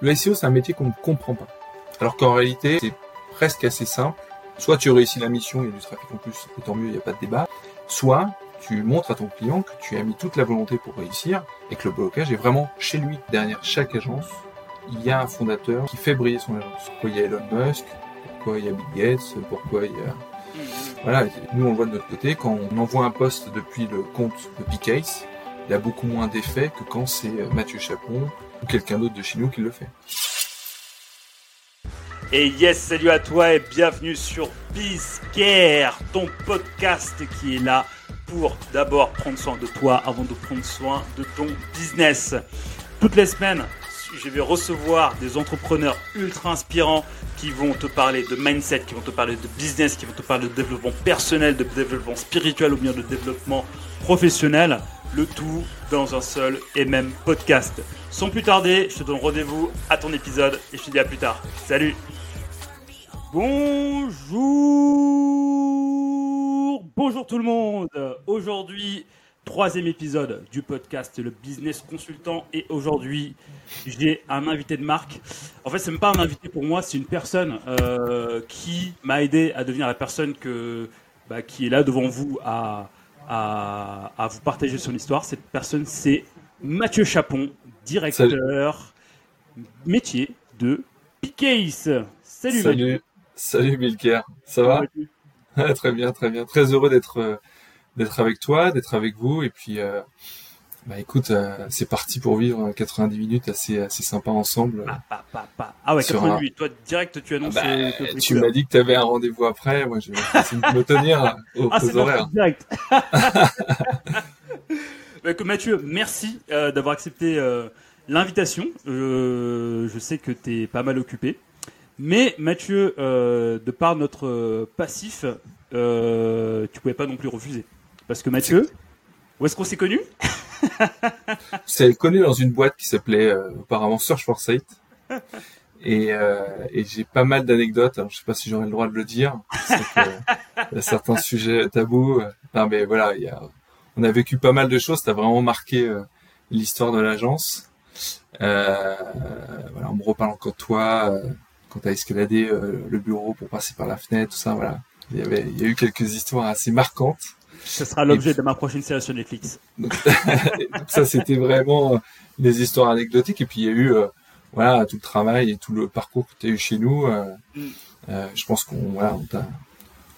Le SEO, c'est un métier qu'on ne comprend pas. Alors qu'en réalité, c'est presque assez simple. Soit tu réussis la mission, il y a du trafic en plus, et tant mieux, il n'y a pas de débat. Soit tu montres à ton client que tu as mis toute la volonté pour réussir et que le blocage est vraiment chez lui. Derrière chaque agence, il y a un fondateur qui fait briller son agence. Pourquoi il y a Elon Musk? Pourquoi il y a Bill Gates? Pourquoi il y a... Voilà, nous on le voit de notre côté, quand on envoie un poste depuis le compte de Picase, il a beaucoup moins d'effet que quand c'est Mathieu Chapon ou quelqu'un d'autre de chez nous qui le fait. Et yes, salut à toi et bienvenue sur Care, ton podcast qui est là pour d'abord prendre soin de toi avant de prendre soin de ton business. Toutes les semaines, je vais recevoir des entrepreneurs ultra inspirants qui vont te parler de mindset, qui vont te parler de business, qui vont te parler de développement personnel, de développement spirituel ou bien de développement professionnel. Le tout dans un seul et même podcast. Sans plus tarder, je te donne rendez-vous à ton épisode et je te dis à plus tard. Salut Bonjour Bonjour tout le monde Aujourd'hui, troisième épisode du podcast Le Business Consultant et aujourd'hui, j'ai un invité de marque. En fait, c'est même pas un invité pour moi, c'est une personne euh, qui m'a aidé à devenir la personne que, bah, qui est là devant vous à, à, à, vous partager son histoire. Cette personne, c'est Mathieu Chapon, directeur métier de Picase. Salut, Salut. Salut Milker, ça va? Très bien, très bien. Très heureux d'être euh, d'être avec toi, d'être avec vous. Et puis, euh, bah écoute, euh, c'est parti pour vivre 90 minutes assez assez sympa ensemble. Ah, ah ouais, 90 Toi, direct, tu annonces. Ah bah, tu m'as dit que tu avais un rendez-vous après. Moi, je vais me tenir aux, ah, horaires. direct. bah, Mathieu, merci d'avoir accepté l'invitation. je sais que tu es pas mal occupé. Mais Mathieu, euh, de par notre euh, passif, euh, tu pouvais pas non plus refuser. Parce que Mathieu, où est-ce qu'on s'est connu? C'est connu dans une boîte qui s'appelait euh, auparavant Search for Site. Et, et j'ai pas mal d'anecdotes. Alors je sais pas si j'aurais le droit de le dire. il y a certains sujets tabous. Non mais voilà, il y a, on a vécu pas mal de choses. T'as vraiment marqué l'histoire de l'agence. voilà, on me encore de toi quand tu as escaladé euh, le bureau pour passer par la fenêtre, tout ça, voilà. Il y avait, il y a eu quelques histoires assez marquantes. Ce sera l'objet de ma prochaine série sur Netflix. Donc, ça, c'était vraiment euh, des histoires anecdotiques. Et puis, il y a eu, euh, voilà, tout le travail et tout le parcours que tu as eu chez nous. Euh, mm. je pense qu'on, voilà, on t'a,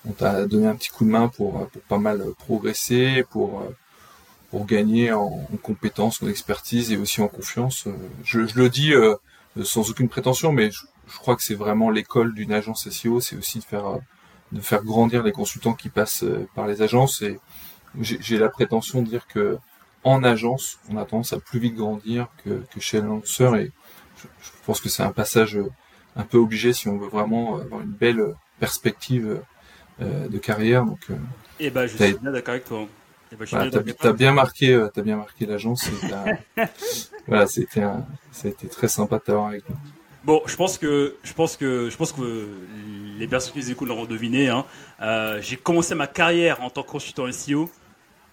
on t'a donné un petit coup de main pour, pour pas mal progresser, pour, pour gagner en, en compétences, en expertise et aussi en confiance. Je, je le dis sans aucune prétention, mais je, je crois que c'est vraiment l'école d'une agence SEO, c'est aussi de faire de faire grandir les consultants qui passent euh, par les agences. Et j'ai la prétention de dire que en agence, on a tendance à plus vite grandir que, que chez l'annonceur. Et je, pense que c'est un passage un peu obligé si on veut vraiment avoir une belle perspective euh, de carrière. Donc, et eh ben, je suis bien d'accord avec toi. Eh ben, t'as bien marqué, euh, bien marqué l'agence. voilà, c'était, été très sympa de t'avoir avec nous. Bon, je pense que je pense que je pense que les personnes qui nous écoutent l'auront deviné. Hein. Euh, j'ai commencé ma carrière en tant que consultant SEO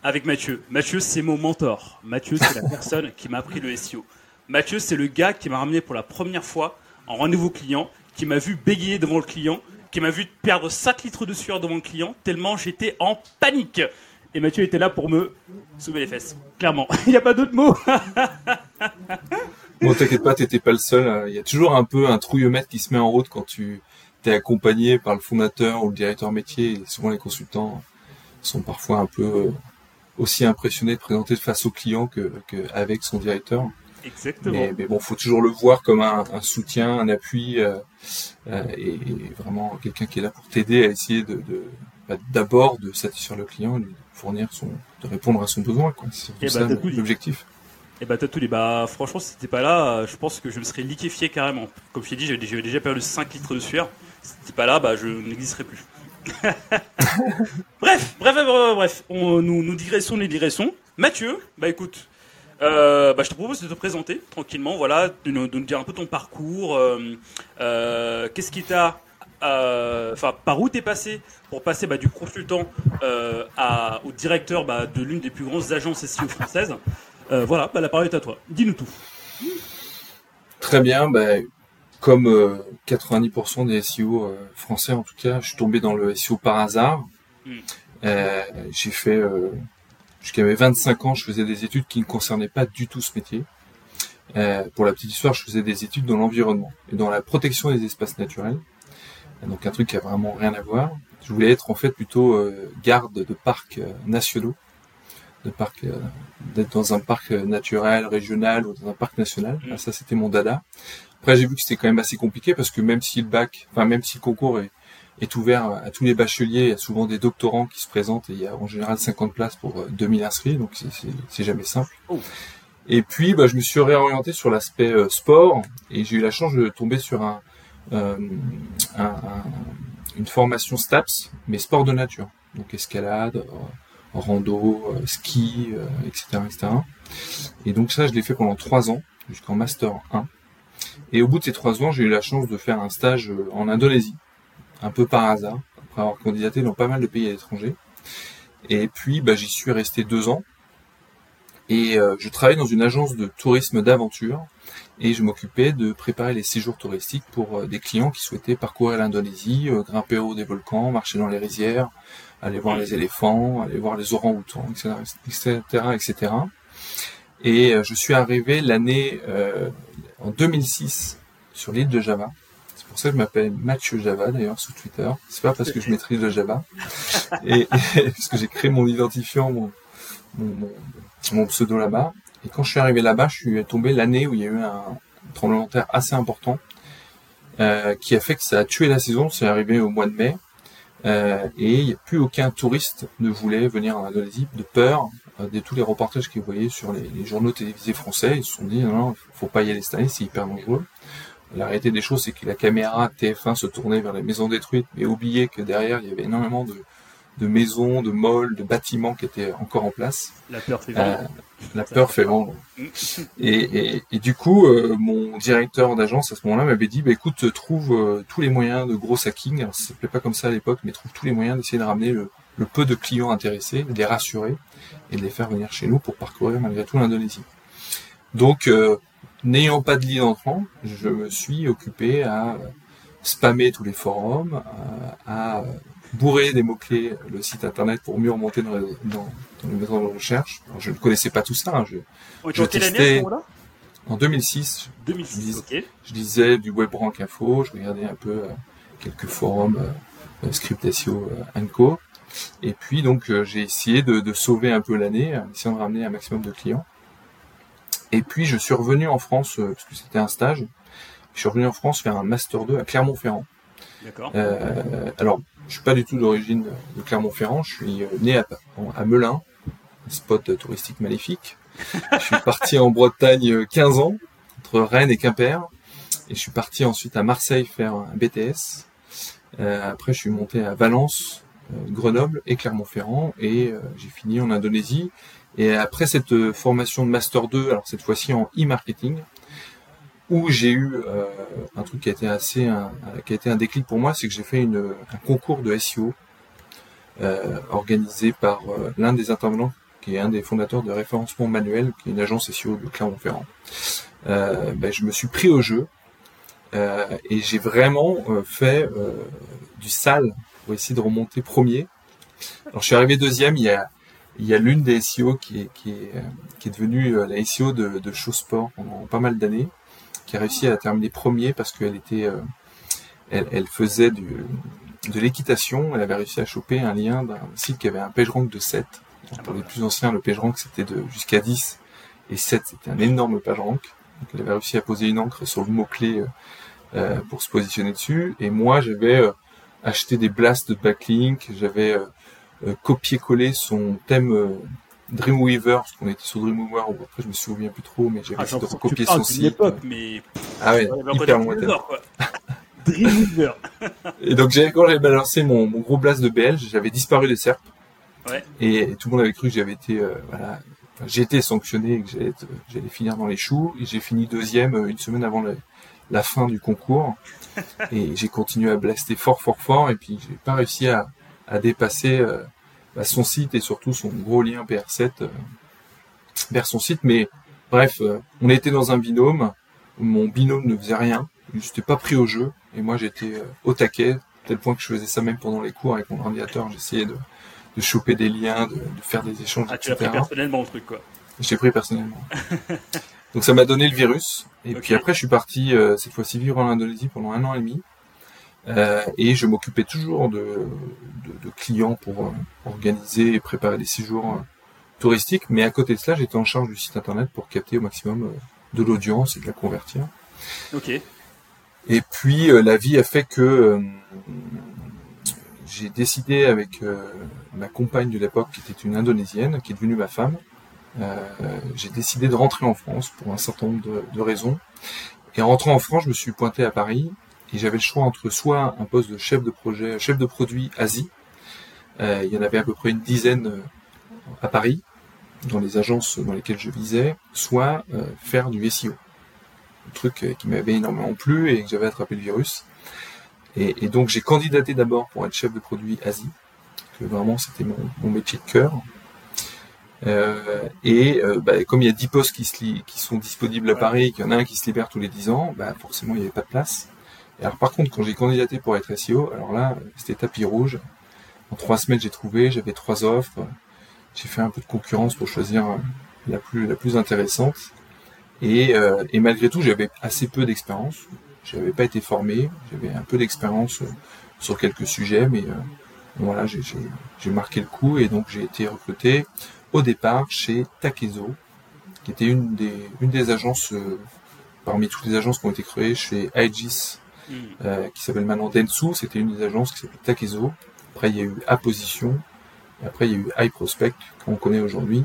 avec Mathieu. Mathieu, c'est mon mentor. Mathieu, c'est la personne qui m'a appris le SEO. Mathieu, c'est le gars qui m'a ramené pour la première fois en rendez-vous client, qui m'a vu bégayer devant le client, qui m'a vu perdre 5 litres de sueur devant le client, tellement j'étais en panique. Et Mathieu était là pour me soulever les fesses. Clairement. Il n'y a pas d'autre mot. Bon, t'inquiète pas, t'étais pas le seul. Hein. Il y a toujours un peu un trouillomètre qui se met en route quand tu t'es accompagné par le fondateur ou le directeur métier. Et souvent, les consultants sont parfois un peu euh, aussi impressionnés de présenter face au client que, avec son directeur. Exactement. Mais, mais, bon, faut toujours le voir comme un, soutien, un appui, euh, euh, et, vraiment quelqu'un qui est là pour t'aider à essayer de, de bah, d'abord de satisfaire le client, de fournir son, de répondre à son besoin. Quoi. C'est ça bah, l'objectif. Et bah Tatouli, bah franchement si t'étais pas là, je pense que je me serais liquéfié carrément. Comme je t'ai dit, j'avais déjà perdu 5 litres de sueur. Si t'étais pas là, bah je n'existerais plus. bref, bref, bref, bref, on, nous, nous digressons, les digressons. Mathieu, bah écoute, euh, bah, je te propose de te présenter tranquillement, voilà, de nous, dire un peu ton parcours, euh, euh, qu'est-ce qui t'a, enfin, par où t'es passé pour passer bah, du consultant à, au directeur bah, de l'une des plus grandes agences SEO françaises. Euh, voilà, bah, la parole est à toi. Dis-nous tout. Très bien, ben, comme 90% des SEO français en tout cas, je suis tombé dans le SEO par hasard. Hmm. j'ai fait jusqu'à mes 25 ans, je faisais des études qui ne concernaient pas du tout ce métier. Euh, pour la petite histoire, je faisais des études dans l'environnement et dans la protection des espaces naturels. Donc un truc qui a vraiment rien à voir. Je voulais être en fait plutôt euh, garde de parcs euh, nationaux, de parcs, d'être dans un parc naturel, régional ou dans un parc national. Mm. ça, c'était mon dada. Après, j'ai vu que c'était quand même assez compliqué parce que même si le bac, enfin même si le concours est, est ouvert à tous les bacheliers, il y a souvent des doctorants qui se présentent et il y a en général 50 places pour 2000 inscrits, donc c'est jamais simple. Oh. Et puis, bah, je me suis réorienté sur l'aspect euh, sport et j'ai eu la chance de tomber sur un, euh, un, une formation STAPS, mais sport de nature. Donc escalade, euh, rando, ski, etc., etc. Et donc ça, je l'ai fait pendant trois ans, jusqu'en Master 1. Et au bout de ces trois ans, j'ai eu la chance de faire un stage en Indonésie, un peu par hasard, après avoir candidaté dans pas mal de pays à l'étranger. Et puis, bah, j'y suis resté deux ans. Et euh, je travaillais dans une agence de tourisme d'aventure et je m'occupais de préparer les séjours touristiques pour euh, des clients qui souhaitaient parcourir l'Indonésie, euh, grimper au haut des volcans, marcher dans les rizières, aller voir les éléphants, aller voir les orang-outans, etc., etc., etc. Et je suis arrivé l'année en 2006 sur l'île de Java. C'est pour ça que je m'appelle Mathieu Java d'ailleurs sur Twitter. C'est pas parce que je maîtrise le Java, et, parce que j'ai créé mon identifiant, mon, mon, pseudo là-bas. Et quand je suis arrivé là-bas, je suis tombé l'année où il y a eu un tremblement de terre assez important euh, qui a fait que ça a tué la saison. C'est arrivé au mois de mai. Euh, et plus aucun touriste ne voulait venir en Indonésie de peur euh, de tous les reportages qu'ils voyaient sur les, journaux télévisés français. Ils se sont dit non, non faut pas y aller cette année, c'est hyper dangereux. La réalité des choses, c'est que la caméra TF1 se tournait vers les maisons détruites, mais oubliait que derrière, il y avait énormément de, de maisons, de malls, de bâtiments qui étaient encore en place. La peur fait vendre. Euh, la peur fait vendre. Et, et, du coup, euh, mon directeur d'agence à ce moment-là m'avait dit, bah, écoute, trouve euh, tous les moyens de gros hacking. Alors, ça s'appelait pas comme ça à l'époque, mais trouve tous les moyens d'essayer de ramener le, peu de clients intéressés, de les rassurer et de les faire venir chez nous pour parcourir malgré tout l'Indonésie. Donc, n'ayant pas de lead entrant, je me suis occupé à spammer tous les forums, à bourrer des mots-clés le site internet pour mieux remonter dans, les, dans, moteurs de recherche. je ne connaissais pas tout ça. Hein. Je, je testais en 2006. 2006, je, je lisais du WebRank Info, je regardais un peu euh, quelques forums euh, euh Script SEO euh, Co. Et puis donc j'ai essayé de, de, sauver un peu l'année, en essayant de ramener un maximum de clients. Et puis je suis revenu en France, parce que c'était un stage, je suis revenu en France faire un Master 2 à Clermont-Ferrand. D'accord. Euh, alors, je suis pas du tout d'origine de Clermont-Ferrand. Je suis euh, né à, à Melun, un spot touristique maléfique. je suis parti en Bretagne 15 euh, ans, entre Rennes et Quimper. Et je suis parti ensuite à Marseille faire un BTS. Euh, après, je suis monté à Valence, Grenoble et Clermont-Ferrand. Et j'ai fini en Indonésie. Et après cette formation de Master 2, alors cette fois-ci en e-marketing, où j'ai eu euh, un truc qui a été assez un, qui a été un déclic pour moi, c'est que j'ai fait une, un concours de SEO euh, organisé par euh, l'un des intervenants qui est un des fondateurs de référencement manuel, qui est une agence SEO de Clermont-Ferrand. Euh, ben, je me suis pris au jeu et j'ai vraiment fait du sale pour essayer de remonter premier. Alors je suis arrivé deuxième. Il y a il y a l'une des SEO qui est, qui est, qui est devenue la SEO de, de Show Sport pendant pas mal d'années qui a réussi à terminer premier parce qu'elle était, euh, elle, faisait du, de l'équitation. Elle avait réussi à choper un lien d'un site qui avait un page rank de 7. pour les plus anciens, le page rank c'était de jusqu'à 10 et 7 c'était un énorme page rank. Donc elle avait réussi à poser une encre sur le mot clé euh, euh, pour se positionner dessus. Et moi j'avais acheté des blasts de backlink, j'avais copié-collé son thème Dreamweaver, parce qu'on était sur Dreamweaver, ou après je me souviens plus trop, mais j'ai ah, essayé de recopier son site. Époque, mais... Ah ouais, hyper lointain. Dreamweaver. et donc quand j'avais balancé mon, mon, gros blast de BL, j'avais disparu des serpes. Ouais. Et, tout le monde avait cru que j'avais été, euh, voilà, j'ai été sanctionné et que j'allais, j'allais finir dans les choux. Et j'ai fini deuxième euh, une semaine avant la fin du concours. et j'ai continué à blaster fort, fort, fort. Et puis j'ai pas réussi à, à dépasser euh, bah, son site et surtout son gros lien PR7 euh, vers son site. Mais bref, euh, on était dans un binôme. mon binôme ne faisait rien, il n'était pas pris au jeu, et moi j'étais euh, au taquet, tel point que je faisais ça même pendant les cours avec mon ordinateur, j'essayais de, de choper des liens, de, faire des échanges, ah, tu l'as pris personnellement le truc quoi. J'ai pris personnellement. Donc ça m'a donné le virus, et puis après je suis parti euh, cette fois-ci vivre en Indonésie pendant un an et demi. Euh, et je m'occupais toujours de, de, clients pour euh, organiser et préparer des séjours euh, touristiques. Mais à côté de cela, j'étais en charge du site internet pour capter au maximum de l'audience et de la convertir. Ok. Et puis la vie a fait que j'ai décidé avec ma compagne de l'époque, qui était une Indonésienne, qui est devenue ma femme, j'ai décidé de rentrer en France pour un certain nombre de, de raisons. Et en rentrant en France, je me suis pointé à Paris et j'avais le choix entre soit un poste de chef de projet, chef de produit Asie, euh, il y en avait à peu près une dizaine euh, à Paris, dans les agences dans lesquelles je visais, soit euh, faire du SEO. Un truc qui m'avait énormément plu et que j'avais attrapé le virus. Et, donc j'ai candidaté d'abord pour être chef de produit Asie, que vraiment c'était mon, métier de cœur. et bah, comme il y a 10 postes qui, se qui sont disponibles à Paris, qu'il y en a un qui se libère tous les 10 ans, bah, forcément il n'y avait pas de place alors par contre, quand j'ai candidaté pour être SEO, alors là, c'était tapis rouge. En trois semaines, j'ai trouvé, j'avais trois offres. J'ai fait un peu de concurrence pour choisir euh, la plus intéressante. Et, euh, et malgré tout, j'avais assez peu d'expérience. J'avais pas été formé. J'avais un peu d'expérience euh, sur quelques sujets, mais voilà, j'ai marqué le coup et donc j'ai été recruté au départ chez Takezo, qui était une des agences parmi toutes les agences qui ont été créées chez Aegis euh, qui s'appelle maintenant Densu. C'était une des agences qui s'appelle Takezo. Après, il y a eu Apposition. Et après, il y a eu iProspect, qu'on connaît aujourd'hui.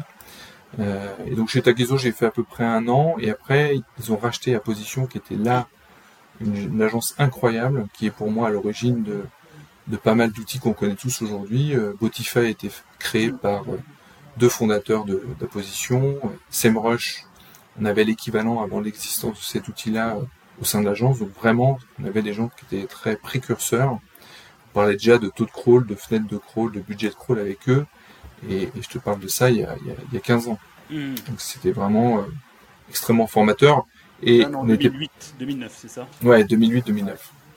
Euh, et donc, chez Takezo, j'ai fait à peu près un an. Et après, ils ont racheté Apposition, qui était là une, agence incroyable, qui est pour moi à l'origine de, de pas mal d'outils qu'on connaît tous aujourd'hui. Euh, Botify a été créé par euh, deux fondateurs d'Apposition. SEMrush, on avait l'équivalent avant l'existence de cet outil-là au sein de l'agence. Donc vraiment, on avait des gens qui étaient très précurseurs. On parlait déjà de taux de crawl, de fenêtre de crawl, de budget de crawl avec eux. Et, je te parle de ça il y a, il y a, 15 ans. Hmm. Donc c'était vraiment euh, extrêmement formateur. Et on 2008, 2009, c'est ça? Ouais, 2008-2009.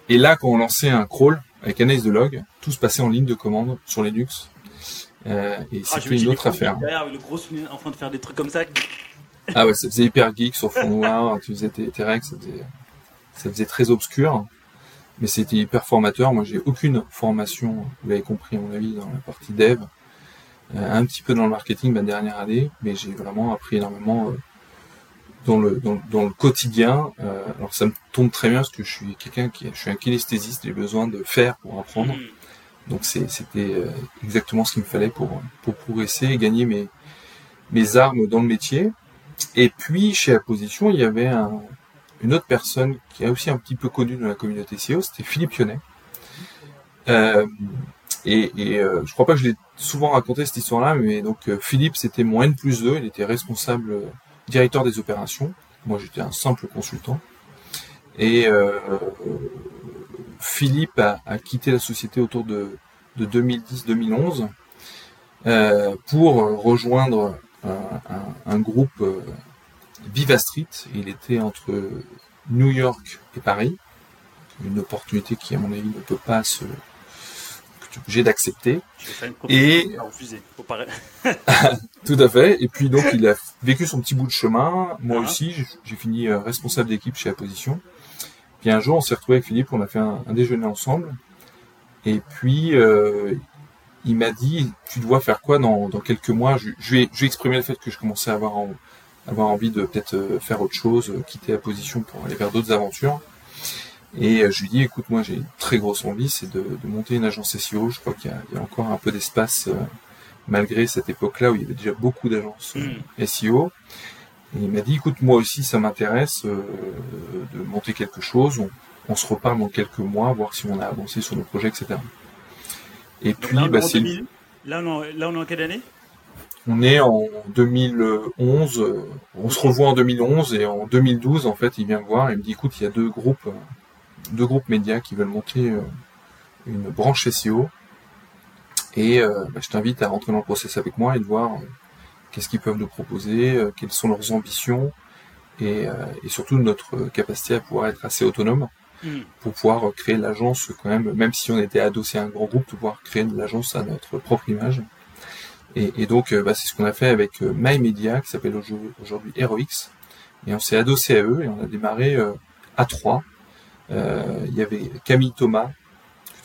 Et là, quand on lançait un crawl avec analyse de log, tout se passait en ligne de commande sur Linux. Euh, et ah, c'était une autre affaire. Derrière, le gros en train de faire des trucs comme ça. Ah ouais, ça faisait hyper geek sur fond noir. tu faisais tes, tes règles, ça faisait ça faisait très obscur, mais c'était hyper formateur. Moi, j'ai aucune formation, vous l'avez compris à mon avis, dans la partie dev, euh, un petit peu dans le marketing ma dernière année, mais j'ai vraiment appris énormément euh, dans le dans, le quotidien. Euh, alors ça me tombe très bien parce que je suis quelqu'un qui, je suis un kinesthésiste, j'ai besoin de faire pour apprendre. Mm. Donc c'était exactement ce qu'il me fallait pour pour progresser et gagner mes mes armes dans le métier. Et puis chez Apposition, il y avait un, une autre personne qui est aussi un petit peu connue dans la communauté SEO, c'était Philippe Yonnet. Euh, et, et euh, je crois pas que je l'ai souvent raconté cette histoire-là, mais donc euh, Philippe c'était mon N plus 2, il était responsable euh, directeur des opérations. Moi j'étais un simple consultant. Et Philippe a, quitté la société autour de, de 2010-2011 pour rejoindre un groupe Viva Street. Il était entre New York et Paris. Une opportunité qui, à mon avis, ne peut pas se que tu es obligé d'accepter. Et tout à fait. Et puis donc il a vécu son petit bout de chemin. Moi ah. aussi, j'ai fini euh, responsable d'équipe chez Apposition. Puis un jour, on s'est retrouvé avec Philippe, on a fait un, déjeuner ensemble. Et puis euh, il m'a dit, tu dois faire quoi dans, quelques mois? Je, je, vais exprimer le fait que je commençais à avoir en, avoir envie de peut-être euh, faire autre chose, euh, quitter la position pour aller vers d'autres aventures. Et euh, je lui dis, écoute, moi j'ai une très grosse envie, c'est de, monter une agence SEO. Je crois qu'il y, a encore un peu d'espace malgré cette époque-là où il y avait déjà beaucoup d'agences hmm. SEO. Et il m'a dit, écoute, moi aussi ça m'intéresse de monter quelque chose. On, se reparle dans quelques mois, voir si on a avancé sur nos projets, etc. Et puis, bah, c'est... Là, là, on est en quelle année? On est en 2011, on se revoit en 2011 et en 2012 en fait il vient me voir et me dit écoute il y a deux groupes, deux groupes médias qui veulent monter euh, une branche SEO et euh, bah, je t'invite à rentrer dans le process avec moi et de voir euh, qu'est-ce qu'ils peuvent nous proposer, quelles sont leurs ambitions et, et, surtout notre capacité à pouvoir être assez autonome mm. pour pouvoir créer l'agence quand même, même si on était adossé à un grand groupe, de pouvoir créer l'agence à notre propre image. Et, et donc, bah, c'est ce qu'on a fait avec MyMedia, qui s'appelle aujourd'hui HeroX. Et on s'est adossé à eux et on a démarré à trois. Il y avait Camille Thomas,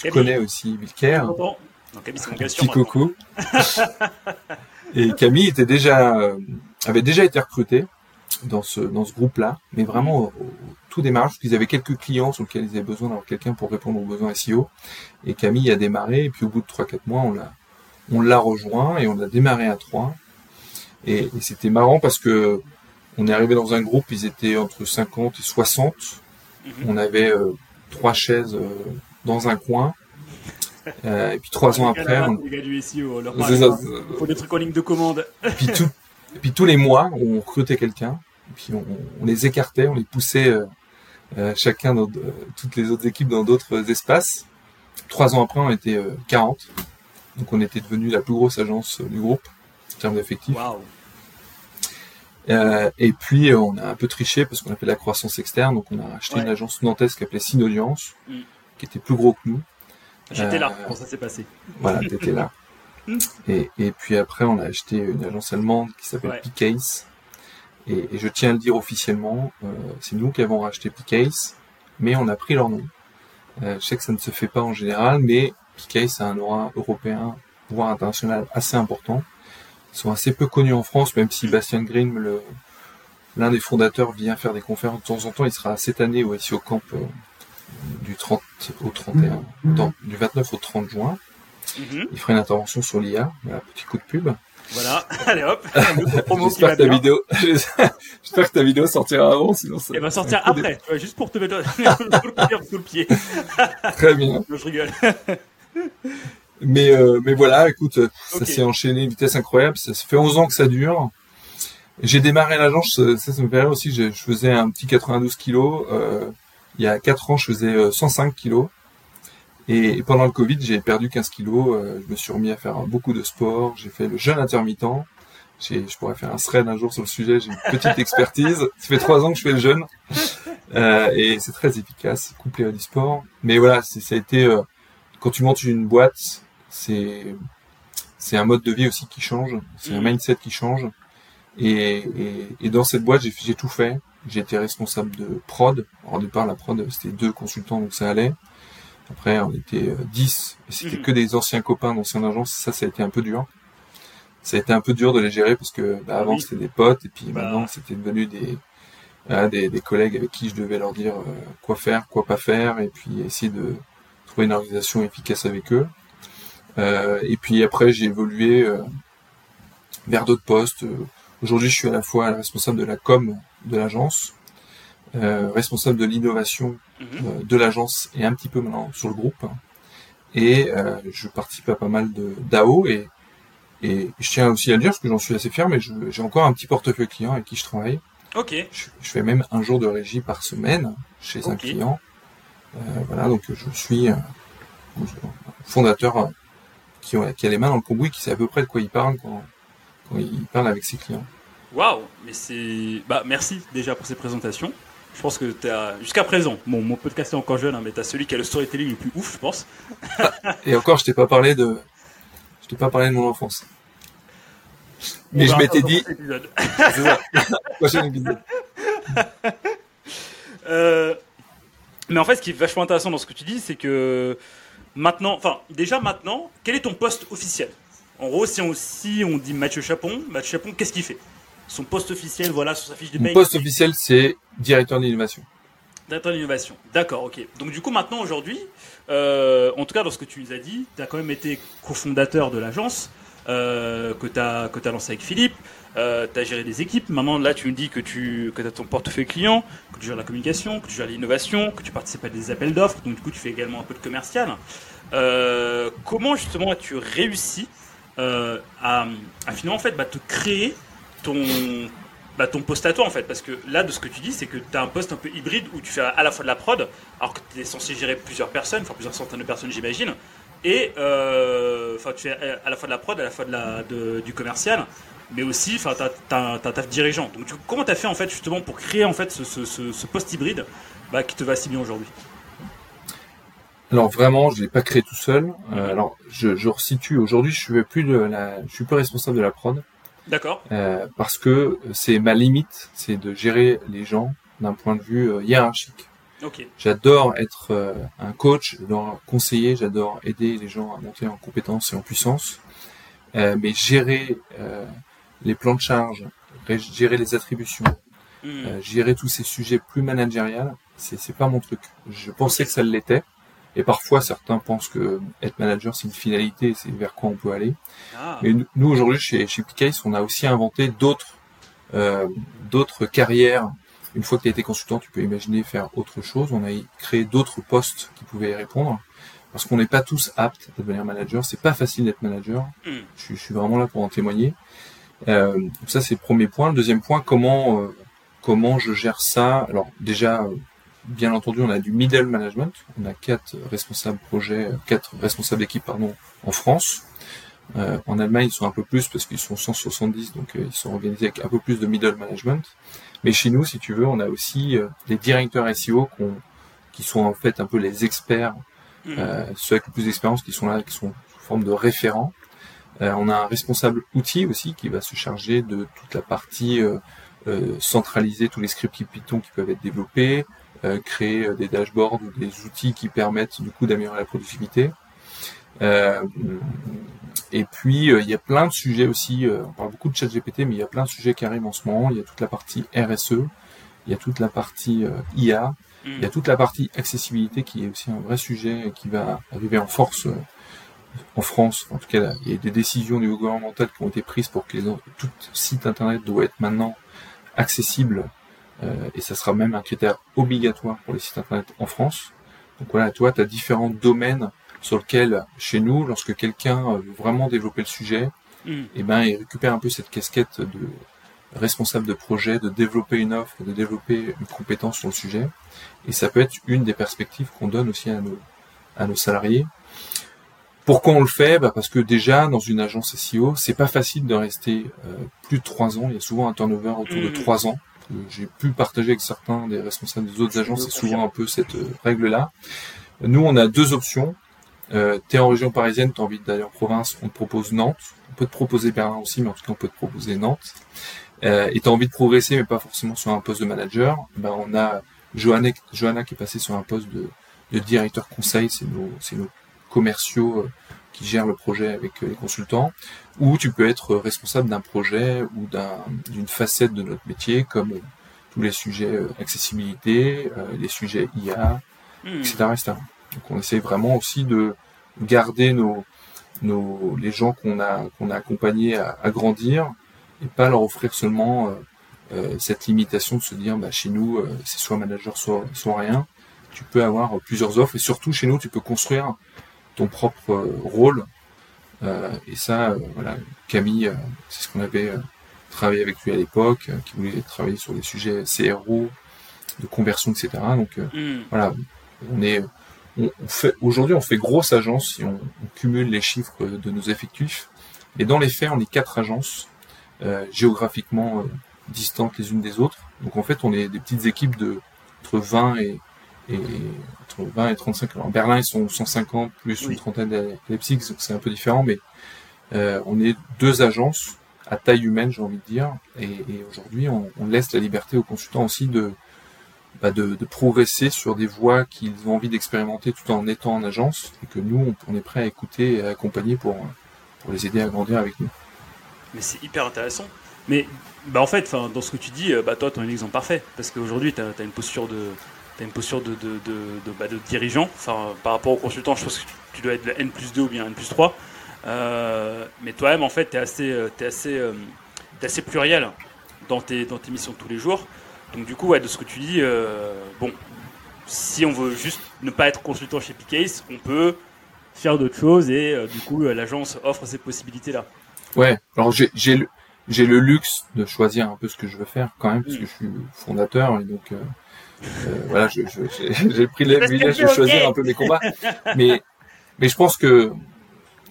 que tu connais aussi, Vilker. Petit coucou. et Camille était déjà, euh, avait déjà été recruté dans ce, dans ce groupe-là, mais vraiment au, tout démarrage, parce qu'ils avaient quelques clients sur lesquels ils avaient besoin d'avoir quelqu'un pour répondre aux besoins SEO. Et Camille a démarré, et puis au bout de 3-4 mois, on l'a, on l'a rejoint, et on a démarré à 3. Et, c'était marrant parce que on est arrivé dans un groupe, ils étaient entre 50 et 60. Mhm. On avait euh, trois chaises euh, dans un coin. Euh, et puis trois ans après, on... les gars du SEO, leur il faut des trucs en ligne de commande. et, puis tout... et puis tous les mois, on recrutait quelqu'un, puis on, on, les écartait, on les poussait chacun dans toutes les autres équipes dans d'autres espaces. Trois ans après, on était 40, donc on était devenu la plus grosse agence du groupe en termes d'effectifs. Euh, et puis on a un peu triché parce qu'on a fait de la croissance externe, donc on a acheté une agence nantaise qui s'appelait Synaudience, mm. qui était plus gros que nous, J'étais là quand ça s'est passé. Voilà, t'étais là. et, et puis après, on a acheté une agence allemande qui s'appelle ouais. Et, et, je tiens à le dire officiellement, euh, c'est nous qui avons racheté Picase, mais on a pris leur nom. Euh, je sais que ça ne se fait pas en général, mais Picase a un aura européen, voire international assez important. Ils sont assez peu connus en France, même si Bastien Green, le, l'un des fondateurs, vient faire des conférences de temps en temps. Il sera cette année au SEO Camp euh, du 30 au 31, non, du 29 au 30 juin. Mhm. Il fera une intervention sur l'IA, un petit coup de pub. Voilà, allez hop, J'espère que ta vidéo, j'espère que ta vidéo sortira avant, sinon ça. Elle va sortir après, juste pour te mettre sous le pied. Très bien. Je rigole. Mais, euh, mais voilà, écoute, ça s'est enchaîné une vitesse incroyable. Ça, fait 11 ans que ça dure. J'ai démarré l'agence, ça, ça me fait aussi. Je, je faisais un petit 92 kilos. Euh, il y a 4 ans, je faisais 105 euh, kilos. Et pendant le Covid, j'ai perdu 15 kilos. Euh, je me suis remis à faire beaucoup de sport. J'ai fait le jeûne intermittent. Je pourrais faire un thread un jour sur le sujet. J'ai une petite expertise. Ça fait trois ans que je fais le jeûne. Euh, et c'est très efficace, couplé à du sport. Mais voilà, ça a été... Euh, quand tu montes une boîte, c'est c'est un mode de vie aussi qui change. C'est un mm. mindset qui change. Et, et, et dans cette boîte, j'ai tout fait. J'étais responsable de prod. Alors, au départ, la prod, c'était deux consultants, donc ça allait. Après, on était 10, euh, et c'était mhm. que des anciens copains d'anciennes agences. Ça, ça a été un peu dur. Ça a été un peu dur de les gérer parce que bah, avant, c'était des potes, et puis bah. maintenant, c'était devenu des, des, des, collègues avec qui je devais leur dire euh, quoi faire, quoi pas faire, et puis essayer de trouver une organisation efficace avec eux. Euh, et puis après, j'ai évolué euh, vers d'autres postes. Aujourd'hui, je suis à la fois responsable de la com de l'agence, euh, responsable de l'innovation mhm. de l'agence et un petit peu maintenant sur le groupe. Et je participe à pas mal de DAO et, et je tiens aussi à le dire parce que j'en suis assez fier, mais j'ai encore un petit portefeuille client avec qui je travaille. Ok. Je, fais même un jour de régie par semaine chez un client. Euh, voilà, donc je suis fondateur qui, qui, a les mains dans le cambouis, qui sait à peu près de quoi il parle quand, quand il parle avec ses clients. Waouh, mais c'est. Bah, merci déjà pour ces présentations. Je pense que tu as, jusqu'à présent, bon, mon podcast est encore jeune, hein, mais tu as celui qui a le storytelling le plus ouf, je pense. Et encore, je t'ai pas parlé de, je t'ai pas parlé de mon enfance. Mais je m'étais dit. c'est ça. Prochain épisode. Euh, mais en fait, ce qui est vachement intéressant dans ce que tu dis, c'est que maintenant, enfin, déjà maintenant, quel est ton poste officiel? En gros, si on, si on dit Mathieu Chapon, Mathieu Chapon, qu'est-ce qu'il fait? Son poste officiel, voilà, sur sa fiche de paye. Mon poste officiel, c'est directeur d'innovation. Directeur d'innovation, d'accord, ok. Donc du coup, maintenant, aujourd'hui, euh, en tout cas, dans ce que tu nous as dit, tu as quand même été cofondateur de l'agence euh, que tu as, as lancé avec Philippe, euh, tu as géré des équipes. Maintenant, là, tu me dis que tu que as ton portefeuille client, que tu gères la communication, que tu gères l'innovation, que tu participes à des appels d'offres, donc du coup, tu fais également un peu de commercial. comment justement as-tu réussi à, à, finalement en fait, bah, te créer ton, bah, ton poste à toi en fait? Parce que là, de ce que tu dis, c'est que tu as un poste un peu hybride où tu fais à la fois de la prod, alors que tu es censé gérer plusieurs personnes, enfin plusieurs centaines de personnes, j'imagine. Et euh, tu fais à la fois de la prod, à la fois de du commercial. Mais aussi, enfin, t'as ta dirigeant. Donc, comment t'as fait en fait justement pour créer en fait ce, ce, poste hybride bah, qui te va si bien aujourd'hui? Alors vraiment, je l'ai pas créé tout seul. Euh, alors je, je resitue. Aujourd'hui, je suis plus de la, je suis plus responsable de la prod. D'accord. Euh, parce que c'est ma limite, c'est de gérer les gens d'un point de vue euh, hiérarchique. Okay. J'adore être un coach, j'adore conseiller, j'adore aider les gens à monter en compétences et en puissance. Mais gérer les plans de charge, gérer les attributions, hmm. gérer tous ces sujets plus managériels, c'est c'est pas mon truc. Je pensais que ça l'était. Et parfois, certains pensent que être manager, c'est une finalité, c'est vers quoi on peut aller. Ah. Mais nous, aujourd'hui, chez, chez Picase, on a aussi inventé d'autres euh, d'autres carrières. Une fois que tu as été consultant, tu peux imaginer faire autre chose. On a créé d'autres postes qui pouvaient y répondre. Parce qu'on n'est pas tous aptes à devenir manager. C'est pas facile d'être manager. Hmm. Je, je, suis vraiment là pour en témoigner. Euh, ça, c'est le premier point. Le deuxième point, comment euh, comment je gère ça? Alors déjà, bien entendu, on a du middle management. On a quatre responsables projets, quatre responsables d'équipe, pardon, en France. Euh, en Allemagne, ils sont un peu plus parce qu'ils sont 170, donc euh, ils sont organisés avec un peu plus de middle management. Mais chez nous, si tu veux, on a aussi euh, les directeurs SEO qui sont en fait un peu les experts, mmh. ceux avec le plus d'expérience qui sont là, qui sont sous forme de référents. On a un responsable outil aussi qui va se charger de toute la partie centraliser tous les scripts Python qui peuvent être développés, euh, créer euh, des dashboards ou des outils qui permettent du coup d'améliorer la productivité. Euh, et puis il y a plein de sujets aussi. on parle beaucoup de ChatGPT, mais il y a plein de sujets qui arrivent en ce moment. Il y a toute la partie RSE, il y a toute la partie IA, il y a toute la partie accessibilité qui est aussi un vrai sujet qui va arriver en force en France. En tout cas, il y a des décisions du gouvernemental qui ont été prises pour que les, tout site internet doit être maintenant accessible euh, et ça sera même un critère obligatoire pour les sites internet en France. Donc voilà, toi, tu as différents domaines sur lesquels, chez nous, lorsque quelqu'un veut vraiment développer le sujet, mm. et eh ben, il récupère un peu cette casquette de responsable de projet, de développer une offre, de développer une compétence sur le sujet. Et ça peut être une des perspectives qu'on donne aussi à nos, à nos salariés. Pourquoi on le fait? Bah Parce que déjà, dans une agence SEO, c'est pas facile de rester euh, plus de trois ans. Il y a souvent un turnover autour de mm. trois ans j'ai pu partager avec certains des responsables des autres agences, c'est souvent un peu cette euh, règle-là. Nous, on a deux options. Euh, t'es en région parisienne, t'as envie d'aller en province, on te propose Nantes. On peut te proposer Berlin aussi, mais en tout cas, on peut te proposer Nantes. Euh, et t'as envie de progresser, mais pas forcément sur un poste de manager. Ben, on a Johanna, Johanna qui est passée sur un poste de, de directeur conseil. C'est nos, c'est nos commerciaux euh, qui gèrent le projet avec les consultants ou tu peux être responsable d'un projet ou d'une facette de notre métier, comme tous les sujets euh, accessibilité, euh, les sujets IA, etc., etc. Donc on essaie vraiment aussi de garder nos, nos les gens qu'on a qu'on a accompagnés à, à, grandir et pas leur offrir seulement euh, euh cette limitation de se dire bah chez nous c'est soit manager soit soit rien. Tu peux avoir plusieurs offres et surtout chez nous tu peux construire ton propre rôle euh, et ça, euh, voilà, Camille, euh, c'est ce qu'on avait travaillé avec lui à l'époque, qui voulait travailler sur des sujets CRO, de conversion, etc. Donc mm. voilà, on est, on, fait aujourd'hui on fait grosse agence si on, cumule les chiffres de nos effectifs. Et dans les faits, on est quatre agences géographiquement distantes les unes des autres. Donc en fait, on est des petites équipes de entre 20 et, et entre 20 et 35. Alors, en Berlin, ils sont 150 plus une trentaine d'Aleipzig, donc c'est un peu différent, mais euh, on est deux agences à taille humaine, j'ai envie de dire, et, et aujourd'hui, on, on, laisse la liberté aux consultants aussi de, bah de, de, progresser sur des voies qu'ils ont envie d'expérimenter tout en étant en agence, et que nous, on, est prêt à écouter et à accompagner pour, pour les aider à grandir avec nous. Mais c'est hyper intéressant. Mais bah en fait, dans ce que tu dis, euh, bah toi, tu es un exemple parfait. Parce qu'aujourd'hui, tu as, as, une posture de, as une posture de, de, de, bah, de, dirigeant. Enfin, par rapport aux consultants, je pense que tu dois être N plus 2 ou bien N plus 3. Euh, mais toi-même, en fait, tu es assez, euh, es assez, euh, assez pluriel dans tes, dans tes missions de tous les jours. Donc, du coup, ouais, de ce que tu dis, bon, si on veut juste ne pas être consultant chez Picase, on peut faire d'autres choses et du coup, l'agence offre ces possibilités-là. Ouais, alors j'ai le, le luxe de choisir un peu ce que je veux faire quand même, parce que je suis fondateur et donc euh, voilà, j'ai pris le privilège de choisir un peu mes combats. Mais, mais je pense que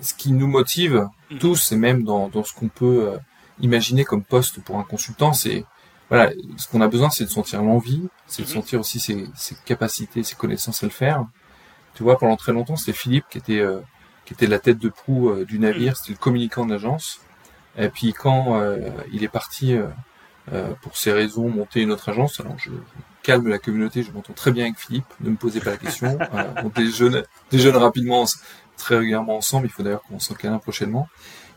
ce qui nous motive mm. tous, et même dans, dans ce qu'on peut euh, imaginer comme poste pour un consultant, c'est voilà, ce qu'on a besoin, c'est de sentir l'envie, c'est de mhm. sentir aussi ses, ses, capacités, ses connaissances à le faire. Tu vois, pendant très longtemps, c'était Philippe qui était euh, qui était la tête de proue euh, du navire, mhm. c'était le communicant de l'agence. Et puis quand euh, il est parti pour ces raisons monter une autre agence, alors je calme la communauté, je m'entends très bien avec Philippe, ne me posez pas la question. on déjeune, déjeune rapidement, très régulièrement ensemble, il faut d'ailleurs qu'on s'en câlin prochainement.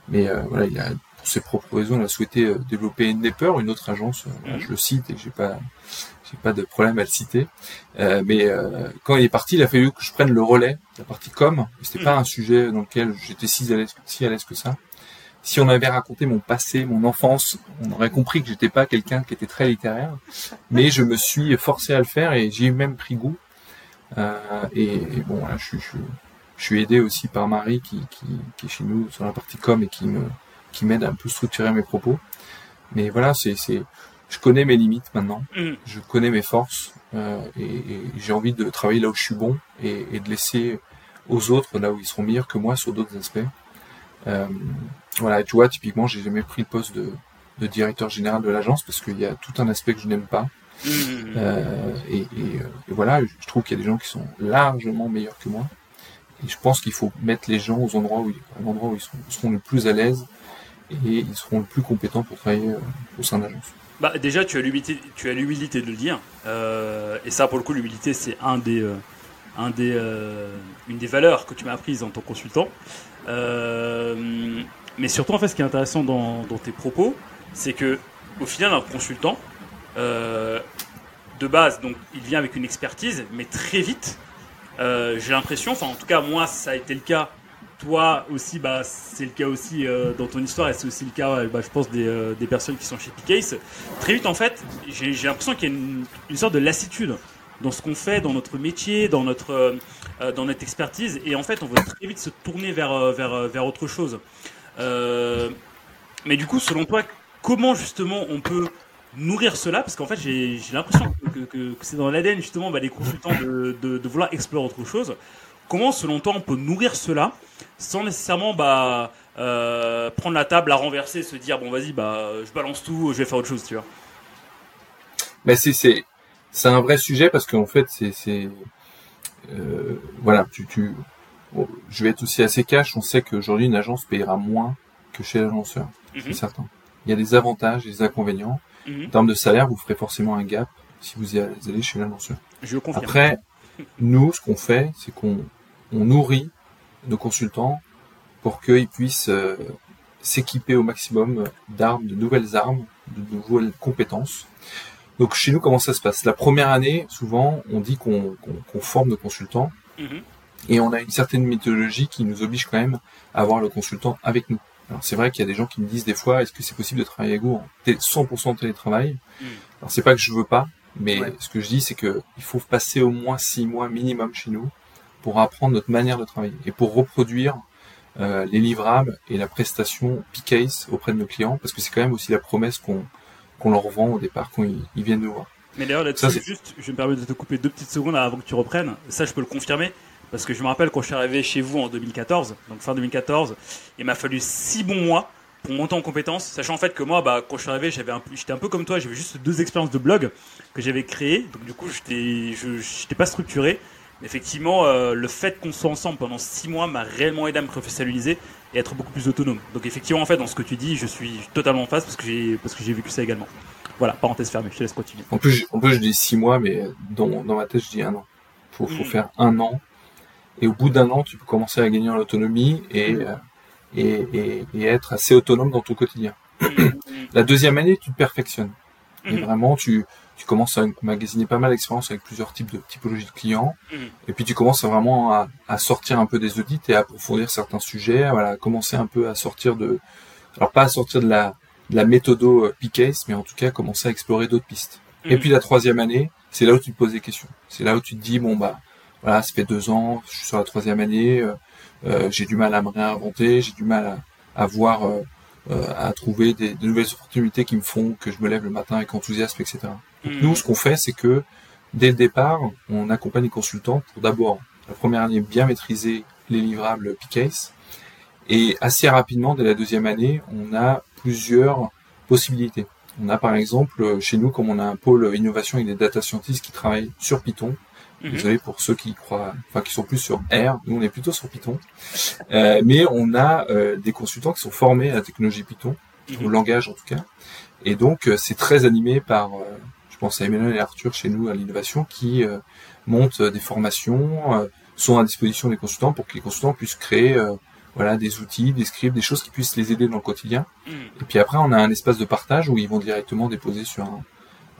Mais voilà, il a pour ses propres raisons, il a souhaité euh, développer Nepper, une autre agence. Euh, mhm. Je le cite et j'ai pas, j'ai pas de problème à le citer. Euh, mais quand il est parti, il a fallu que je prenne le relais, la partie com. C'était mhm. pas un sujet dans lequel j'étais si à l'aise, si à l'aise que ça. Si on avait raconté mon passé, mon enfance, on aurait compris que j'étais pas quelqu'un qui était très littéraire. Mais je me suis forcé à le faire et j'ai même pris goût. et, bon, je, suis, je, suis aidé aussi par Marie qui, qui, qui est chez nous sur la partie com et qui me qui m'aide à un peu structurer mes propos. Mais voilà, c'est, c'est, je connais mes limites maintenant, mm. je connais mes forces euh, et, j'ai envie de travailler là où je suis bon et, de laisser aux autres là où ils seront meilleurs que moi sur d'autres aspects. Euh, voilà, tu vois, typiquement, j'ai jamais pris le poste de, de directeur général de l'agence parce qu'il y a tout un aspect que je n'aime pas. Mm. Euh, et, et, voilà, je trouve qu'il y a des gens qui sont largement meilleurs que moi. Et je pense qu'il faut mettre les gens aux endroits où, aux endroits où ils seront, seront le plus à l'aise et ils seront le plus compétents pour travailler euh, au sein de l'agence. Bah, déjà, tu as l'humilité, tu as l'humilité de le dire, euh, et ça, pour le coup, l'humilité, c'est un des, euh, un des, une des valeurs que tu m'as apprises en tant que consultant. Mais surtout, en fait, ce qui est intéressant dans, tes propos, c'est que, au final, un consultant, de base, donc, il vient avec une expertise, mais très vite, j'ai l'impression, enfin, en tout cas, moi, ça a été le cas toi aussi, bah, c'est le cas aussi euh, dans ton histoire et c'est aussi le cas, bah, je pense, euh, des, personnes qui sont chez Picase. Très vite, en fait, j'ai l'impression qu'il y a une, sorte de lassitude dans ce qu'on fait, dans notre métier, dans notre, euh, dans notre expertise. Et en fait, on veut très vite se tourner vers, vers, vers autre chose. mais du coup, selon toi, comment justement on peut nourrir cela? Parce qu'en fait, j'ai l'impression que, c'est dans l'ADN justement bah, des consultants de, de, vouloir explorer autre chose. Comment, selon toi, on peut nourrir cela sans nécessairement bah, euh, prendre la table, la renverser, se dire bon vas-y bah je balance tout, je vais faire autre chose, tu vois? Mais c'est c'est c'est un vrai sujet parce qu'en fait c'est c'est euh, voilà tu tu je vais être aussi assez cash. On sait qu'aujourd'hui une agence payera moins que chez l'annonceur, c'est mhm. certain. Il y a des avantages des inconvénients. Mhm. En termes de salaire, vous ferez forcément un gap si vous allez chez l'annonceur. Je confirme. Après, nous, ce qu'on fait, c'est qu'on on nourrit nos consultants pour qu'ils puissent euh, s'équiper au maximum d'armes, de nouvelles armes, de nouvelles compétences. Donc chez nous, comment ça se passe? La première année, souvent, on dit qu'on forme nos consultants mhm. et on a une certaine méthodologie qui nous oblige quand même à avoir le consultant avec nous. Alors c'est vrai qu'il y a des gens qui me disent des fois, est-ce que c'est possible de travailler avec vous en 100% télétravail mhm. Alors c'est pas que je veux pas, mais ce que je dis, c'est que il faut passer au moins six mois minimum chez nous pour apprendre notre manière de travailler et pour reproduire euh, les livrables et la prestation P-Case auprès de nos clients, parce que c'est quand même aussi la promesse qu'on qu'on leur vend au départ quand ils, viennent nous voir. Mais d'ailleurs, là-dessus, juste, je me permets de te couper deux petites secondes avant que tu reprennes. Ça, je peux le confirmer. Parce que je me rappelle quand je suis arrivé chez vous en 2014, donc fin 2014, il m'a fallu six bons mois pour monter en compétences, sachant en fait que moi, bah, quand je suis arrivé, j'avais un j'étais un peu comme toi, j'avais juste deux expériences de blog que j'avais créées, donc du coup, j'étais, je, n'étais pas structuré effectivement, euh, le fait qu'on soit ensemble pendant six mois m'a réellement aidé à me professionnaliser et être beaucoup plus autonome. Donc effectivement, en fait, dans ce que tu dis, je suis totalement en face parce que j'ai parce que j'ai vécu ça également. Voilà, parenthèse fermée. Je te laisse continuer. En plus, en plus, je dis six mois, mais dans, dans ma tête, je dis un an. Faut, faut mm. faire un an. Et au bout d'un an, tu peux commencer à gagner en autonomie et, mm. euh, et, et, être assez autonome dans ton quotidien. Mm. La deuxième année, tu te perfectionnes. Et vraiment, tu, tu commences à magasiner pas mal d'expériences avec plusieurs types de typologies de clients, mhm. et puis tu commences vraiment à, à, sortir un peu des audits et à approfondir certains sujets, voilà, commencer un peu à sortir de, alors pas à sortir de la, de la méthodo euh, P-Case, mais en tout cas commencer à explorer d'autres pistes. Et mhm. puis la troisième année, c'est là où tu te poses des questions. C'est là où tu te dis bon bah voilà, ça fait deux ans, je suis sur la troisième année, euh, euh j'ai du mal à me réinventer, j'ai du mal à, à voir euh, euh, à trouver des, nouvelles opportunités qui me font que je me lève le matin avec enthousiasme, etc. Donc, nous, ce qu'on fait, c'est que dès le départ, on accompagne les consultants pour d'abord, la première année, bien maîtriser les livrables PCase. Et assez rapidement, dès la deuxième année, on a plusieurs possibilités. On a par exemple chez nous, comme on a un pôle innovation et des data scientists qui travaillent sur Python, Mhm. Désolé pour ceux qui croient, enfin qui sont plus sur R. Nous, on est plutôt sur Python. Euh, mais on a euh, des consultants qui sont formés à la technologie Python, au mhm. langage en tout cas. Et donc, euh, c'est très animé par, je pense à Emmanuel et Arthur chez nous à l'innovation, qui montent des formations, sont à disposition des consultants pour que les consultants puissent créer voilà des outils, des scripts, des choses qui puissent les aider dans le quotidien. Mhm. Et puis après, on a un espace de partage où ils vont directement déposer sur un,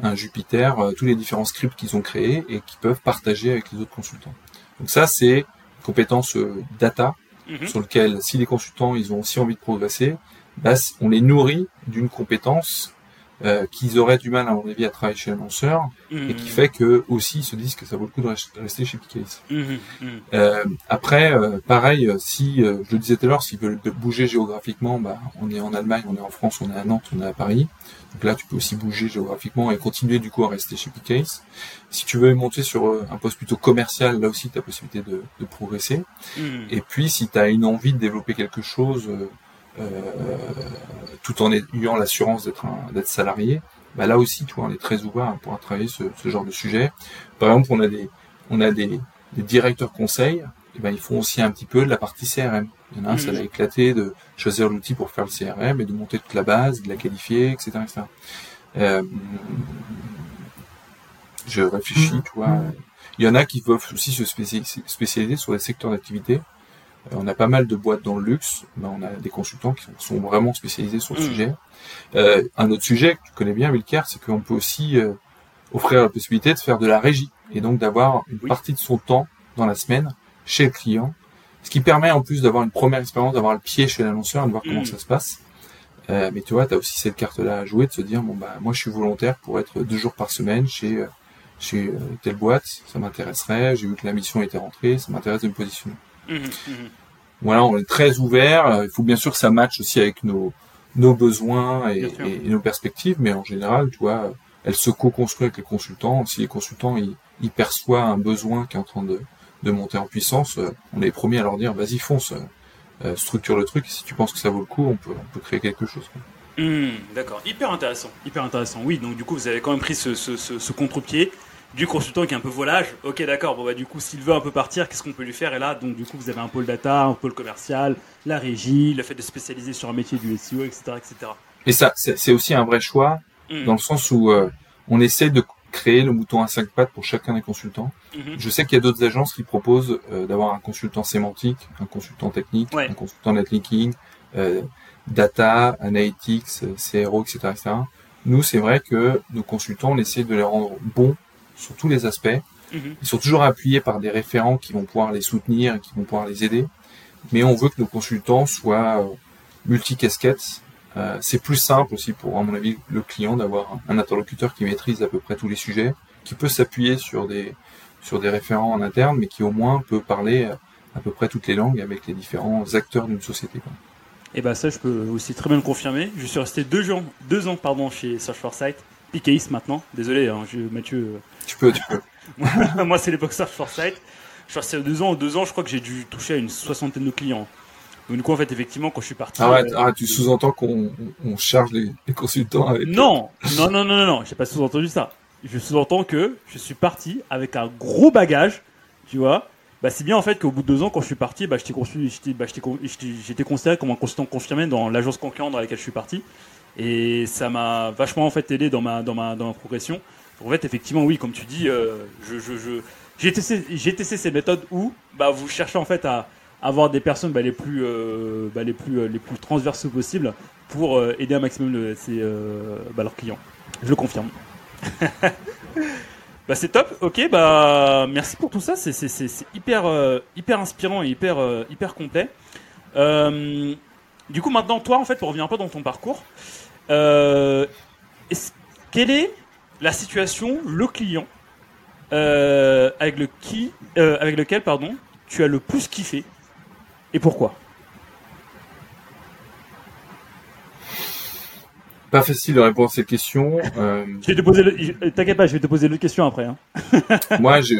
un Jupiter euh, tous les différents scripts qu'ils ont créés et qui peuvent partager avec les autres consultants. Donc ça, c'est une compétence euh, data mhm. sur lequel, si les consultants ils ont aussi envie de progresser, bah, on les nourrit d'une compétence euh, qu'ils auraient du mal, à mon avis, à travailler chez l'annonceur, et qui mmh. fait que aussi ils se disent que ça vaut le coup de rester chez PKS. Mmh, mmh. Euh, après, euh, pareil, euh, si je le disais tout à l'heure, s'ils veulent bouger géographiquement, bah, on est en Allemagne, on est en France, on est à Nantes, on est à Paris. Donc là, tu peux aussi bouger géographiquement et continuer du coup à rester chez PKS. Si tu veux monter sur un poste plutôt commercial, là aussi, tu as possibilité de, de progresser. Et puis, si tu as une envie de développer quelque chose euh, tout en ayant l'assurance d'être d'être salarié, bah là aussi, tu vois, on est très ouvert pour travailler ce, ce, genre de sujet. Par exemple, on a des, on a des, des directeurs conseils, et ben ils font aussi un petit peu de la partie CRM. Il y en a un, ça l'a mmh. éclaté de choisir l'outil pour faire le CRM et de monter toute la base, de la qualifier, etc. etc. Euh, je réfléchis, tu vois. Il y en a qui peuvent aussi se spécialiser sur les secteurs d'activité. Euh, on a pas mal de boîtes dans le luxe, mais on a des consultants qui sont vraiment spécialisés sur le mm. sujet. Euh, un autre sujet que tu connais bien, Wilker, c'est qu'on peut aussi euh, offrir la possibilité de faire de la régie et donc d'avoir une partie de son temps dans la semaine chez le client, ce qui permet en plus d'avoir une première expérience, d'avoir le pied chez l'annonceur et de voir comment mm. ça se passe. Euh, mais tu vois, tu as aussi cette carte-là à jouer, de se dire, bon bah moi je suis volontaire pour être deux jours par semaine chez euh, chez telle boîte, ça m'intéresserait, j'ai vu que la mission était rentrée, ça m'intéresse de me positionner. Mmh, mmh. Voilà, on est très ouvert. Il faut bien sûr que ça matche aussi avec nos nos besoins et, nos perspectives, mais en général, tu vois, elle se co-construit avec les consultants. Si les consultants ils, perçoivent un besoin qui est en train de, de monter en puissance, on est les premiers à leur dire vas-y fonce, euh, structure le truc. Si tu penses que ça vaut le coup, on peut on peut créer quelque chose. Mmh, d'accord, hyper intéressant, hyper intéressant. Oui, donc du coup vous avez quand même pris ce, ce, ce, ce contre-pied du consultant qui est un peu volage. Ok, d'accord. Bon bah du coup, s'il veut un peu partir, qu'est-ce qu'on peut lui faire? Et là, donc du coup, vous avez un pôle data, un pôle commercial, la régie, le fait de spécialiser sur un métier du SEO, etc., etc. Et ça, c'est aussi un vrai choix hmm. dans le sens où euh, on essaie de créer le mouton à cinq pattes pour chacun des consultants. Mhm. Je sais qu'il y a d'autres agences qui proposent euh, d'avoir un consultant sémantique, un consultant technique, un consultant netlinking, euh, data, analytics, CRO, etc., etc. Nous, c'est vrai que nos consultants, on essaie de les rendre bons sur tous les aspects. Mhm. Ils sont toujours appuyés par des référents qui vont pouvoir les soutenir, qui vont pouvoir les aider. Mais on veut que nos consultants soient euh, multi-casquettes. Euh, c'est plus simple aussi pour, à mon avis, le client d'avoir un interlocuteur qui maîtrise à peu près tous les sujets, qui peut s'appuyer sur des, sur des référents en interne, mais qui au moins peut parler à peu près toutes les langues avec les différents acteurs d'une société. Et bah ça, je peux aussi très bien le confirmer. Je suis resté deux ans, deux ans pardon, chez Search for Sight PKIS maintenant. Désolé, hein, je, Mathieu. Euh. Tu peux, tu peux. moi, c'est l'époque Search for Sight. Je suis resté deux ans. Deux ans, je crois que j'ai dû toucher à une soixantaine de clients. Donc, du coup, en fait, effectivement, quand je suis parti. Arrête, euh, tu sous-entends qu'on charge les, consultants avec. Non, non, non, non, non, non, j'ai pas sous-entendu ça. Je sous-entends que je suis parti avec un gros bagage, tu vois. Bah, c'est bien en fait qu'au bout de deux ans, quand je suis parti, bah, j'étais bah, considéré comme un consultant confirmé dans l'agence concurrente dans laquelle je suis parti. Et ça m'a vachement en fait aidé dans ma, dans ma, dans ma progression. En fait, effectivement, oui, comme tu dis, euh, j'ai testé, j'ai testé ces méthodes où bah, vous cherchez en fait à avoir des personnes bah, les plus, euh, bah, les plus, euh, les plus transverses possibles pour euh, aider un maximum de, bah, leurs clients. Je le confirme. bah c'est top. Ok, bah merci pour tout ça. C'est, c'est, c'est, hyper, hyper inspirant et hyper, hyper complet. du coup, maintenant, toi, en fait, pour revenir un peu dans ton parcours, euh, quelle est la situation, le client euh, avec, le qui, euh, avec lequel pardon, tu as le plus kiffé et pourquoi? Pas facile de répondre à cette question. je vais te poser, t'inquiète pas, je vais te poser l'autre question après. Hein. moi, je,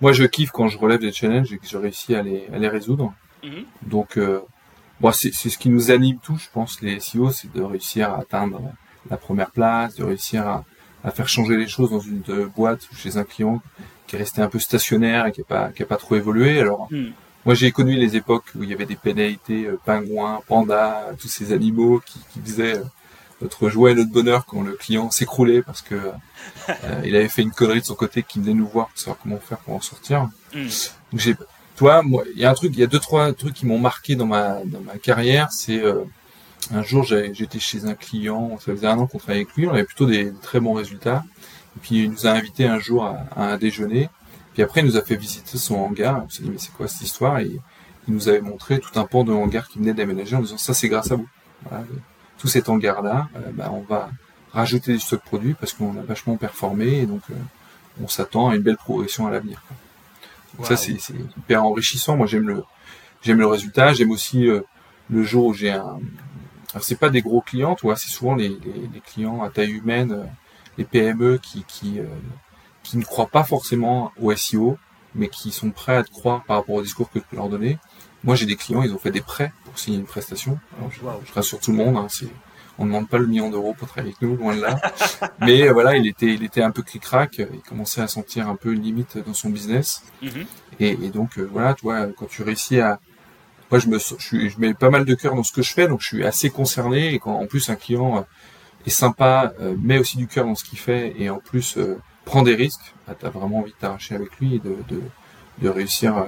moi, je kiffe quand je relève des challenges et que je réussis à les, à les résoudre. Mhm. Donc, c'est ce qui nous anime tous, je pense, les SEO, c'est de réussir à atteindre la première place, de réussir à, à faire changer les choses dans une boîte ou chez un client qui est resté un peu stationnaire et qui n'a pas, qui a pas trop évolué. Alors, hmm. moi, j'ai connu les époques où il y avait des pénalités, euh, pingouins, pandas, tous ces animaux qui, qui faisaient euh, notre joie et notre bonheur quand le client s'écroulait parce que euh, il avait fait une connerie de son côté qui venait nous voir pour savoir comment faire pour en sortir. Hmm. Donc j'ai, il y a un truc, il y a deux trois trucs qui m'ont marqué dans ma carrière, c'est un jour, j'étais chez un client, ça faisait un an qu'on travaillait avec lui, on avait plutôt des, très bons résultats. Et puis il nous a invités un jour à, un déjeuner. Puis après, il nous a fait visiter son hangar. On s'est dit, mais c'est quoi cette histoire? Et il nous avait montré tout un pan de hangar qui venait d'aménager en disant, ça c'est grâce à vous. tout cet hangar-là, euh, bah, on va rajouter des stocks produits parce qu'on a vachement performé et donc euh, on s'attend à une belle progression à l'avenir. Donc ça c'est hyper enrichissant. Moi j'aime le j'aime le résultat. J'aime aussi euh, le jour où j'ai un alors c'est pas des gros clients, tu vois, c'est souvent les, les, clients à taille humaine, euh, les PME qui qui, euh, qui ne croient pas forcément au SEO, mais qui sont prêts à te croire par rapport au discours que tu peux leur donner. Moi, j'ai des clients, ils ont fait des prêts pour signer une prestation. Alors, je, rassure tout le monde, hein, c'est on ne demande pas le million d'euros pour travailler avec nous, loin de là. Mais euh, voilà, il était, il était un peu cric-crac. Il commençait à sentir un peu une limite dans son business. Mm-hmm. et, et, donc voilà, tu vois, quand tu réussis à, moi je me je, mets pas mal de cœur dans ce que je fais, donc je suis assez concerné et quand en plus un client euh, est sympa, euh, met aussi du cœur dans ce qu'il fait et en plus euh, prend des risques, bah, tu as vraiment envie de t'arracher avec lui et de, de, de réussir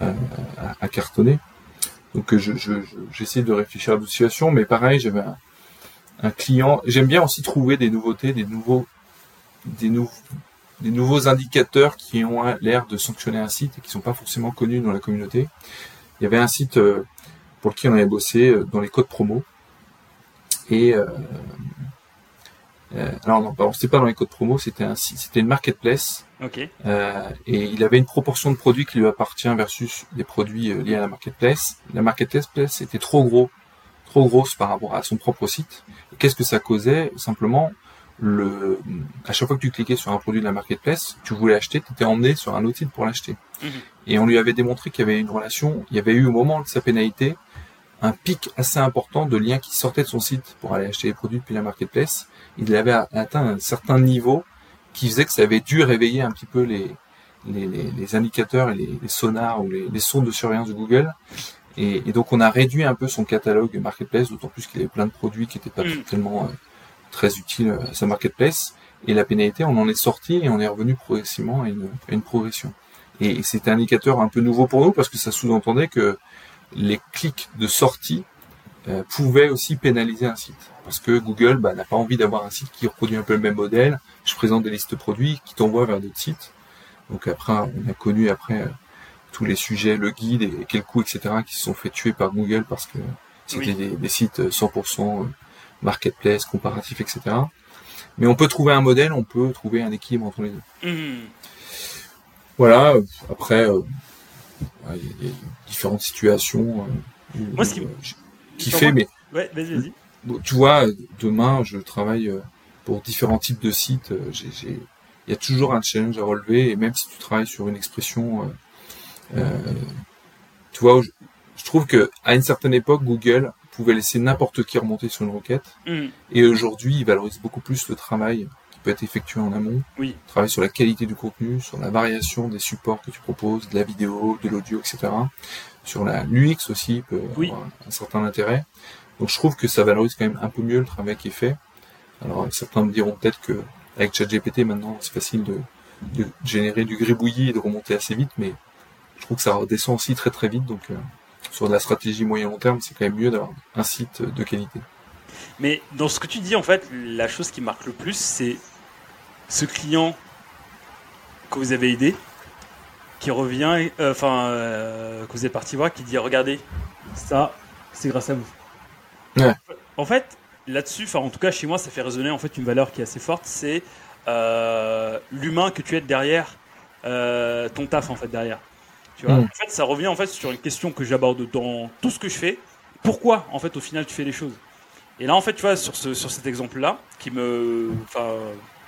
à, cartonner. Donc je, j'essaie de réfléchir à d'autres situations, mais pareil, j'avais un, client. J'aime bien aussi trouver des nouveautés, des nouveaux, des, nouveaux des nouveaux indicateurs qui ont l'air de sanctionner un site et qui sont pas forcément connus dans la communauté il y avait un site euh, pour lequel on avait bossé euh, dans les codes promo. Et euh, alors non, c'était pas dans les codes promo, c'était un c'était une marketplace. Ok. et il avait une proportion de produits qui lui appartient versus des produits liés à la marketplace. La marketplace était trop gros, trop grosse par rapport à son propre site. Qu'est-ce que ça causait? Simplement, le, à chaque fois que tu cliquais sur un produit de la marketplace, tu voulais acheter, tu étais emmené sur un autre site pour l'acheter. Mhm. Et on lui avait démontré qu'il y avait une relation, il y avait eu au moment de sa pénalité un pic assez important de liens qui sortaient de son site pour aller acheter les produits depuis la marketplace. Il avait atteint un certain niveau qui faisait que ça avait dû réveiller un petit peu les, les, les, indicateurs et les, sonars ou les, sons de surveillance de Google. Et, et, donc on a réduit un peu son catalogue marketplace, d'autant plus qu'il y avait plein de produits qui n'étaient pas mhm. tellement euh, très utile à sa marketplace. Et la pénalité, on en est sorti et on est revenu progressivement à une, une progression. Et c'est un indicateur un peu nouveau pour nous parce que ça sous-entendait que les clics de sortie euh, pouvaient aussi pénaliser un site. Parce que Google bah, n'a pas envie d'avoir un site qui reproduit un peu le même modèle. Je présente des listes de produits qui t'envoient vers d'autres sites. Donc après, on a connu après euh, tous les sujets, le guide et quel coût, etc., qui se sont fait tuer par Google parce que c'était des, des, sites 100% marketplace, comparatif, etc. Mais on peut trouver un modèle, on peut trouver un équilibre entre les deux. Mhm. Voilà, après, euh, il y, a différentes situations euh, Moi, ce qui, qui fait, mais ouais, vas-y, vas-y. Tu vois, demain, je travaille euh, pour différents types de sites. il y a toujours un challenge à relever, et même si tu travailles sur une expression, tu vois, je trouve que à une certaine époque, Google pouvait laisser n'importe qui remonter sur une requête. Mm. Et aujourd'hui, il valorise beaucoup plus le travail qui peut être effectué en amont. Oui. Travail sur la qualité du contenu, sur la variation des supports que tu proposes, de la vidéo, de l'audio, etc. Sur la l'UX aussi peut avoir un certain intérêt. Donc je trouve que ça valorise quand même un peu mieux le travail qui est fait. Alors certains me diront peut-être que avec ChatGPT maintenant c'est facile de, générer du gribouillis et de remonter assez vite, mais je trouve que ça redescend aussi très très vite. Donc euh, sur de la stratégie moyen-long terme, c'est quand même mieux d'avoir un site de qualité. Mais dans ce que tu dis, en fait, la chose qui marque le plus, c'est ce client que vous avez aidé, qui revient, euh, enfin, euh, que vous êtes parti voir, qui dit Regardez, ça, c'est grâce à vous. Ouais. En fait, là-dessus, enfin, en tout cas, chez moi, ça fait résonner en fait une valeur qui est assez forte c'est euh, l'humain que tu es derrière ton taf, en fait, derrière. Mm. En fait, ça revient en fait sur une question que j'aborde dans tout ce que je fais. Pourquoi, en fait, au final, tu fais les choses? Et là, en fait, tu vois, sur, ce, sur cet exemple-là, qui me,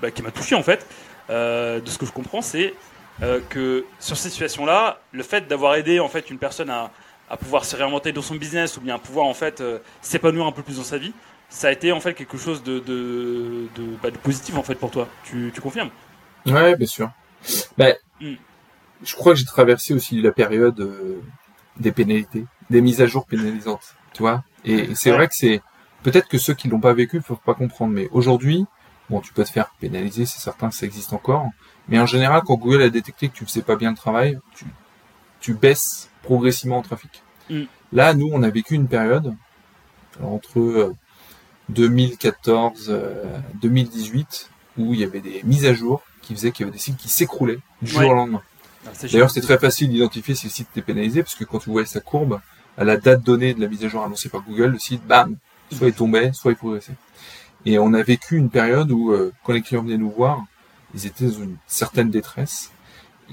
bah, qui m'a touché en fait, euh, de ce que je comprends, c'est euh, que sur cette situation-là, le fait d'avoir aidé en fait une personne à, à, pouvoir se réinventer dans son business ou bien à pouvoir en fait euh, s'épanouir un peu plus dans sa vie, ça a été en fait quelque chose de, de, de, bah, de positif en fait pour toi. Tu, tu confirmes? Ouais, bien sûr. Ben, mm. je crois que j'ai traversé aussi la période euh, des pénalités, des mises à jour pénalisantes, tu vois? Et, c'est vrai que c'est peut-être que ceux qui l'ont pas vécu ne peuvent pas comprendre, mais aujourd'hui, bon, tu peux te faire pénaliser, c'est certain, ça existe encore. Mais en général, quand Google a détecté que tu faisais pas bien le travail, tu, tu baisses progressivement en trafic. Mm. Là, nous, on a vécu une période entre 2014 euh, 2018 euh, où il y avait des mises à jour qui faisaient qu'il y avait des sites qui s'écroulaient du jour au lendemain. Ah, D'ailleurs, c'est très facile d'identifier si le site était pénalisé parce que quand tu voyais sa courbe, à la date donnée de la mise à jour annoncée par Google, le site, bam, soit il tombait, soit il progressait. Et on a vécu une période où, euh, quand les clients venaient nous voir, ils étaient dans une certaine détresse,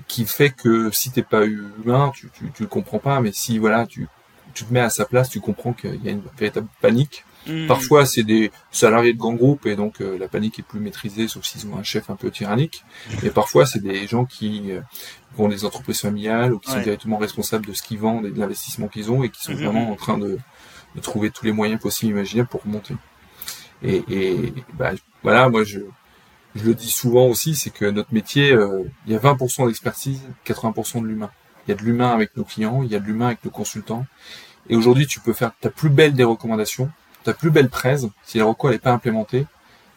qui fait que si t'es pas humain, tu, tu, tu le comprends pas, mais si voilà, tu, tu te mets à sa place, tu comprends qu'il y a une véritable panique. Hmm. Parfois, c'est des salariés de grands groupes et donc euh, la panique est plus maîtrisée, sauf s'ils ont un chef un peu tyrannique. Et parfois, c'est des gens qui euh, ont des entreprises familiales ou qui sont directement responsables de ce qu'ils vendent et de l'investissement qu'ils ont et qui sont hmm. vraiment en train de, de, trouver tous les moyens possibles imaginables pour remonter. Et, et bah, voilà, moi je, je le dis souvent aussi, c'est que notre métier, euh, il y a 20% d'expertise, 80% de l'humain. Il y a de l'humain avec nos clients, il y a de l'humain avec nos consultants. Et aujourd'hui, tu peux faire ta plus belle des recommandations, ta plus belle presse. Si la reco n'est pas implémentée,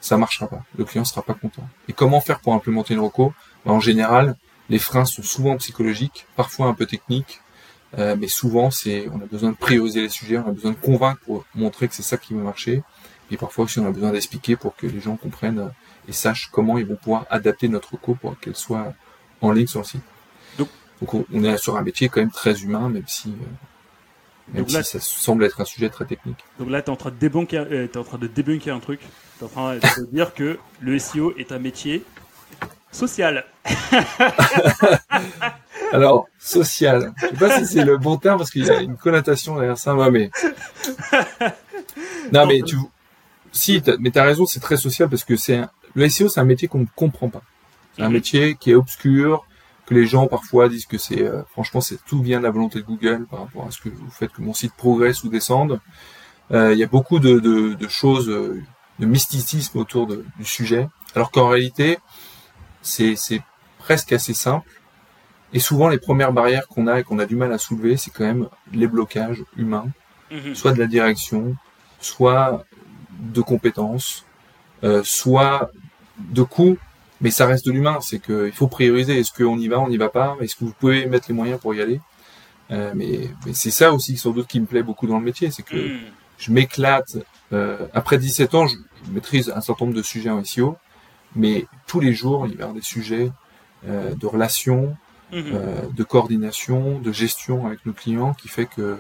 ça marchera pas. Le client sera pas content. Et comment faire pour implémenter une reco? Ben, En général, les freins sont souvent psychologiques, parfois un peu techniques, euh, mais souvent c'est on a besoin de prioriser les sujets, on a besoin de convaincre pour montrer que c'est ça qui va marcher. Et parfois aussi on a besoin d'expliquer pour que les gens comprennent euh, et sachent comment ils vont pouvoir adapter notre reco pour qu'elle soit en ligne sur le site. Donc, on est sur un métier quand même très humain, même si, euh, même si ça semble être un sujet très technique. Donc là, tu es en train de débunker, euh, es en train de débunker un truc. Tu es en train de dire que le SEO est un métier social. Alors, social. Je sais pas si c'est le bon terme parce qu'il y a une connotation derrière ça, mais. Non, mais tu, si, as, mais t'as raison, c'est très social parce que c'est le SEO, c'est un métier qu'on ne comprend pas. C'est un métier qui est obscur, que les gens parfois disent que c'est, euh, franchement, c'est tout vient de la volonté de Google par rapport à ce que vous faites que mon site progresse ou descende. Euh, il y a beaucoup de, de, de choses, euh, de mysticisme autour de, du sujet, alors qu'en réalité, c'est, presque assez simple. Et souvent, les premières barrières qu'on a et qu'on a du mal à soulever, c'est quand même les blocages humains, mhm. soit de la direction, soit de compétences, euh, soit de coûts, mais ça reste de l'humain. C'est qu'il faut prioriser. Est-ce qu'on y va, on n'y va pas? Est-ce que vous pouvez mettre les moyens pour y aller? Euh, Mais, mais c'est ça aussi, sans doute, qui me plaît beaucoup dans le métier, c'est que hmm. je m'éclate. Euh, après 17 ans, je, maîtrise un certain nombre de sujets en SEO, mais tous les jours, il y a des sujets euh, de relations, hmm. euh, de coordination, de gestion avec nos clients, qui fait que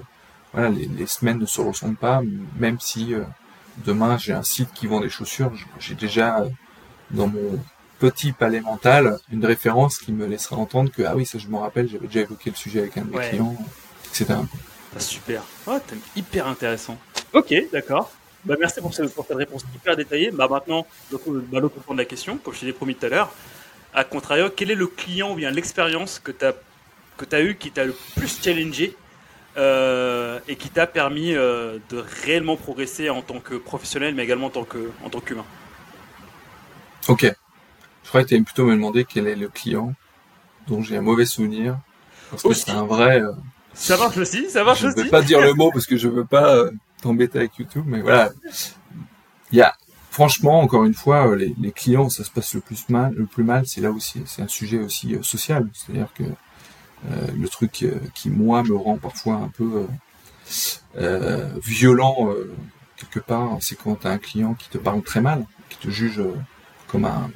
voilà, les, les semaines ne se ressemblent pas, même si euh, demain j'ai un site qui vend des chaussures, j'ai déjà euh, dans mon petit palais mental une référence qui me laissera entendre que ah oui ça je me rappelle j'avais déjà évoqué le sujet avec un de mes clients etc ah, super. Oh, hyper intéressant. Ok d'accord. Bah, merci pour cette, pour cette, réponse hyper détaillée. Bah maintenant bah, l'autre point de la question comme je t'ai promis tout à l'heure. À contrario quel est le client ou bien l'expérience que tu as que tu as eu qui t'a le plus challengé euh, et qui t'a permis euh, de réellement progresser en tant que professionnel, mais également en tant que en tant qu'humain? Ok. Je crois que tu plutôt me demander quel est le client dont j'ai un mauvais souvenir. Parce que c'est un vrai. Euh, ça marche aussi, ça marche aussi. Je ne vais pas dire le mot parce que je veux pas t'embêter avec YouTube, mais voilà. Il y a, franchement, encore une fois, les, les clients, ça se passe le plus mal, le plus mal, c'est là aussi, c'est un sujet aussi social. C'est-à-dire que euh, le truc euh, qui moi me rend parfois un peu euh, violent quelque part, c'est quand tu as un client qui te parle très mal, qui te juge comme un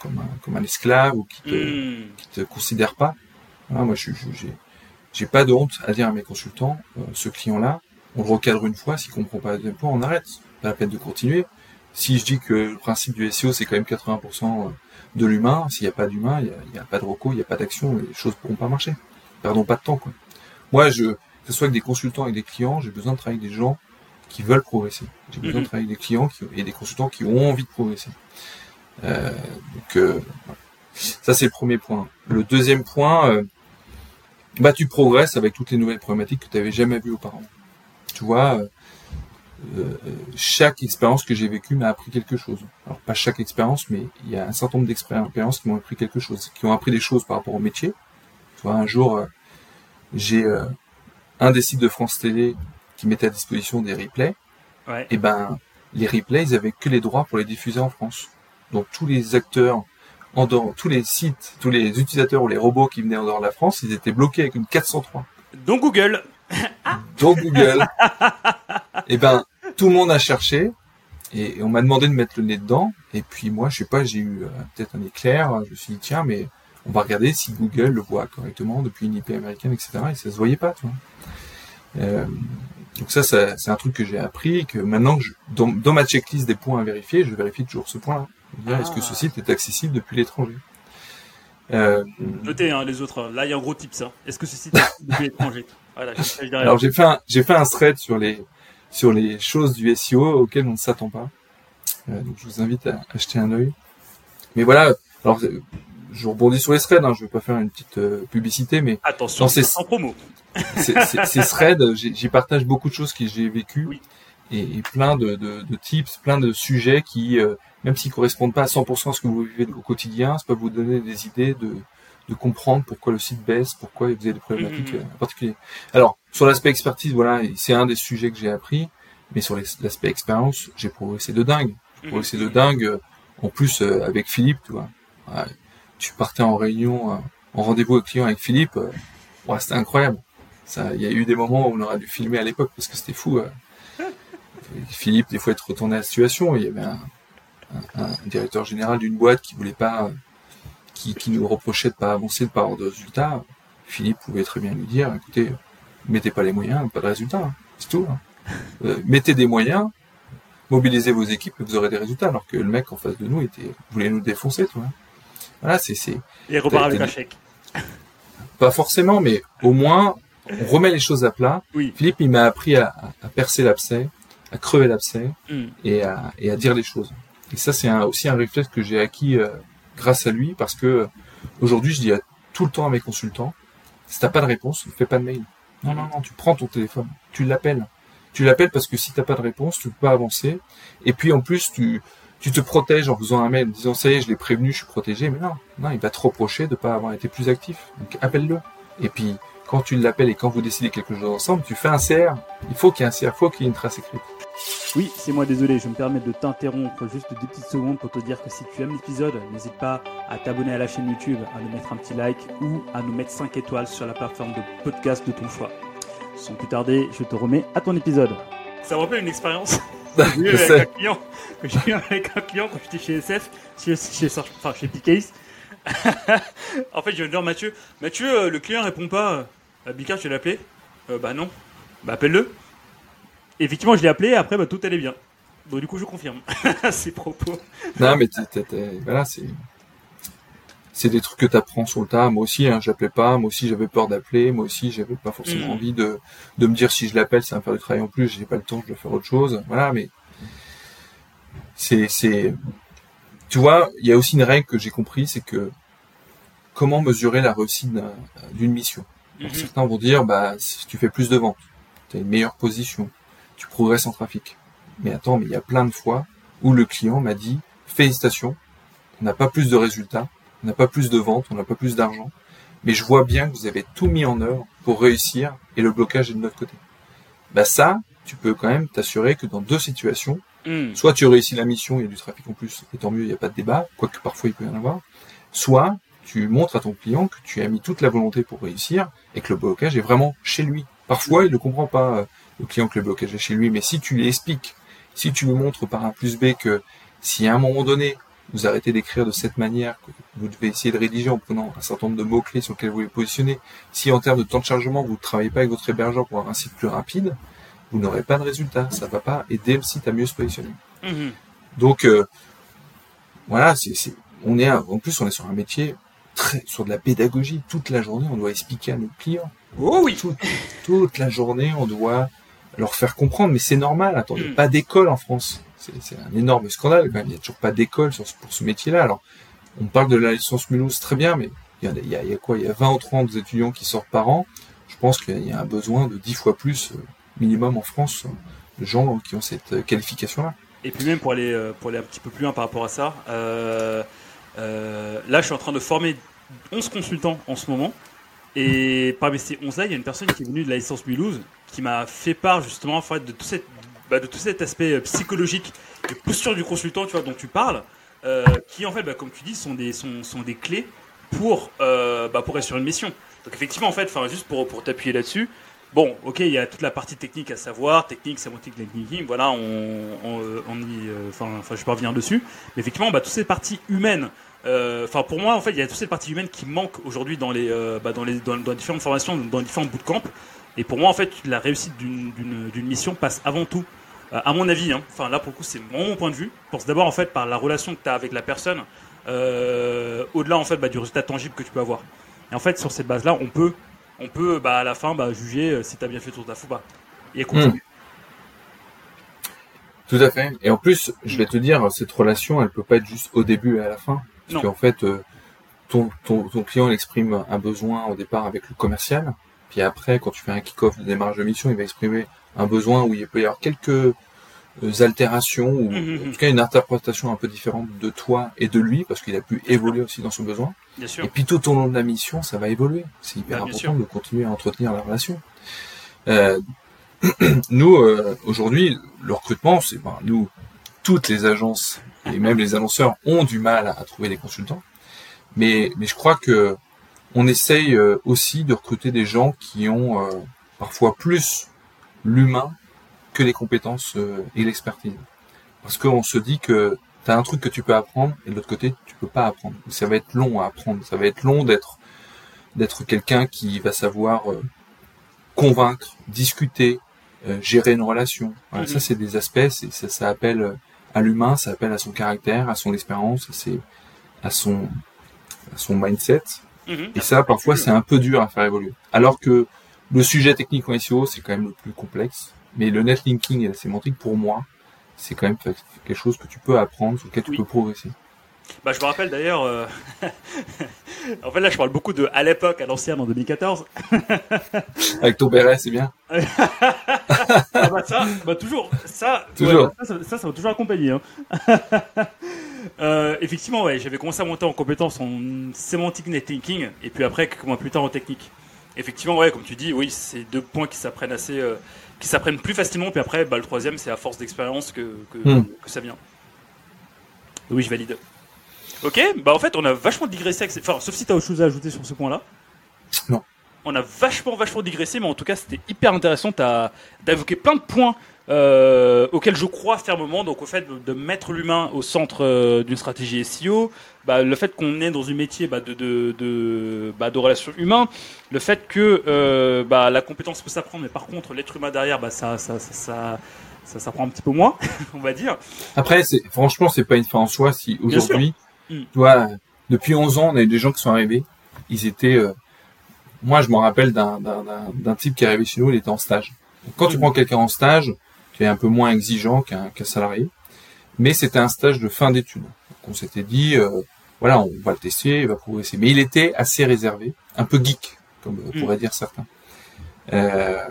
comme, un, comme un esclave ou qui te, hmm. te considère pas. moi, je j'ai j'ai pas de honte à dire à mes consultants, ce client-là, on le recadre une fois, s'il comprend pas la deuxième fois, on arrête. Pas la peine de continuer. Si je dis que le principe du SEO, c'est quand même 80% de l'humain. S'il n'y a pas d'humain, il n'y a, pas de recours, il n'y a pas d'action, les choses pourront pas marcher. Perdons pas de temps, quoi. Moi, je, que ce soit avec des consultants et des clients, j'ai besoin de travailler avec des gens qui veulent progresser. J'ai besoin de mhm. travailler avec des clients qui, et des consultants qui ont envie de progresser. Euh, donc, euh, ça c'est le premier point. Le deuxième point, euh, bah tu progresses avec toutes les nouvelles problématiques que tu n'avais jamais vues auparavant. Tu vois, chaque expérience que j'ai vécue m'a appris quelque chose. Alors pas chaque expérience, mais il y a un certain nombre d'expériences qui m'ont appris quelque chose, qui ont appris des choses par rapport au métier. Tu vois, un jour, j'ai un des sites de France Télé qui mettait à disposition des replays. Ouais. Et ben, les replays, ils avaient que les droits pour les diffuser en France. Donc tous les acteurs en dehors, tous les sites, tous les utilisateurs ou les robots qui venaient en dehors de la France, ils étaient bloqués avec une 403. Donc Google. Donc Google. et ben, tout le monde a cherché et on m'a demandé de mettre le nez dedans. Et puis moi, je sais pas, j'ai eu euh, peut-être un éclair. Je me suis dit tiens, mais on va regarder si Google le voit correctement depuis une IP américaine, etc. Et ça se voyait pas, tu vois. Euh, donc ça, ça c'est un truc que j'ai appris, que maintenant, je, dans, dans, ma checklist des points à vérifier, je vérifie toujours ce point-là. Est-ce que ce site est accessible depuis l'étranger? Euh, Notez hein, les autres. Là, il y a un gros tip ça. Est-ce que ce site est depuis l'étranger? Voilà, Alors j'ai fait un j'ai fait un thread sur les sur les choses du SEO auxquelles on ne s'attend pas. Euh, donc je vous invite à acheter un œil. Mais voilà. Alors je rebondis sur les threads. Hein, je vais pas faire une petite euh, publicité, mais attention, c'est ces, en promo. ces, ces threads, j'y partage beaucoup de choses que j'ai vécues. Oui et, plein de, de, de, tips, plein de sujets qui, euh, même s'ils correspondent pas à 100% à ce que vous vivez au quotidien, ça peut vous donner des idées de, de comprendre pourquoi le site baisse, pourquoi vous avez des problématiques mmh. particulières. Alors, sur l'aspect expertise, voilà, c'est un des sujets que j'ai appris, mais sur l'aspect expérience, j'ai progressé de dingue. J'ai mmh. progressé de dingue. Euh, en plus, avec Philippe, tu vois. tu partais en réunion, en rendez-vous avec client avec Philippe, ouais, c'était incroyable. Ça, il y a eu des moments où on aurait dû filmer à l'époque parce que c'était fou. Philippe, des fois, être retourné à la situation. Il y avait un, directeur général d'une boîte qui voulait pas, qui, nous reprochait de pas avancer, de pas avoir de résultats. Philippe pouvait très bien lui dire, écoutez, mettez pas les moyens, pas de résultats, hein. c'est tout. Hein. Euh, mettez des moyens, mobilisez vos équipes et vous aurez des résultats. Alors que le mec en face de nous était, voulait nous défoncer, toi. Voilà, c'est, c'est. Et repart avec un chèque. Pas forcément, mais au moins, on remet les choses à plat. Oui. Philippe, il m'a appris à, à percer l'abcès, à crever l'abcès mm. et, à, et à dire les choses. Et ça, c'est aussi un réflexe que j'ai acquis euh, grâce à lui parce que aujourd'hui, je dis à, tout le temps à mes consultants, si t'as pas de réponse, ne fais pas de mail. Non, non, non, tu prends ton téléphone, tu l'appelles. Tu l'appelles parce que si t'as pas de réponse, tu peux pas avancer. Et puis en plus, tu, tu te protèges en faisant un mail, en disant ça y est, je l'ai prévenu, je suis protégé. Mais non, non, il va te reprocher de pas avoir été plus actif. Donc appelle-le. Et puis quand tu l'appelles et quand vous décidez quelque chose ensemble, tu fais un CR. Il faut qu'il y ait un CR, il faut qu'il y ait une trace écrite. Oui, c'est moi désolé, je me permets de t'interrompre juste deux petites secondes pour te dire que si tu aimes l'épisode, n'hésite pas à t'abonner à la chaîne YouTube, à nous mettre un petit like ou à nous mettre 5 étoiles sur la plateforme de podcast de ton choix. Sans plus tarder, je te remets à ton épisode. Ça me rappelle une expérience que j'ai eu avec un client, que j'ai eu avec un client quand j'étais chez SF, chez, chez, enfin, chez Picase. en fait, je vais dire Mathieu, Mathieu, euh, le client répond pas. Euh, Bicard, tu l'as appelé? Euh, Bah non. Bah appelle-le effectivement, je l'ai appelé et après, bah, tout allait bien. Donc, du coup, je confirme ces propos. Non, mais voilà, c'est. C'est des trucs que tu apprends sur le tas. Moi aussi, hein, j'appelais pas. Moi aussi, j'avais peur d'appeler. Moi aussi, j'avais pas forcément mm. envie de, de me dire si je l'appelle, ça va me faire du travail en plus. J'ai pas le temps, je dois faire autre chose. Voilà, mais c'est, c'est, tu vois, il y a aussi une règle que j'ai compris, c'est que comment mesurer la réussite d'une mission? Mm-hmm. Certains vont dire, bah, si tu fais plus de ventes, tu as une meilleure position, tu progresses en trafic. Mais attends, mais il y a plein de fois où le client m'a dit, félicitations, on n'a pas plus de résultats, on n'a pas plus de ventes, on n'a pas plus d'argent, mais je vois bien que vous avez tout mis en œuvre pour réussir et le blocage est de notre côté. Bah ça, tu peux quand même t'assurer que dans deux situations, hmm. soit tu réussis la mission, il y a du trafic en plus, et tant mieux, il n'y a pas de débat, quoique parfois il peut y en avoir, soit tu montres à ton client que tu as mis toute la volonté pour réussir et que le blocage est vraiment chez lui. Parfois, il ne comprend pas le client que le blocage est chez lui. Mais si tu lui expliques, si tu lui montres par un plus B que si à un moment donné, vous arrêtez d'écrire de cette manière, que vous devez essayer de rédiger en prenant un certain nombre de mots-clés sur lesquels vous les positionnez, si en termes de temps de chargement, vous ne travaillez pas avec votre hébergeur pour avoir un site plus rapide, vous n'aurez pas de résultat. Ça ne va pas aider le site à mieux se positionner. Mm-hmm. Donc, euh, voilà, c'est, on est, en plus, on est sur un métier très, sur de la pédagogie. Toute la journée, on doit expliquer à nos clients. Oh oui! toute la journée, on doit leur faire comprendre, mais c'est normal. Attends, il n'y a hmm. pas d'école en France. C'est un énorme scandale quand même. Il n'y a toujours pas d'école pour ce métier-là. Alors, on parle de la licence Mulhouse très bien, mais il y, a, quoi? Il y a 20 ou 30 étudiants qui sortent par an. Je pense qu'il y a un besoin de 10 fois plus euh, minimum en France gens qui ont cette qualification-là. Et puis même pour aller, pour aller un petit peu plus loin par rapport à ça, là je suis en train de former 11 consultants en ce moment. Et parmi ces 11-là, il y a une personne qui est venue de la licence Mulhouse qui m'a fait part justement bah, de tout cet aspect psychologique et posture du consultant tu vois, dont tu parles, qui en fait, bah, comme tu dis, sont des, clés pour, euh, bah, être sur une mission. Donc effectivement, en fait, juste pour, t'appuyer là-dessus, bon, ok, il y a toute la partie technique à savoir, technique, sémantique, netlinking, voilà, on, on, on y, euh, enfin, je revenir dessus. Mais effectivement, toutes ces parties humaines, euh, enfin, pour moi, en fait, il y a toutes ces parties humaines qui manquent aujourd'hui dans les, euh, différentes formations, dans différents bootcamps. Et pour moi, en fait, la réussite d'une mission passe avant tout à mon avis, hein, enfin là pour le coup c'est mon point de vue, pense d'abord en fait par la relation que tu as avec la personne, euh, au-delà en fait bah, du résultat tangible que tu peux avoir. Et en fait, sur cette base-là, on peut, on peut bah, à la fin bah, juger euh, si tu as bien fait ton taf ou pas. Et continuer. Hmm. Tout à fait. Et en plus, je vais te dire, cette relation, elle peut pas être juste au début et à la fin. Parce qu'en fait, euh, ton, ton, ton, client exprime un besoin au départ avec le commercial. Puis après, quand tu fais un kick-off de démarrage de mission, il va exprimer un besoin où il peut y avoir quelques euh, altérations ou mmh, mmh, en tout cas une interprétation un peu différente de toi et de lui parce qu'il a pu évoluer aussi dans son besoin. Bien sûr. Et puis tout au long de la mission, ça va évoluer. C'est hyper bah, important de continuer à entretenir la relation. Euh, nous euh, aujourd'hui, le recrutement, c'est ben, nous toutes les agences et même les annonceurs ont du mal à, trouver des consultants. Mais mais je crois que on essaye euh, aussi de recruter des gens qui ont parfois plus l'humain que les compétences euh, et l'expertise. Parce qu'on se dit que tu as un truc que tu peux apprendre et de l'autre côté tu peux pas apprendre. Ça va être long à apprendre, ça va être long d'être d'être quelqu'un qui va savoir euh, convaincre, discuter, euh, gérer une relation. Voilà, Ça c'est des aspects, ça, ça appelle à l'humain, ça appelle à son caractère, à son expérience, c'est à son à son mindset. Mhm. Et ça parfois c'est un peu dur à faire évoluer. Alors que le sujet technique en SEO c'est quand même le plus complexe. Mais le netlinking et la sémantique, pour moi, c'est quand même quelque chose que tu peux apprendre, sur lequel tu peux progresser. Bah, je me rappelle d'ailleurs, euh, en fait là je parle beaucoup de à l'époque, à l'ancienne en 2014. Avec ton béret, c'est bien. ah bah ça, bah toujours, ça, toujours. ça, ça, ça, va toujours accompagner. Hein. Euh, effectivement, ouais, j'avais commencé à monter en compétence en sémantique netlinking et puis après quelques mois plus tard en technique. Effectivement, ouais, comme tu dis, oui, c'est deux points qui s'apprennent assez, euh, qui s'apprennent plus facilement. Puis après, bah, le troisième, c'est à force d'expérience que, hmm. que, ça vient. Oui, je valide. Ok, bah en fait, on a vachement digressé. Enfin, sauf si tu as autre chose à ajouter sur ce point-là. Non. On a vachement, vachement digressé, mais en tout cas, c'était hyper intéressant. Tu as, évoqué plein de points euh, auquel je crois fermement. Donc, au fait de, mettre l'humain au centre euh, d'une stratégie SEO, bah, le fait qu'on est dans un métier bah, de, de, de, bah, de relations humaines, le fait que euh, bah, la compétence peut s'apprendre, mais par contre, l'être humain derrière, bah, ça, ça, ça, ça ça s'apprend un petit peu moins, on va dire. Après, c'est, franchement, c'est pas une fin en soi si aujourd'hui, mm. tu vois, depuis 11 ans, on a eu des gens qui sont arrivés, ils étaient, euh, moi, je me rappelle d'un, d'un, d'un, type qui est arrivé chez nous, il était en stage. quand tu mm. prends quelqu'un en stage, un peu moins exigeant qu'un salarié. Mais c'était un stage de fin d'études. on s'était dit, euh, voilà, on va le tester, il va progresser. Mais il était assez réservé, un peu geek, comme mm. pourraient dire certains. Euh,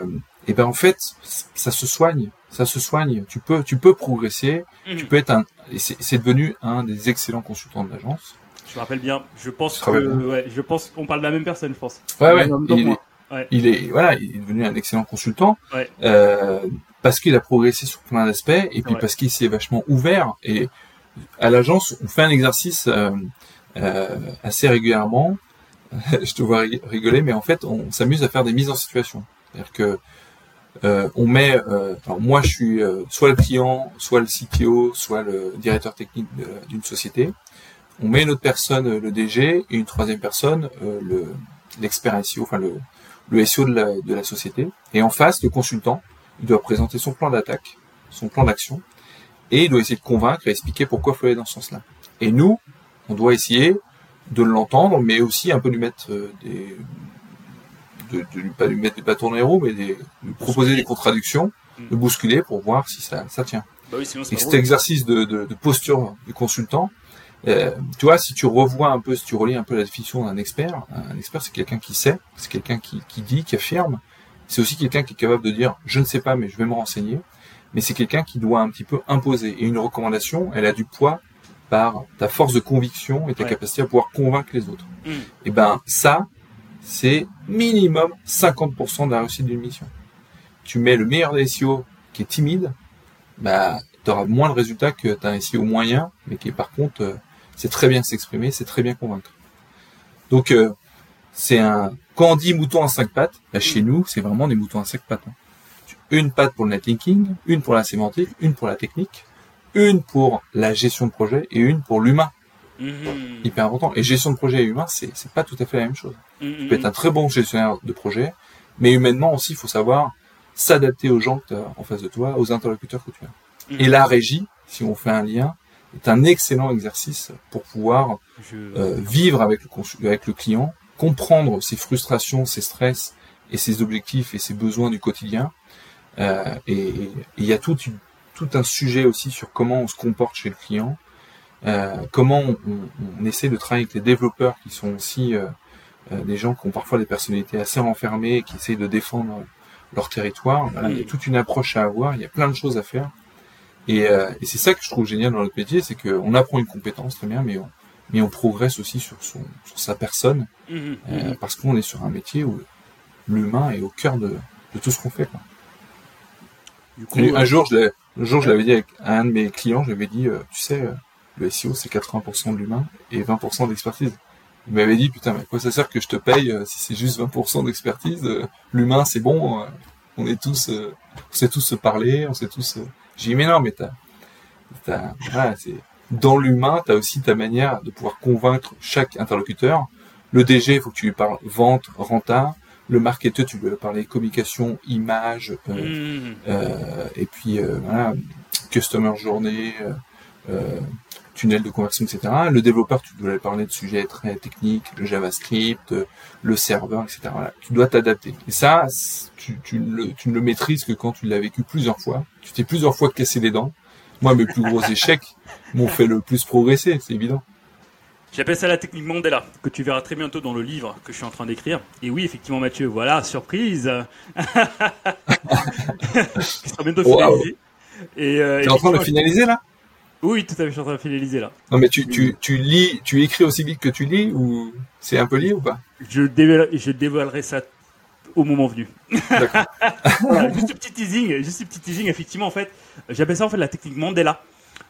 et ben en fait, ça se soigne, ça se soigne. Tu peux, tu peux progresser. Mm. Tu peux être un. C'est devenu un des excellents consultants de l'agence. Je me rappelle bien. Je pense que, ouais, je pense qu'on parle de la même personne, je pense. Ouais, ouais. Il, est, voilà, il est devenu un excellent consultant. Euh, parce qu'il a progressé sur plein d'aspects et puis parce qu'il s'est vachement ouvert. Et à l'agence, on fait un exercice euh, euh, assez régulièrement. je te vois rigoler, mais en fait, on s'amuse à faire des mises en situation. C'est-à-dire que euh, on met, euh, alors moi, je suis euh, soit le client, soit le CTO, soit le directeur technique d'une société. On met une autre personne, le DG, et une troisième personne, le l'expert SEO, enfin le, le SEO de la, de la société. Et en face, le consultant, il doit présenter son plan d'attaque, son plan d'action, et il doit essayer de convaincre et expliquer pourquoi il faut aller dans ce sens-là. Et nous, on doit essayer de l'entendre, mais aussi un peu lui mettre euh, des, de, de, pas lui mettre des bâtons dans les roues, mais de lui proposer des contradictions, de bousculer pour voir si ça, ça tient. Bah oui, et cet exercice de, de, de, posture du consultant, euh, tu vois, si tu revois un peu, si tu relis un peu la définition d'un expert, un expert c'est quelqu'un qui sait, c'est quelqu'un qui, qui dit, qui affirme, c'est aussi quelqu'un qui est capable de dire je ne sais pas mais je vais me renseigner. mais c'est quelqu'un qui doit un petit peu imposer. Et une recommandation, elle a du poids par ta force de conviction et ta capacité à pouvoir convaincre les autres. Mm. Et ben ça, c'est minimum 50% de la réussite d'une mission. Tu mets le meilleur des SEO qui est timide, bah tu auras moins de résultats que as un SEO moyen, mais qui par contre euh, c'est très bien s'exprimer, c'est très bien convaincre. Donc euh, c'est un quand on dit mouton à cinq pattes, bah, chez nous c'est vraiment des moutons à cinq pattes. Hein. Une patte pour le netlinking, une pour la sémantique, une pour la technique, une pour la gestion de projet et une pour l'humain. Mhm. Hyper important. Et gestion de projet et humain, c'est c'est pas tout à fait la même chose. Tu peux être un très bon gestionnaire de projet, mais humainement aussi, il faut savoir s'adapter aux gens que tu as en face de toi, aux interlocuteurs que tu as. Mhm. Et la régie, si on fait un lien, est un excellent exercice pour pouvoir euh, vivre avec le, avec le client, comprendre ses frustrations, ses stress et ses objectifs et ses besoins du quotidien. Euh, et il y a toute une tout un sujet aussi sur comment on se comporte chez le client, euh, comment on, on, essaie de travailler avec les développeurs qui sont aussi euh, euh, des gens qui ont parfois des personnalités assez renfermées et qui essayent de défendre leur territoire. il y a toute une approche à avoir, il y a plein de choses à faire. Et, euh, et c'est ça que je trouve génial dans notre métier, c'est qu'on apprend une compétence très bien, mais on, mais on progresse aussi sur, son, sur sa personne, mmh, mmh, mmh. parce qu'on est sur un métier où l'humain est au cœur de, de tout ce qu'on fait. Quoi. Du coup, un jour, je jour, je l'avais dit à un de mes clients, je lui avais dit, euh, tu sais, euh, le SEO, c'est 80% de l'humain et 20% d'expertise. Il m'avait dit, putain, mais quoi ça sert que je te paye euh, si c'est juste 20% d'expertise L'humain, c'est bon, on est tous, on sait tous se parler, on sait tous... J'ai dit, mais non, mais t'as... t'as c'est... Dans l'humain, t'as aussi ta manière de pouvoir convaincre chaque interlocuteur. Le DG, il faut que tu lui parles vente, renta le marketeur, tu veux parler communication, image, euh, mmh. euh, et puis euh, voilà, customer journée, tunnel de conversion, etc. Le développeur, tu dois parler de sujets très techniques, le JavaScript, le serveur, etc. Tu dois t'adapter. Et ça, tu, tu, le, tu ne le maîtrises que quand tu l'as vécu plusieurs fois. Tu t'es plusieurs fois cassé les dents. Moi, mes plus gros échecs m'ont fait le plus progresser, c'est évident. J'appelle ça la technique Mandela, que tu verras très bientôt dans le livre que je suis en train d'écrire. Et oui, effectivement, Mathieu, voilà, surprise Qui sera bientôt finalisé. Et, euh, T'es en train de finaliser là? Oui, tout à fait, je suis en train de finaliser là. Non, mais tu, tu, tu lis, tu écris aussi vite que tu lis ou c'est un peu lié ou pas? Je, dévoile, je dévoilerai ça au moment venu. voilà, juste un petit teasing, juste un petit teasing, effectivement, en fait, j'appelle ça en fait la technique Mandela,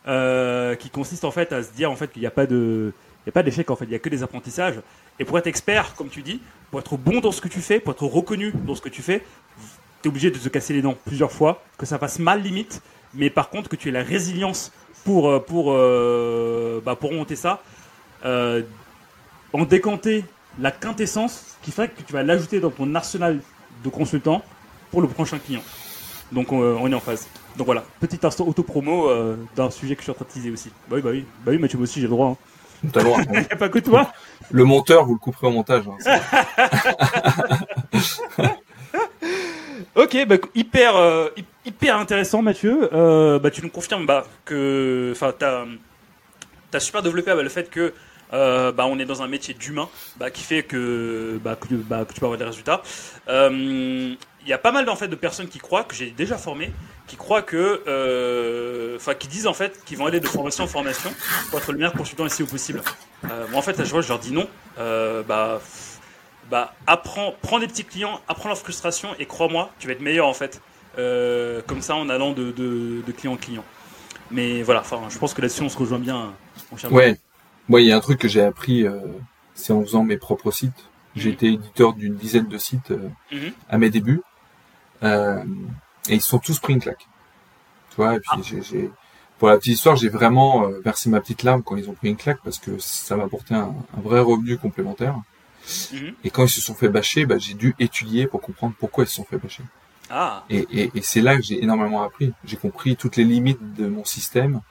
euh, qui consiste en fait à se dire en fait qu'il n'y a pas de n'y a pas d'échec en fait, il n'y a que des apprentissages. Et pour être expert, comme tu dis, pour être bon dans ce que tu fais, pour être reconnu dans ce que tu fais, tu es obligé de te casser les dents plusieurs fois, que ça passe mal limite, mais par contre que tu aies la résilience pour, euh, pour, euh, bah, pour monter ça, euh, en décanter la quintessence, qui fait que tu vas l'ajouter dans ton arsenal de consultants pour le prochain client. Donc on, est en phase. Donc voilà, petit instant auto-promo d'un sujet que je suis en train de teaser aussi. Bah oui, bah oui, bah oui Mathieu, moi aussi j'ai le droit. Hein. Il n'y a pas que toi. Le monteur, vous le couperez au montage. Hein, ok, bah, hyper, euh, hyper intéressant, Mathieu. Euh, bah, tu nous confirmes bah, que, enfin, t'as, as super développé bah, le fait que, euh, bah, on est dans un métier d'humain, bah, qui fait que, bah, que, bah, tu peux avoir des résultats. Il y a pas mal en fait de personnes qui croient que j'ai déjà formé qui croient que, euh, enfin, qui disent en fait qu'ils vont aller de formation en formation pour être le meilleur consultant SEO possible. Euh, moi, en fait, à je leur dis non. Euh, bah, bah, apprends, prends des petits clients, apprends leur frustration et crois-moi, tu vas être meilleur en fait. comme ça, en allant de, de, client en client. Mais voilà, je pense que là-dessus, on se rejoint bien. ouais. Moi, il y a un truc que j'ai appris, c'est en faisant mes propres sites. J'ai mhm. été éditeur d'une dizaine de sites mhm. à mes débuts. Et ils sont tous pris une claque. Tu vois, et puis ah. j'ai, pour la petite histoire, j'ai vraiment euh, versé ma petite larme quand ils ont pris une claque parce que ça m'a apporté un, vrai revenu complémentaire. Mhm. Et quand ils se sont fait bâcher, bah, j'ai dû étudier pour comprendre pourquoi ils se sont fait bâcher. Ah. Et, et, et c'est là que j'ai énormément appris. J'ai compris toutes les limites de mon système,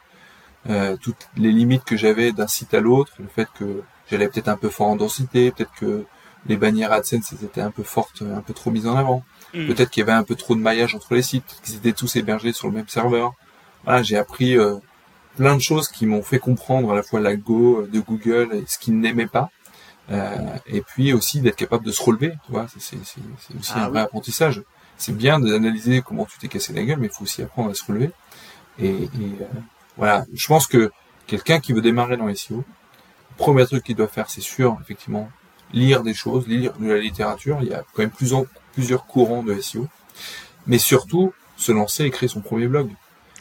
euh, toutes les limites que j'avais d'un site à l'autre, le fait que j'allais peut-être un peu fort en densité, peut-être que les bannières AdSense étaient un peu fortes, un peu trop mises en avant. Mm. Peut-être qu'il y avait un peu trop de maillage entre les sites, qu'ils étaient tous hébergés sur le même serveur. Voilà, j'ai appris euh, plein de choses qui m'ont fait comprendre à la fois l'algo de Google et ce qu'ils n'aimaient pas. Euh, et puis aussi d'être capable de se relever, tu vois, c'est aussi ah un vrai apprentissage. c'est bien d'analyser comment tu t'es cassé la gueule, mais il faut aussi apprendre à se relever. Et, et euh, voilà, je pense que quelqu'un qui veut démarrer dans les SEO, le premier truc qu'il doit faire, c'est sûr, effectivement, lire des choses, lire de la littérature. Il y a quand même plusieurs, plusieurs courants de SEO. Mais surtout, se lancer et créer son premier blog.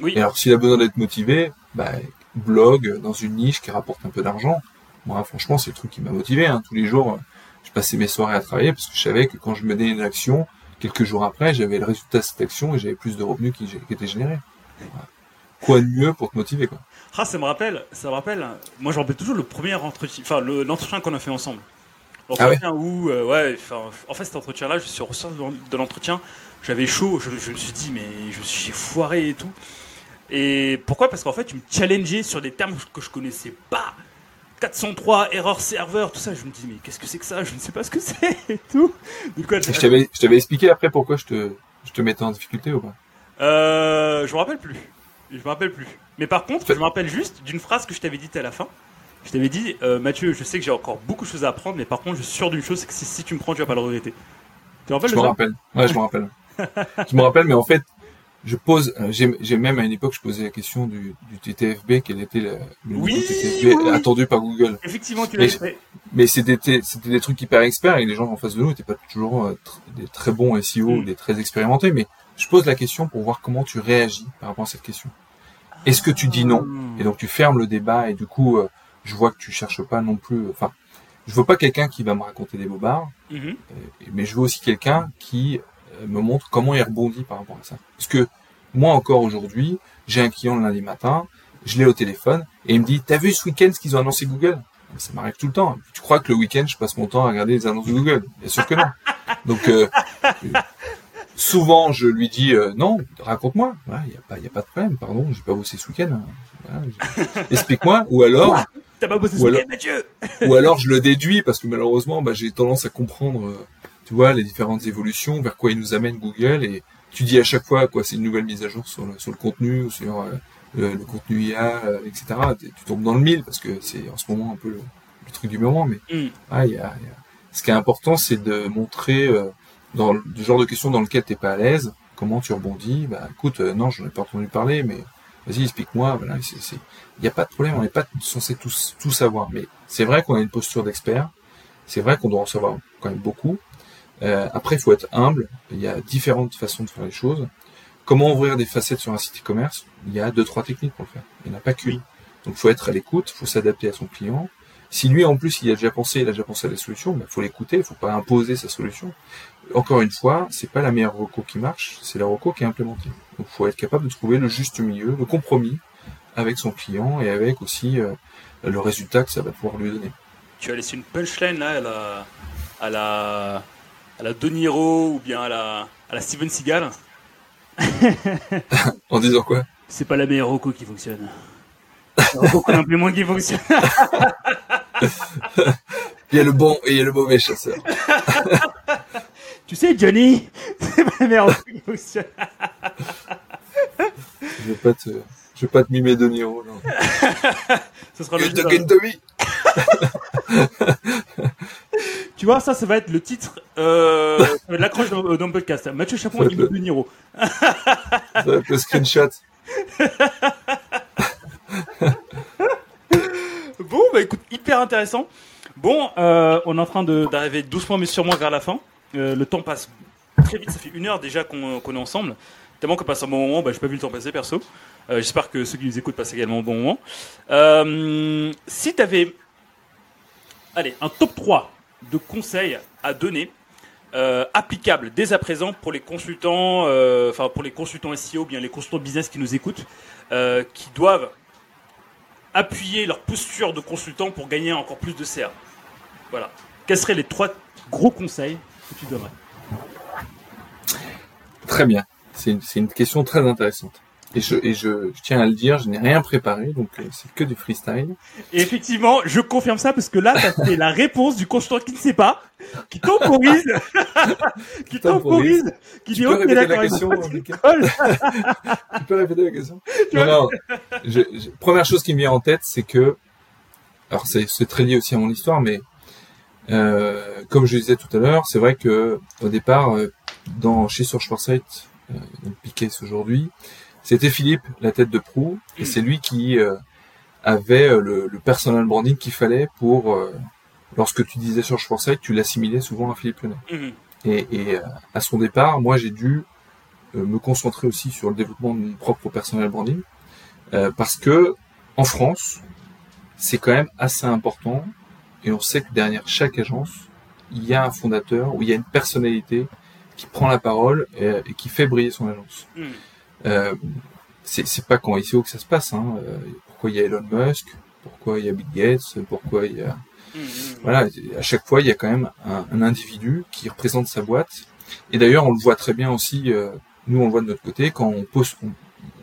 Oui. Et alors, s'il a besoin d'être motivé, bah, blog dans une niche qui rapporte un peu d'argent. Moi, franchement, c'est le truc qui m'a motivé. Hein. Tous les jours, je passais mes soirées à travailler parce que je savais que quand je menais une action, quelques jours après, j'avais le résultat de cette action et j'avais plus de revenus qui, qui étaient générés. Voilà. Quoi de mieux pour te motiver, quoi. Ah, ça me rappelle, ça me rappelle. Moi, je rappelle toujours le premier entretien, enfin, le- l'entretien qu'on a fait ensemble. L'entretien où, euh, ouais, en fait, cet entretien-là, je suis ressort de- l'entretien, j'avais chaud, je, je me suis dit, mais je suis foiré et tout. Et pourquoi? Parce qu'en fait, tu me challengeais sur des termes que je connaissais pas. 403, erreur serveur, tout ça. Je me dis, mais qu'est-ce que c'est que ça? Je ne sais pas ce que c'est et tout. Du coup, Et je t'avais, je t'avais expliqué après pourquoi je te, je te mettais en difficulté ou pas? Euh, je me rappelle plus. Je me rappelle plus. Mais par contre, je me rappelle juste d'une phrase que je t'avais dite à la fin. Je t'avais dit, euh, Mathieu, je sais que j'ai encore beaucoup de choses à apprendre, mais par contre, je suis sûr d'une chose, c'est que si, si tu me prends, tu vas pas le regretter. Tu te rappelles Je me rappelle. Ouais, je me rappelle. je me rappelle, mais en fait, je pose, euh, j'ai même à une époque, je posais la question du, du TTFB, quel était le, le Oui, TTFB oui, attendu par Google. Effectivement, tu l'as fait. Mais c'était des trucs hyper experts et les gens en face de nous n'étaient pas toujours euh, tr- des très bons SEO, Mm. des très expérimentés. Mais je pose la question pour voir comment tu réagis par rapport à cette question. Est-ce que tu dis non Hmm. et donc tu fermes le débat et du coup, euh, je vois que tu cherches pas non plus. Enfin, je veux pas quelqu'un qui va me raconter des bobards. Mhm. Euh, mais je veux aussi quelqu'un qui euh, me montre comment il rebondit par rapport à ça. Parce que moi encore aujourd'hui, j'ai un client le lundi matin, je l'ai au téléphone et il me dit "T'as vu ce week-end ce qu'ils ont annoncé Google? Ça m'arrive tout le temps. Tu crois que le week-end je passe mon temps à regarder les annonces de Google? Bien sûr que non. Donc euh, souvent je lui dis euh, non, raconte-moi. Il n'y a pas, y a pas de problème. Pardon, j'ai pas bossé ce week-end. Je- Explique-moi. Ou alors T'as pas bossé ce week-end, Mathieu ou alors je le déduis parce que malheureusement bah, j'ai tendance à comprendre euh, tu vois les différentes évolutions vers quoi il nous amène Google et tu dis à chaque fois quoi c'est une nouvelle mise à jour sur le, sur le contenu ou sur euh, le, le contenu IA euh, etc T'es- tu tombes dans le mille parce que c'est en ce moment un peu le, le truc du moment mais Hmm. ah, y a, y a- ce qui est important c'est de montrer euh, dans le genre de questions dans lequel t'es pas à l'aise comment tu rebondis bah écoute euh, non j'en ai pas entendu parler mais vas-y explique-moi voilà il n'y a pas de problème, on n'est pas censé tous tout savoir. Mais c'est vrai qu'on a une posture d'expert. C'est vrai qu'on doit en savoir quand même beaucoup. Euh, après, il faut être humble. Il y a différentes façons de faire les choses. Comment ouvrir des facettes sur un site e-commerce Il y a deux, trois techniques pour le faire. Il n'y en a pas qu'une. Donc, il faut être à l'écoute. Il faut s'adapter à son client. Si lui, en plus, il a déjà pensé, il a déjà pensé à des solutions, il faut l'écouter. Il faut pas imposer sa solution. Encore une fois, c'est pas la meilleure reco qui marche, c'est la reco qui est implémentée. Donc, il faut être capable de trouver le juste milieu, le compromis avec son client et avec aussi euh, le résultat que ça va pouvoir lui donner. Tu as laissé une punchline là à la, à la, à la De Niro ou bien à la, à la Steven Seagal. En disant quoi? C'est pas la meilleure Rocco qui fonctionne. Qu'on implémente qui fonctionne. Il y a le bon et il y a le mauvais chasseur. Tu sais, Johnny, c'est qui fonctionne. Je vais pas te, je vais pas te mimer de Niro. Non. Ce sera le me Tu vois, ça, ça va être le titre, euh, va être l'accroche dans, dans le podcast. Mathieu Chapon et De Niro. Ça va être le screenshot. Bon, bah écoute, hyper intéressant. Bon, euh, on est en train de- d'arriver doucement mais sûrement vers la fin. Euh, le temps passe très vite, ça fait une heure déjà qu'on qu'on est ensemble. Tellement qu'on passe un bon moment, bah, j'ai pas vu le temps passer perso. Euh, J'espère que ceux qui nous écoutent passent également un bon moment. Euh, si tu avais allez, un top 3 de conseils à donner euh, applicables dès à présent pour les consultants, euh, enfin pour les consultants SEO, bien les consultants business qui nous écoutent, euh, qui doivent appuyer leur posture de consultant pour gagner encore plus de CA. Voilà. Quels seraient les trois gros conseils que tu donnerais Très bien. C'est une, c'est une question très intéressante. Et je, et je, je tiens à le dire, je n'ai rien préparé, donc euh, c'est que du freestyle. Et effectivement, je confirme ça parce que là, fait la réponse du consultant qui ne sait pas, qui temporise, qui Temporise. qui dit ok d'accord. Tu peux répéter la question Non, vois non. Je, je- première chose qui me vient en tête, c'est que, alors c'est c'est très lié aussi à mon histoire, mais euh, comme je disais tout à l'heure, c'est vrai que au départ, euh, dans chez Search Foresight, euh, Piquet aujourd'hui, c'était Philippe, la tête de proue, et c'est lui qui euh, avait euh, le, le, personal branding qu'il fallait pour euh, lorsque tu disais Search Foresight, tu l'assimilais souvent à Philippe Lenet. Mhm. Et, et à son départ, moi j'ai dû me concentrer aussi sur le développement de mon propre personal branding, parce que en France, c'est quand même assez important, et on sait que derrière chaque agence, il y a un fondateur ou il y a une personnalité qui prend la parole et, et qui fait briller son agence. Mhm. Euh, c'est pas quand ICO que ça se passe. Hein. Euh, pourquoi il y a Elon Musk? Pourquoi il y a Bill Gates? Pourquoi il y a Mhm. voilà à chaque fois il y a quand même un, un individu qui représente sa boîte. Et d'ailleurs on le voit très bien aussi. euh, nous on le voit de notre côté quand on poste, on,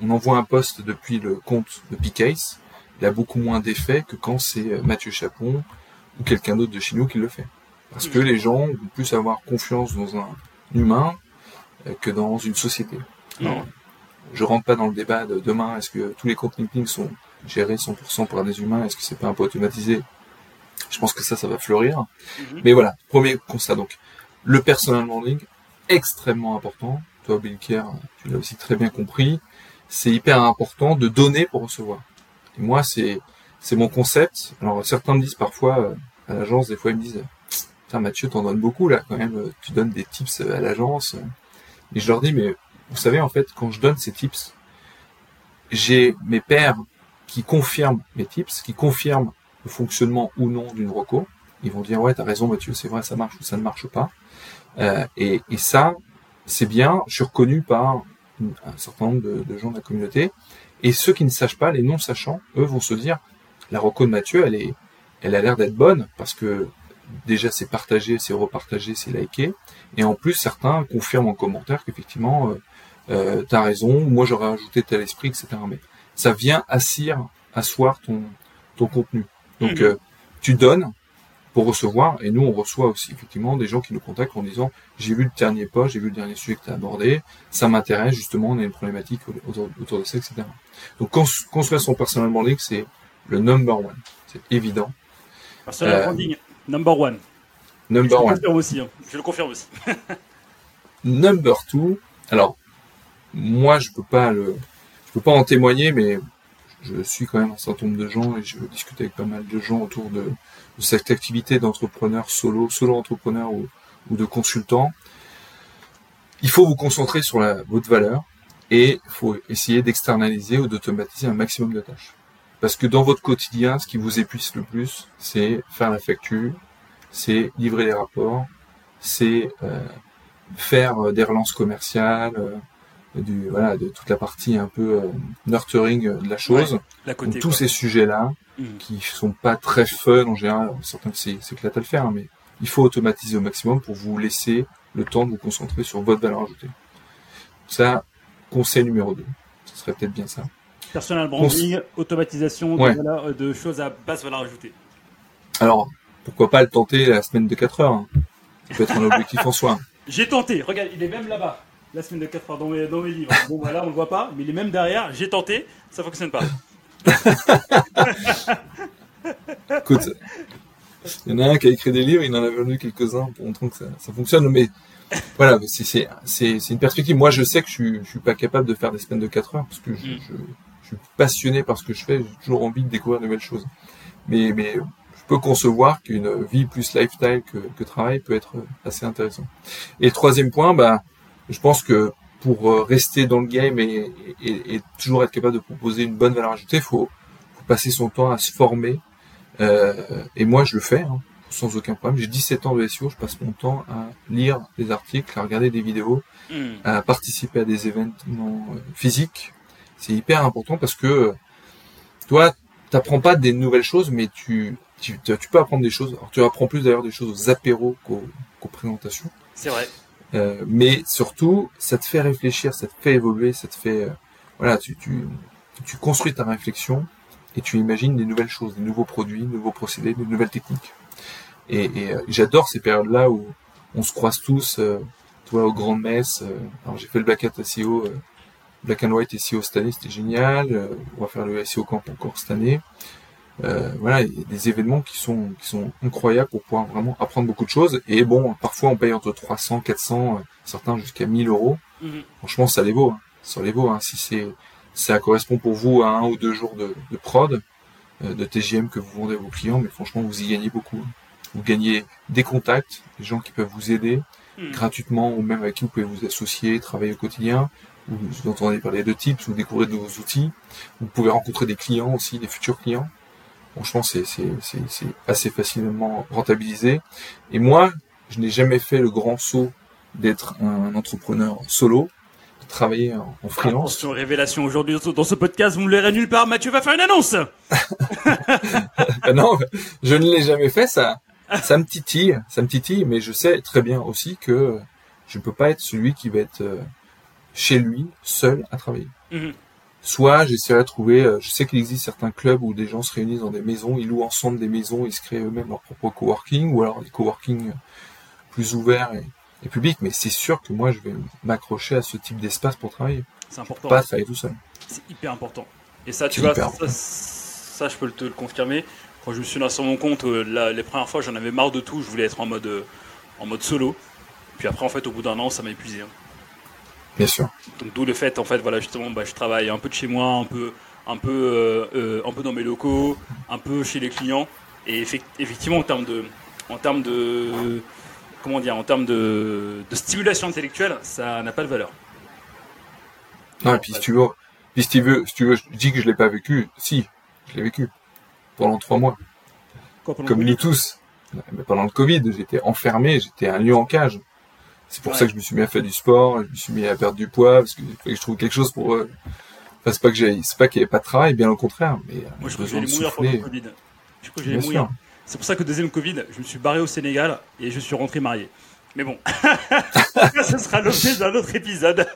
on envoie un poste depuis le compte de Picase, il a beaucoup moins d'effet que quand c'est euh, Mathieu Chapon ou quelqu'un d'autre de chez nous qui le fait. Parce que les gens vont plus avoir confiance dans un humain euh, que dans une société. Alors, je rentre pas dans le débat de demain, est-ce que tous les comptes LinkedIn sont gérés 100% par des humains, est-ce que c'est pas un peu automatisé? Je pense que ça, ça va fleurir. Mhm. Mais voilà, premier constat donc. Le personal branding, extrêmement important. Toi, Bill Kerr, tu l'as aussi très bien compris. C'est hyper important de donner pour recevoir. Et moi, c'est, c'est mon concept. Alors, certains me disent parfois, euh, à l'agence, des fois, ils me disent, putain, Mathieu, t'en donnes beaucoup, là, quand même. Tu donnes des tips à l'agence. Et je leur dis, mais vous savez, en fait, quand je donne ces tips, j'ai mes pairs qui confirment mes tips, qui confirment le fonctionnement ou non d'une reco. Ils vont dire, ouais, t'as raison, Mathieu, c'est vrai, ça marche ou ça ne marche pas. Euh, et, et ça, c'est bien. Je suis reconnu par un certain nombre de, de gens de la communauté. Et ceux qui ne sachent pas, les non-sachants, eux vont se dire, la reco de Mathieu, elle est, elle a l'air d'être bonne parce que déjà c'est partagé, c'est repartagé, c'est liké. Et en plus, certains confirment en commentaire qu'effectivement, euh, euh, t'as raison, moi j'aurais ajouté tel esprit, etc. Mais ça vient assir, asseoir ton, ton contenu. Donc Mhm. euh, tu donnes pour recevoir, et nous on reçoit aussi effectivement des gens qui nous contactent en disant j'ai vu le dernier post, j'ai vu le dernier sujet que tu as abordé, ça m'intéresse justement, on a une problématique autour, autour de ça, etc. Donc cons- construire son personal branding, c'est le number one, c'est évident. Personal Euh, branding, number one. je Number le one. confirme aussi. hein. Je le confirme aussi. Number two, alors moi je peux pas le, je peux pas en témoigner, mais je suis quand même un certain nombre de gens et je discute avec pas mal de gens autour de, de cette activité d'entrepreneur solo, solo entrepreneur ou, ou de consultant. Il faut vous concentrer sur la, votre valeur et il faut essayer d'externaliser ou d'automatiser un maximum de tâches. Parce que dans votre quotidien, ce qui vous épuise le plus, c'est faire la facture, c'est livrer les rapports, c'est euh, faire euh, des relances commerciales, euh, du voilà, de toute la partie un peu euh, nurturing de la chose. La Donc côté. tous ces sujets-là, Mhm. qui sont pas très fun en général, certains éclaté à le faire, hein, mais il faut automatiser au maximum pour vous laisser le temps de vous concentrer sur votre valeur ajoutée. Ça, conseil numéro 2. Ce serait peut-être bien ça. Personal branding, automatisation de, Ouais. valeur- euh, de choses à basse valeur ajoutée. Alors, pourquoi pas le tenter la semaine de 4 heures hein. Ça peut être un objectif en soi. J'ai tenté, regarde, il est même là-bas. La semaine de 4 heures dans mes, dans mes livres. Bon, voilà, on le voit pas, mais il est même derrière. J'ai tenté, ça fonctionne pas. Écoute, il y en a un qui a écrit des livres, il en a vendu quelques-uns pour montrer que ça, ça fonctionne, mais voilà, c'est, une perspective. Moi, je sais que je suis, je suis pas capable de faire des semaines de 4 heures parce que je, Mm. je, je suis passionné par ce que je fais, j'ai toujours envie de découvrir de nouvelles choses. Mais, mais je peux concevoir qu'une vie plus lifestyle que, que travail peut être assez intéressant. Et troisième point, bah, je pense que pour euh, rester dans le game et, et, et toujours être capable de proposer une bonne valeur ajoutée, faut, faut passer son temps à se former. Euh, et moi, je le fais hein, sans aucun problème. J'ai 17 ans de SEO, je passe mon temps à lire des articles, à regarder des vidéos, Hmm. à participer à des événements euh, physiques. C'est hyper important parce que toi, t'apprends pas des nouvelles choses, mais tu, tu, tu peux apprendre des choses. Alors, tu apprends plus d'ailleurs des choses aux apéros qu'aux présentations. C'est vrai. Euh, mais surtout, ça te fait réfléchir, ça te fait évoluer, ça te fait, euh, voilà, tu, tu, tu construis ta réflexion et tu imagines des nouvelles choses, des nouveaux produits, de nouveaux procédés, de nouvelles techniques. Et, et euh, j'adore ces périodes-là où on se croise tous, toi, aux grandes messes. alors j'ai fait le Black Hat SEO, Black and White SEO cette année, c'était génial. euh, on va faire le SEO Camp encore cette année. euh, voilà, il y a des événements qui sont qui sont incroyables pour pouvoir vraiment apprendre beaucoup de choses. Et bon, parfois on paye entre 300, 400, euh, certains jusqu'à 1000 euros. Mhm. Franchement, ça les vaut. Hein. Ça les vaut. Hein. Si c'est ça correspond pour vous à un ou deux jours de, de prod, euh, de TGM que vous vendez à vos clients, mais franchement, vous y gagnez beaucoup. hein. Vous gagnez des contacts, des gens qui peuvent vous aider Mhm. gratuitement ou même avec qui vous pouvez vous associer, travailler au quotidien. Vous entendez parler de tips, vous découvrez de nouveaux outils. Vous pouvez rencontrer des clients aussi, des futurs clients. Franchement, c'est c'est- c'est- c'est assez facilement rentabilisé. Et moi, je n'ai jamais fait le grand saut d'être un entrepreneur solo, de travailler en, freelance. Attention, révélation aujourd'hui dans ce podcast, vous ne l'aurez nulle part. Mathieu va faire une annonce. Ah non, je ne l'ai jamais fait, ça, ça me titille, ça me titille, mais je sais très bien aussi que je ne peux pas être celui qui va être euh, chez lui, seul, à travailler. Mhm. Soit j'essaierai de trouver, euh, je sais qu'il existe certains clubs où des gens se réunissent dans des maisons, ils louent ensemble des maisons, ils se créent eux-mêmes leur propre coworking, ou alors des coworking plus ouverts et, et publics, mais c'est sûr que moi je vais m'accrocher à ce type d'espace pour travailler, C'est important. pas travailler tout seul. C'est hyper important. Et ça, tu vois, ça, ça, je peux te le confirmer. Quand je me suis lancé sur mon compte, euh, la- les premières fois, j'en avais marre de tout. Je voulais être en mode, euh, en mode solo. Puis après, en fait, au bout d'un an, ça m'a épuisé. hein. Bien sûr. Donc d'où le fait, en fait, voilà, justement, bah, je travaille un peu de chez moi, un peu, un peu, euh, euh, un peu dans mes locaux, un peu chez les clients. Et effec- effectivement, en termes de, en termes de, comment dire, en termes de, de stimulation intellectuelle, ça n'a pas de valeur. Non, et puis si tu veux, puis si tu veux, si tu veux, je dis que je l'ai pas vécu. Si, je l'ai vécu pendant trois mois, Quoi, pendant comme nous tous. Mais pendant le Covid, j'étais enfermé, j'étais un lion en cage. C'est pour Ouais. ça que je me suis mis à faire du sport, je me suis mis à perdre du poids parce que, je trouve quelque chose pour. euh, Enfin, c'est pas que j'ai, c'est pas qu'il y avait pas de travail, bien au contraire. Mais euh, Moi, je crois que j'allais mourir pendant le. Covid. Je crois que j'allais mourir. C'est pour ça que deuxième Covid, je me suis barré au Sénégal et je suis rentré marié. Mais bon, ce sera l'objet d'un autre épisode.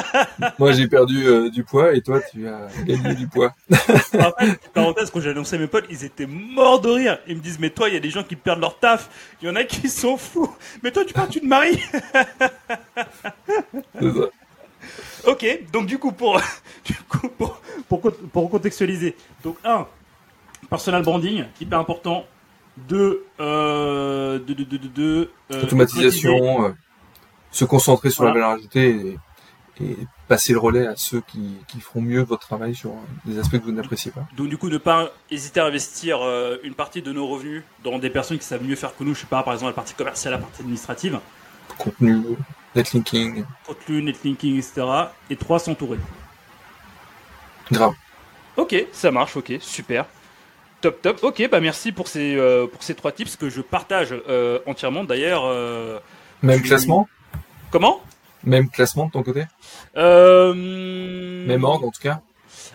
Moi, j'ai perdu euh, du poids et toi, tu as gagné du poids. Après, parenthèse, quand j'ai annoncé à mes potes, ils étaient morts de rire. Ils me disent, mais toi, il y a des gens qui perdent leur taf. Il y en a qui sont fous. Mais toi, tu pars, tu te maries. C'est ça. ok, donc du coup, pour, du coup, pour, pour, con- pour contextualiser. Donc, un, personal branding, hyper important. Deux, euh, deux, deux, deux, euh. Automatisation, euh, se concentrer sur Voilà. la valeur ajoutée et, et passer le relais à ceux qui, qui feront mieux votre travail sur euh, des aspects que vous n'appréciez pas. Donc du coup, ne pas hésiter à investir une partie de nos revenus dans des personnes qui savent mieux faire que nous. Je sais pas, par exemple la partie commerciale, la partie administrative, Contenu, netlinking, contenu, netlinking, etc. Et trois, s'entourer. grave. Ok, ça marche, ok, super. Top, top. Ok, bah merci pour ces, euh, pour ces trois tips que je partage euh, entièrement. D'ailleurs, euh, Même Tu- classement comment? Même classement de ton côté? Euh, Même ordre en tout cas?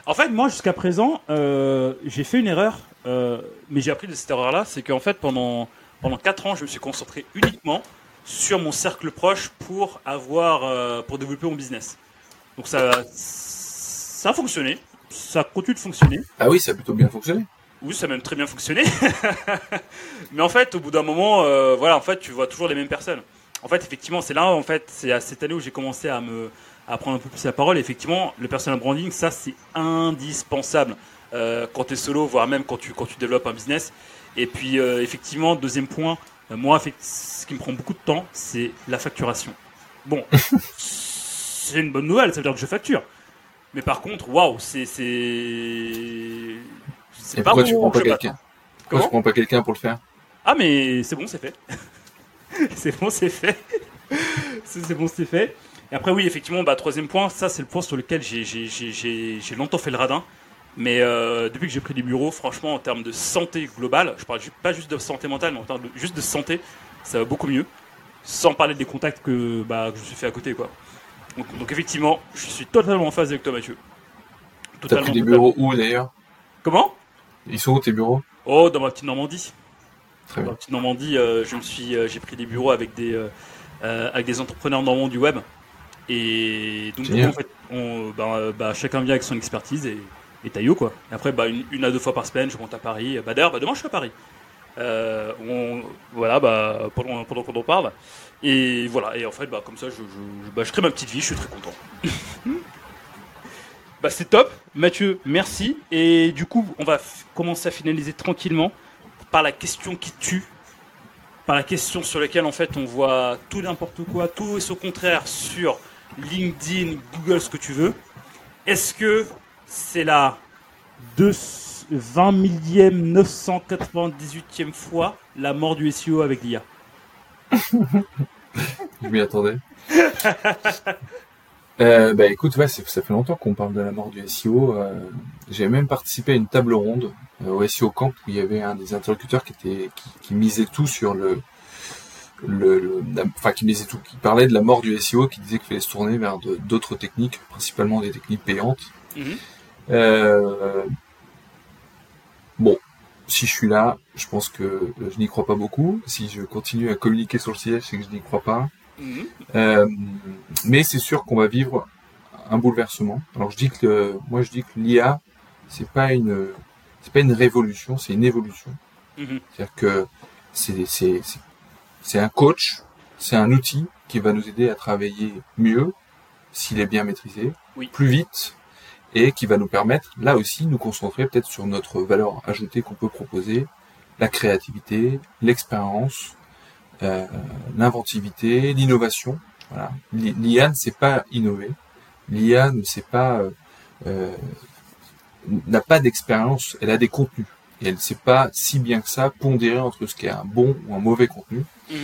En fait, moi, jusqu'à présent, euh, j'ai fait une erreur, euh, mais j'ai appris de cette erreur-là, c'est qu'en fait, pendant, pendant 4 ans, je me suis concentré uniquement sur mon cercle proche pour avoir, euh, pour développer mon business. Donc ça, ça a fonctionné, ça continue de fonctionner. Ah oui, ça a plutôt bien fonctionné. Oui, ça a même très bien fonctionné. Mais en fait, au bout d'un moment, euh, voilà, en fait, tu vois toujours les mêmes personnes. En fait, effectivement, c'est là, en fait, c'est à cette année où j'ai commencé à me à prendre un peu plus la parole. Et effectivement, le personal branding, ça, c'est indispensable euh, quand tu es solo, voire même quand tu quand tu développes un business. Et puis, euh, effectivement, deuxième point, moi, ce qui me prend beaucoup de temps, c'est la facturation. Bon, c'est une bonne nouvelle, ça veut dire que je facture. Mais par contre, waouh, c'est c'est pas pourquoi tu prends pas quelqu'un m'attends. Pourquoi tu prends pas quelqu'un pour le faire Ah mais c'est bon, c'est fait. c'est bon, c'est fait. c'est bon, c'est fait. Et après oui, effectivement, bah troisième point, ça c'est le point sur lequel j'ai longtemps fait le radin. Mais euh, depuis que j'ai pris des bureaux, franchement, en termes de santé globale, je parle pas juste de santé mentale, mais en termes de, juste de santé, ça va beaucoup mieux. Sans parler des contacts que, bah, que je me suis fait à côté, quoi. Donc, donc effectivement, je suis totalement en phase avec toi, Mathieu. T'as pris des totalement. bureaux où d'ailleurs? Comment? Ils sont où tes bureaux? Oh, dans ma petite Normandie. Très Dans la petite Normandie, euh, je me suis, euh, j'ai pris des bureaux avec des, euh, avec des entrepreneurs normands du web. Et donc, du coup, en fait, on, bah, bah, chacun vient avec son expertise et, et taillot, quoi. Et après, bah, une, une à deux fois par semaine, je monte à Paris. Bah, d'ailleurs, bah, demain, je suis à Paris. Euh, on, voilà, bah, pendant, pendant qu'on en parle. Et voilà, et en fait, bah, comme ça, je, je, je- bah, je crée ma petite vie, je suis très content. Bah c'est top, Mathieu, merci. Et du coup, on va commencer à finaliser tranquillement par la question qui tue, par la question sur laquelle en fait on voit tout n'importe quoi, tout et son contraire sur LinkedIn, Google, ce que tu veux. Est-ce que c'est la 20 millième 998e fois la mort du SEO avec l'IA Je m'y attendais. Euh, bah écoute, ouais, ça fait longtemps qu'on parle de la mort du SEO. Euh, j'ai même participé à une table ronde euh, au SEO Camp où il y avait un des interlocuteurs qui était qui, misait tout sur le, le, enfin qui misait tout, qui parlait de la mort du SEO, qui disait qu'il fallait se tourner vers d'autres techniques, principalement des techniques payantes. Mhm. bon, si je suis là, je pense que je n'y crois pas beaucoup. Si je continue à communiquer sur le siège, c'est que je n'y crois pas. Euh, mais c'est sûr qu'on va vivre un bouleversement. Alors je dis que moi je dis que l'IA c'est pas une c'est pas une révolution, c'est une évolution. Mhm. C'est-à-dire que c'est c'est c'est un coach, c'est un outil qui va nous aider à travailler mieux s'il est bien maîtrisé, plus vite et qui va nous permettre là aussi nous concentrer peut-être sur notre valeur ajoutée qu'on peut proposer, la créativité, l'expérience, euh, l'inventivité, l'innovation. Voilà. L'IA ne sait pas innover. L'IA ne sait pas euh, euh, n'a pas d'expérience. Elle a des contenus et elle ne sait pas si bien que ça pondérer entre ce qui est un bon ou un mauvais contenu. Mmh.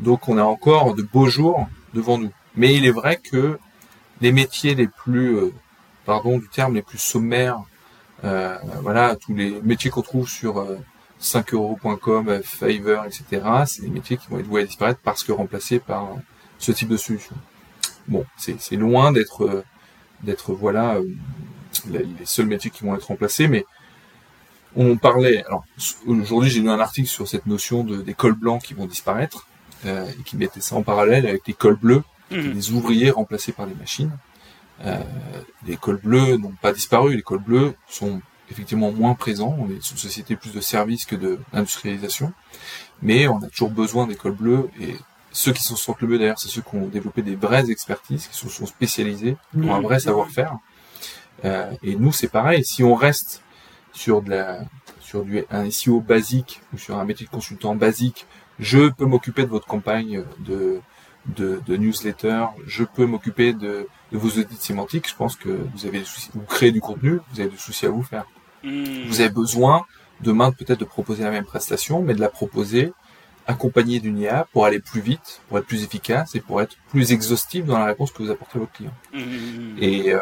Donc on a encore de beaux jours devant nous. Mais il est vrai que les métiers les plus, pardon du terme, les plus sommaires, voilà, tous les métiers qu'on trouve sur 5euros.com, Fiverr, etc. C'est des métiers qui vont être voués à disparaître parce que remplacés par ce type de solution. Bon, c'est loin d'être d'être voilà euh, les seuls métiers qui vont être remplacés, mais on parlait. Alors aujourd'hui, j'ai lu un article sur cette notion de des cols blancs qui vont disparaître euh, et qui mettait ça en parallèle avec les cols bleus, mmh. des ouvriers remplacés par des machines. Euh, les cols bleus n'ont pas disparu. Les cols bleus sont effectivement moins présent. On est une société plus de services que d'industrialisation. Mais on a toujours besoin d'écoles bleues et ceux qui s'en sortent le mieux d'ailleurs, c'est ceux qui ont développé des vraies expertises, qui se sont spécialisés, qui ont un vrai savoir-faire. Euh, et nous, c'est pareil. Si on reste sur de la, sur du un SEO basique ou sur un métier de consultant basique, je peux m'occuper de votre campagne de de, de newsletter, je peux m'occuper de, de, vos audits sémantiques. Je pense que vous avez des soucis, vous créez du contenu, vous avez des soucis à vous faire. Hmm. Vous avez besoin demain peut-être de proposer la même prestation, mais de la proposer accompagnée d'une IA pour aller plus vite, pour être plus efficace et pour être plus exhaustif dans la réponse que vous apportez à votre client. Hmm. Et, euh,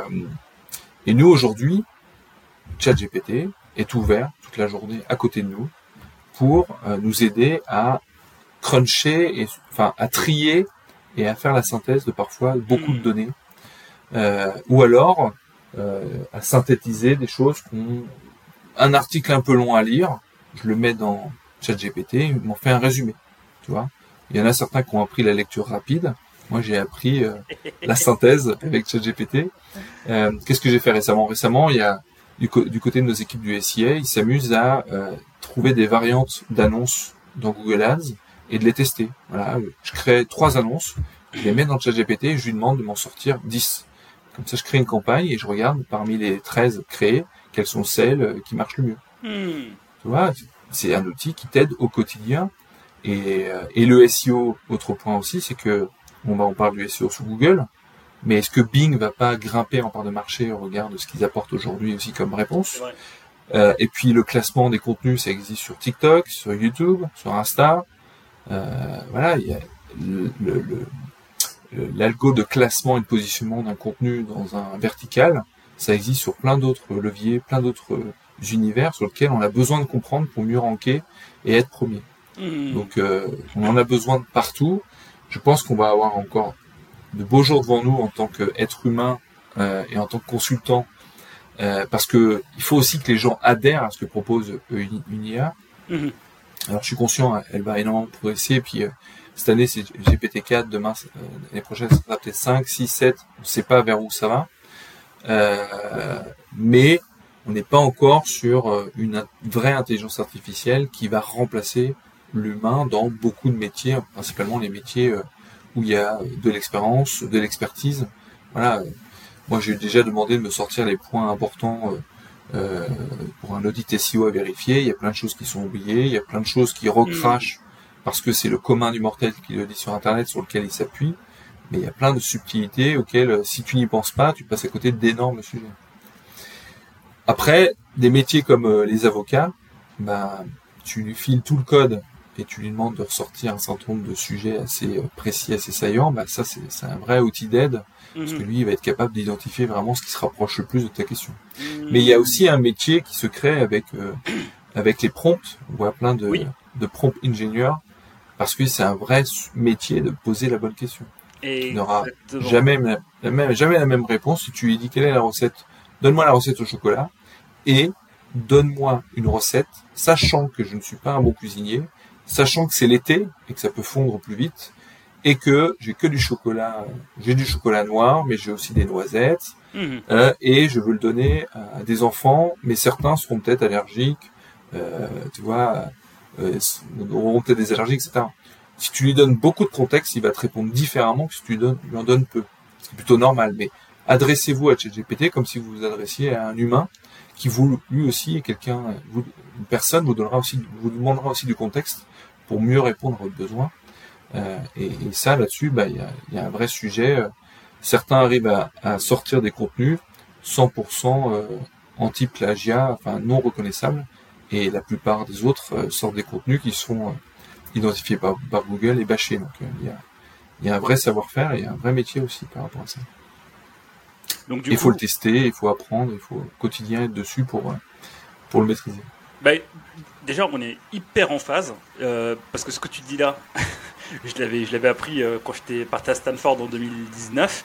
et nous aujourd'hui, ChatGPT est ouvert toute la journée à côté de nous pour euh, nous aider à cruncher et enfin à trier et à faire la synthèse de parfois beaucoup de hmm. données, euh, ou alors euh, à synthétiser des choses qu'on un article un peu long à lire, je le mets dans ChatGPT, il m'en fait un résumé. Tu vois Il y en a certains qui ont appris la lecture rapide. Moi, j'ai appris euh, la synthèse avec ChatGPT. Euh, Qu'est-ce que j'ai fait récemment? Récemment, il y a du, côté de nos équipes du SIA, ils s'amusent à euh, trouver des variantes d'annonces dans Google Ads et de les tester. Voilà, je crée trois annonces, je les mets dans ChatGPT et je lui demande de m'en sortir 10. Comme ça, je crée une campagne et je regarde parmi les 13 créées, quelles sont celles qui marchent le mieux. Hmm. Tu vois, c'est un outil qui t'aide au quotidien. Et, euh, et le SEO, autre point aussi, c'est que on va on parle du SEO sur Google, mais est-ce que Bing va pas grimper en part de marché au regard de ce qu'ils apportent aujourd'hui aussi comme réponse euh, Et puis le classement des contenus, ça existe sur TikTok, sur YouTube, sur Insta. Euh, voilà, il y a le, le, l'algo de classement et de positionnement d'un contenu dans un vertical ça existe sur plein d'autres leviers, plein d'autres univers sur lesquels on a besoin de comprendre pour mieux ranker et être premier. Hmm. Donc euh, on en a besoin de partout. Je pense qu'on va avoir encore de beaux jours devant nous en tant qu'être humain euh, et en tant que consultant, euh, parce que il faut aussi que les gens adhèrent à ce que propose une, IA. Hmm. Alors je suis conscient, elle va énormément progresser, puis cette année c'est GPT-4, demain l'année prochaine ça sera peut-être 5, 6, 7, on ne sait pas vers où ça va. Euh, mais on n'est pas encore sur euh, une vraie intelligence artificielle qui va remplacer l'humain dans beaucoup de métiers, principalement les métiers euh, où il y a de l'expérience, de l'expertise. Voilà, moi j'ai déjà demandé de me sortir les points importants pour un audit SEO à vérifier. Il y a plein de choses qui sont oubliées, il y a plein de choses qui recrachent parce que c'est le commun du mortel qui le dit sur Internet sur lequel il s'appuie. Mais il y a plein de subtilités auxquelles, si tu n'y penses pas, tu passes à côté d'énormes sujets. Après, des métiers comme les avocats, bah, tu lui files tout le code et tu lui demandes de ressortir un certain nombre de sujets assez précis, assez saillants, bah ça c'est un vrai outil d'aide parce que mhm. lui il va être capable d'identifier vraiment ce qui se rapproche le plus de ta question. Mhm. Mais il y a aussi un métier qui se crée avec euh, avec les prompts. On voit plein de, de prompt ingénieurs parce que c'est un vrai métier de poser la bonne question. Et n'aura jamais la même jamais la même réponse si tu lui dis quelle est la recette? Donne-moi la recette au chocolat et donne-moi une recette, sachant que je ne suis pas un bon cuisinier, sachant que c'est l'été et que ça peut fondre plus vite, et que j'ai que du chocolat, j'ai du chocolat noir, mais j'ai aussi des noisettes, mhm. euh, et je veux le donner à des enfants, mais certains seront peut-être allergiques, euh, tu vois, euh, auront peut-être des allergies, etc. Si tu lui donnes beaucoup de contexte, il va te répondre différemment que si tu lui, en donnes peu. C'est plutôt normal, mais adressez-vous à ChatGPT comme si vous vous adressiez à un humain qui vous, lui aussi, quelqu'un, une personne vous donnera aussi, vous demandera aussi du contexte pour mieux répondre à votre besoin. Euh, et, ça, là-dessus, bah, il y, a, y, a, un vrai sujet. Certains arrivent à, sortir des contenus 100% euh, anti-plagiat, enfin non reconnaissables, et la plupart des autres euh, sortent des contenus qui sont euh, identifiés par, par, Google et bâchés. Donc il y a, y, a, un vrai savoir-faire et un vrai métier aussi par rapport à ça. Donc, il faut le tester, il faut apprendre, il faut quotidien être dessus pour, pour le maîtriser. Bah, déjà, on est hyper en phase, euh, parce que ce que tu dis là, je l'avais, je l'avais appris euh, quand j'étais parti à Stanford en 2019,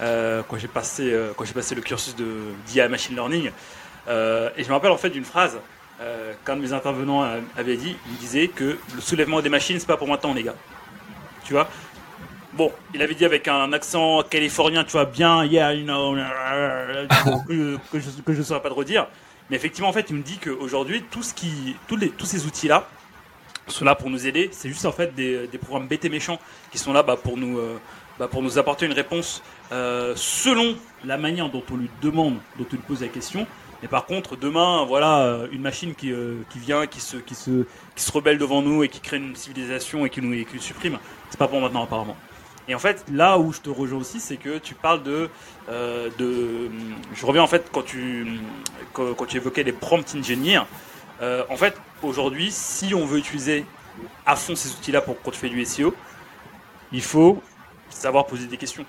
euh, quand j'ai passé, quand j'ai passé le cursus de d'IA Machine Learning, et je me rappelle en fait d'une phrase qu'un de mes intervenants avait dit, il disait que le soulèvement des machines, c'est pas pour maintenant, les gars. Tu vois? Bon, il avait dit avec un accent californien, tu vois, bien, yeah, you know, que, je ne saurais pas de redire. Mais effectivement, en fait, il me dit qu'aujourd'hui, tout ce qui, tous, les, ces outils-là sont là pour nous aider. C'est juste en fait des, programmes bêtes et méchants qui sont là bah, pour, nous, euh, bah, pour nous apporter une réponse euh, selon la manière dont on lui demande, dont on lui pose la question. Mais par contre, demain, voilà, une machine qui, euh, qui vient, qui se, qui, se, qui se rebelle devant nous et qui crée une civilisation et qui nous, et qui nous supprime, c'est pas pour maintenant apparemment. Et en fait, là où je te rejoins aussi, c'est que tu parles de, euh, de. Je reviens en fait quand tu, quand, tu évoquais les prompt engineers. Euh, en fait, aujourd'hui, si on veut utiliser à fond ces outils-là pour quand tu fais du SEO, il faut savoir poser des questions.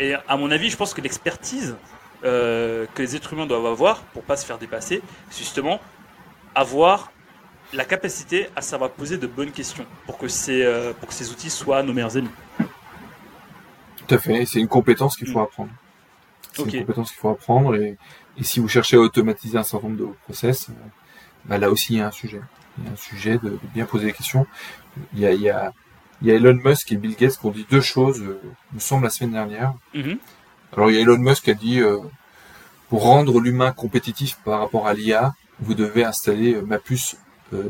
Et à mon avis, je pense que l'expertise euh, que les êtres humains doivent avoir pour pas se faire dépasser, c'est justement avoir la capacité à savoir poser de bonnes questions pour que ces, pour que ces outils soient nos meilleurs ennemis. Tout à fait, c'est une compétence qu'il faut mm. apprendre. C'est une compétence qu'il faut apprendre et, si vous cherchez à automatiser un certain nombre de process, euh, bah là aussi il y a un sujet. Il y a un sujet de, bien poser des questions. Il y a, il y a, il y a Elon Musk et Bill Gates qui ont dit deux choses, euh, me semble la semaine dernière. Mm-hmm. Alors il y a Elon Musk qui a dit euh, pour rendre l'humain compétitif par rapport à l'IA, vous devez installer ma puce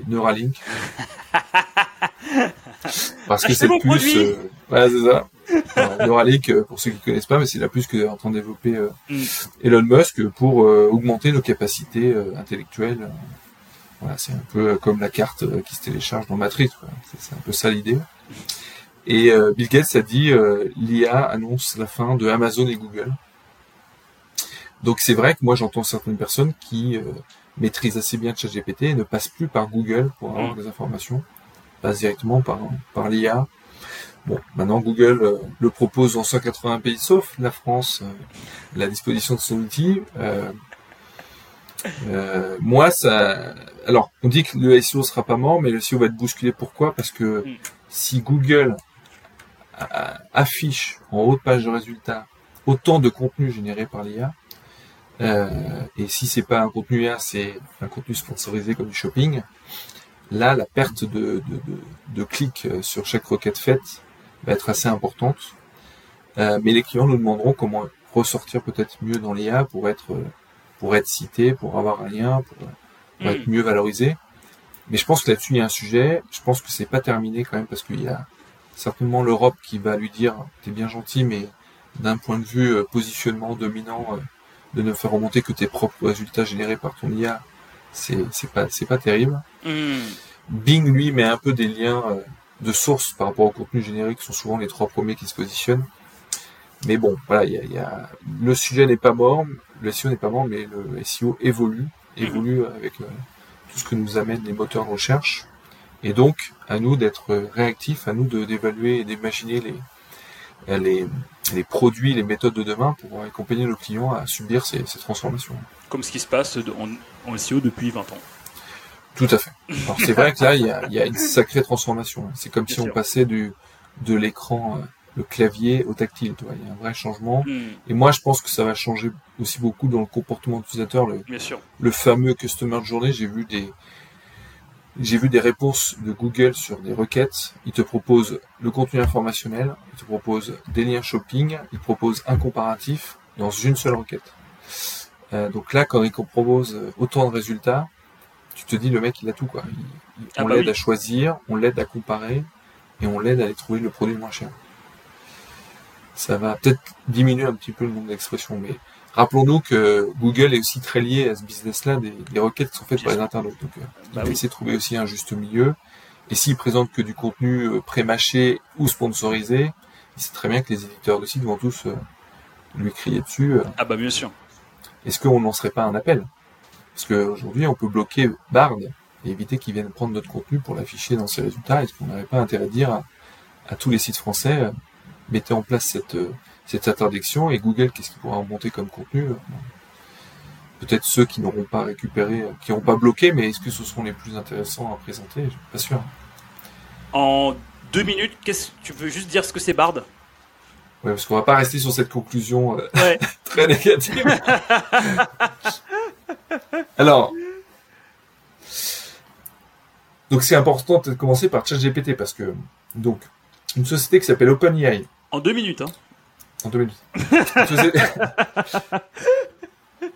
Neuralink. Parce que c'est plus. Euh, voilà, c'est ça. Neuralink, euh, pour ceux qui connaissent pas, mais c'est la plus que est en train de développer euh, mm. Elon Musk pour augmenter nos capacités intellectuelles. Voilà, c'est un peu comme la carte qui se télécharge dans Matrix. C'est un peu ça l'idée. Et Bill Gates a dit l'IA annonce la fin de Amazon et Google. Donc c'est vrai que moi j'entends certaines personnes qui maîtrisent assez bien ChatGPT et ne passent plus par Google pour avoir mm. des informations passe directement par, par l'IA. Bon, maintenant Google euh, le propose dans 180 pays sauf la France, euh, la disposition de son outil. Euh, moi, ça. Alors, on dit que le SEO sera pas mort, mais le SEO va être bousculé. Pourquoi? Parce que mm. si Google affiche en haut de page de résultats autant de contenu généré par l'IA, et si c'est pas un contenu IA, c'est un contenu sponsorisé comme du shopping, là, la perte de, de, clics euh, sur chaque requête faite va être assez importante. Euh, mais les clients nous demanderont comment ressortir peut-être mieux dans l'IA pour être euh, pour être cité, pour avoir un lien, pour, être mm. mieux valorisé. Mais je pense que là-dessus il y a un sujet. Je pense que c'est pas terminé quand même parce qu'il y a certainement l'Europe qui va lui dire t'es bien gentil mais d'un point de vue positionnement dominant, de ne faire remonter que tes propres résultats générés par ton IA, c'est c'est pas c'est pas terrible. Hmm. Bing lui met un peu des liens de source par rapport au contenu générique, qui sont souvent les trois premiers qui se positionnent. Mais bon, voilà, il y a, le sujet n'est pas mort, le SEO n'est pas mort, mais le SEO évolue, évolue avec euh, tout ce que nous amènent les moteurs de recherche. Et donc, à nous d'être réactifs, à nous d'évaluer et d'imaginer les, les, les, produits, les méthodes de demain pour accompagner nos clients à subir ces, ces transformations. Comme ce qui se passe en, en SEO depuis 20 ans. Tout à fait. Alors c'est vrai que là, il y a, y a, une sacrée transformation. C'est comme si on passait du, de l'écran, euh, le clavier au tactile. Tu vois. Il y a un vrai changement. Hmm. Et moi, je pense que ça va changer aussi beaucoup dans le comportement utilisateur. Le, Bien sûr. le fameux customer journée, j'ai vu des j'ai vu des réponses de Google sur des requêtes. Il te propose le contenu informationnel, il te propose des liens shopping, il propose un comparatif dans une seule requête. Euh, donc là, quand il propose autant de résultats, tu te dis le mec il a tout quoi. Ah on bah l'aide oui. à choisir, on l'aide à comparer et on l'aide à aller trouver le produit le moins cher. Ça va peut-être diminuer un petit peu le nombre d'expressions, mais rappelons-nous que Google est aussi très lié à ce business-là des, des requêtes qui sont faites par les internautes. Donc, il va essayer de trouver aussi un juste milieu. Et s'il présente que du contenu euh, pré-mâché ou sponsorisé, il sait très bien que les éditeurs de sites vont tous euh, lui crier dessus. euh, Ah bah bien sûr. est-ce qu'on n'en serait pas un appel? Parce qu'aujourd'hui, on peut bloquer Bard et éviter qu'ils viennent prendre notre contenu pour l'afficher dans ses résultats. Est-ce qu'on n'aurait pas intérêt de dire à, à tous les sites français, mettez en place cette, cette interdiction et Google, qu'est-ce qu'il pourra remonter comme contenu euh, Peut-être ceux qui n'auront pas récupéré, euh, qui n'auront pas bloqué, mais est-ce que ce seront les plus intéressants à présenter? Je suis pas sûr. En deux minutes, qu'est-ce tu veux juste dire ce que c'est Bard? Ouais, parce qu'on va pas rester sur cette conclusion euh, Ouais. très négative. Alors, donc c'est important de commencer par ChatGPT parce que donc une société qui s'appelle OpenAI En deux minutes, hein. En deux minutes. Société-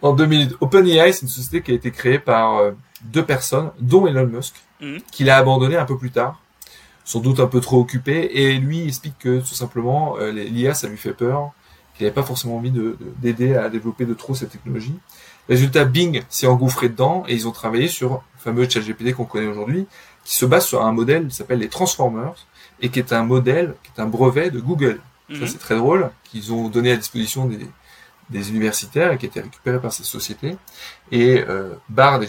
en deux minutes. OpenAI, c'est une société qui a été créée par euh, deux personnes, dont Elon Musk, Mhm. qu'il a abandonné un peu plus tard, sans doute un peu trop occupé, et lui il explique que tout simplement euh, l'IA ça lui fait peur, qu'il n'avait pas forcément envie de- de- d'aider à développer de trop cette technologie. Résultat, Bing s'est engouffré dedans et ils ont travaillé sur le fameux ChatGPT qu'on connaît aujourd'hui, qui se base sur un modèle qui s'appelle les Transformers et qui est un modèle, qui est un brevet de Google. Ça, Mhm. c'est très drôle, qu'ils ont donné à disposition des, des universitaires et qui a été récupéré par ces sociétés. Et euh, Bard,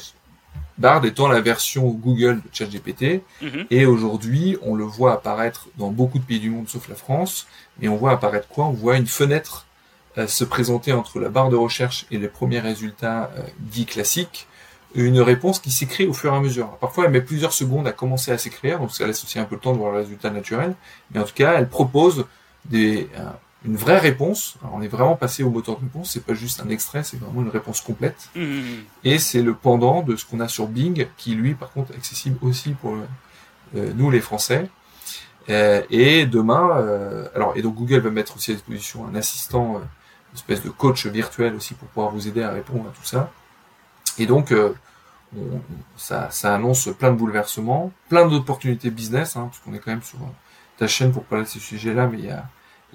Bard étant la version Google de ChatGPT, Mhm. et aujourd'hui, on le voit apparaître dans beaucoup de pays du monde, sauf la France, et on voit apparaître quoi? On voit une fenêtre euh, se présenter entre la barre de recherche et les premiers résultats euh, dits classiques, une réponse qui s'écrit au fur et à mesure. Parfois, elle met plusieurs secondes à commencer à s'écrire, donc ça laisse aussi un peu le temps de voir le résultat naturel, mais en tout cas, elle propose des, euh, une vraie réponse. Alors, on est vraiment passé au moteur de réponse, c'est pas juste un extrait, c'est vraiment une réponse complète. Mhm. Et c'est le pendant de ce qu'on a sur Bing, qui lui, par contre, est accessible aussi pour euh, nous, les Français. Euh, et demain, euh, alors et donc Google va mettre aussi à disposition un assistant, une espèce de coach virtuel aussi pour pouvoir vous aider à répondre à tout ça. Et donc, euh, on- ça, ça annonce plein de bouleversements, plein d'opportunités business, hein, parce qu'on est quand même sur ta chaîne pour parler de ces sujets-là, mais il y a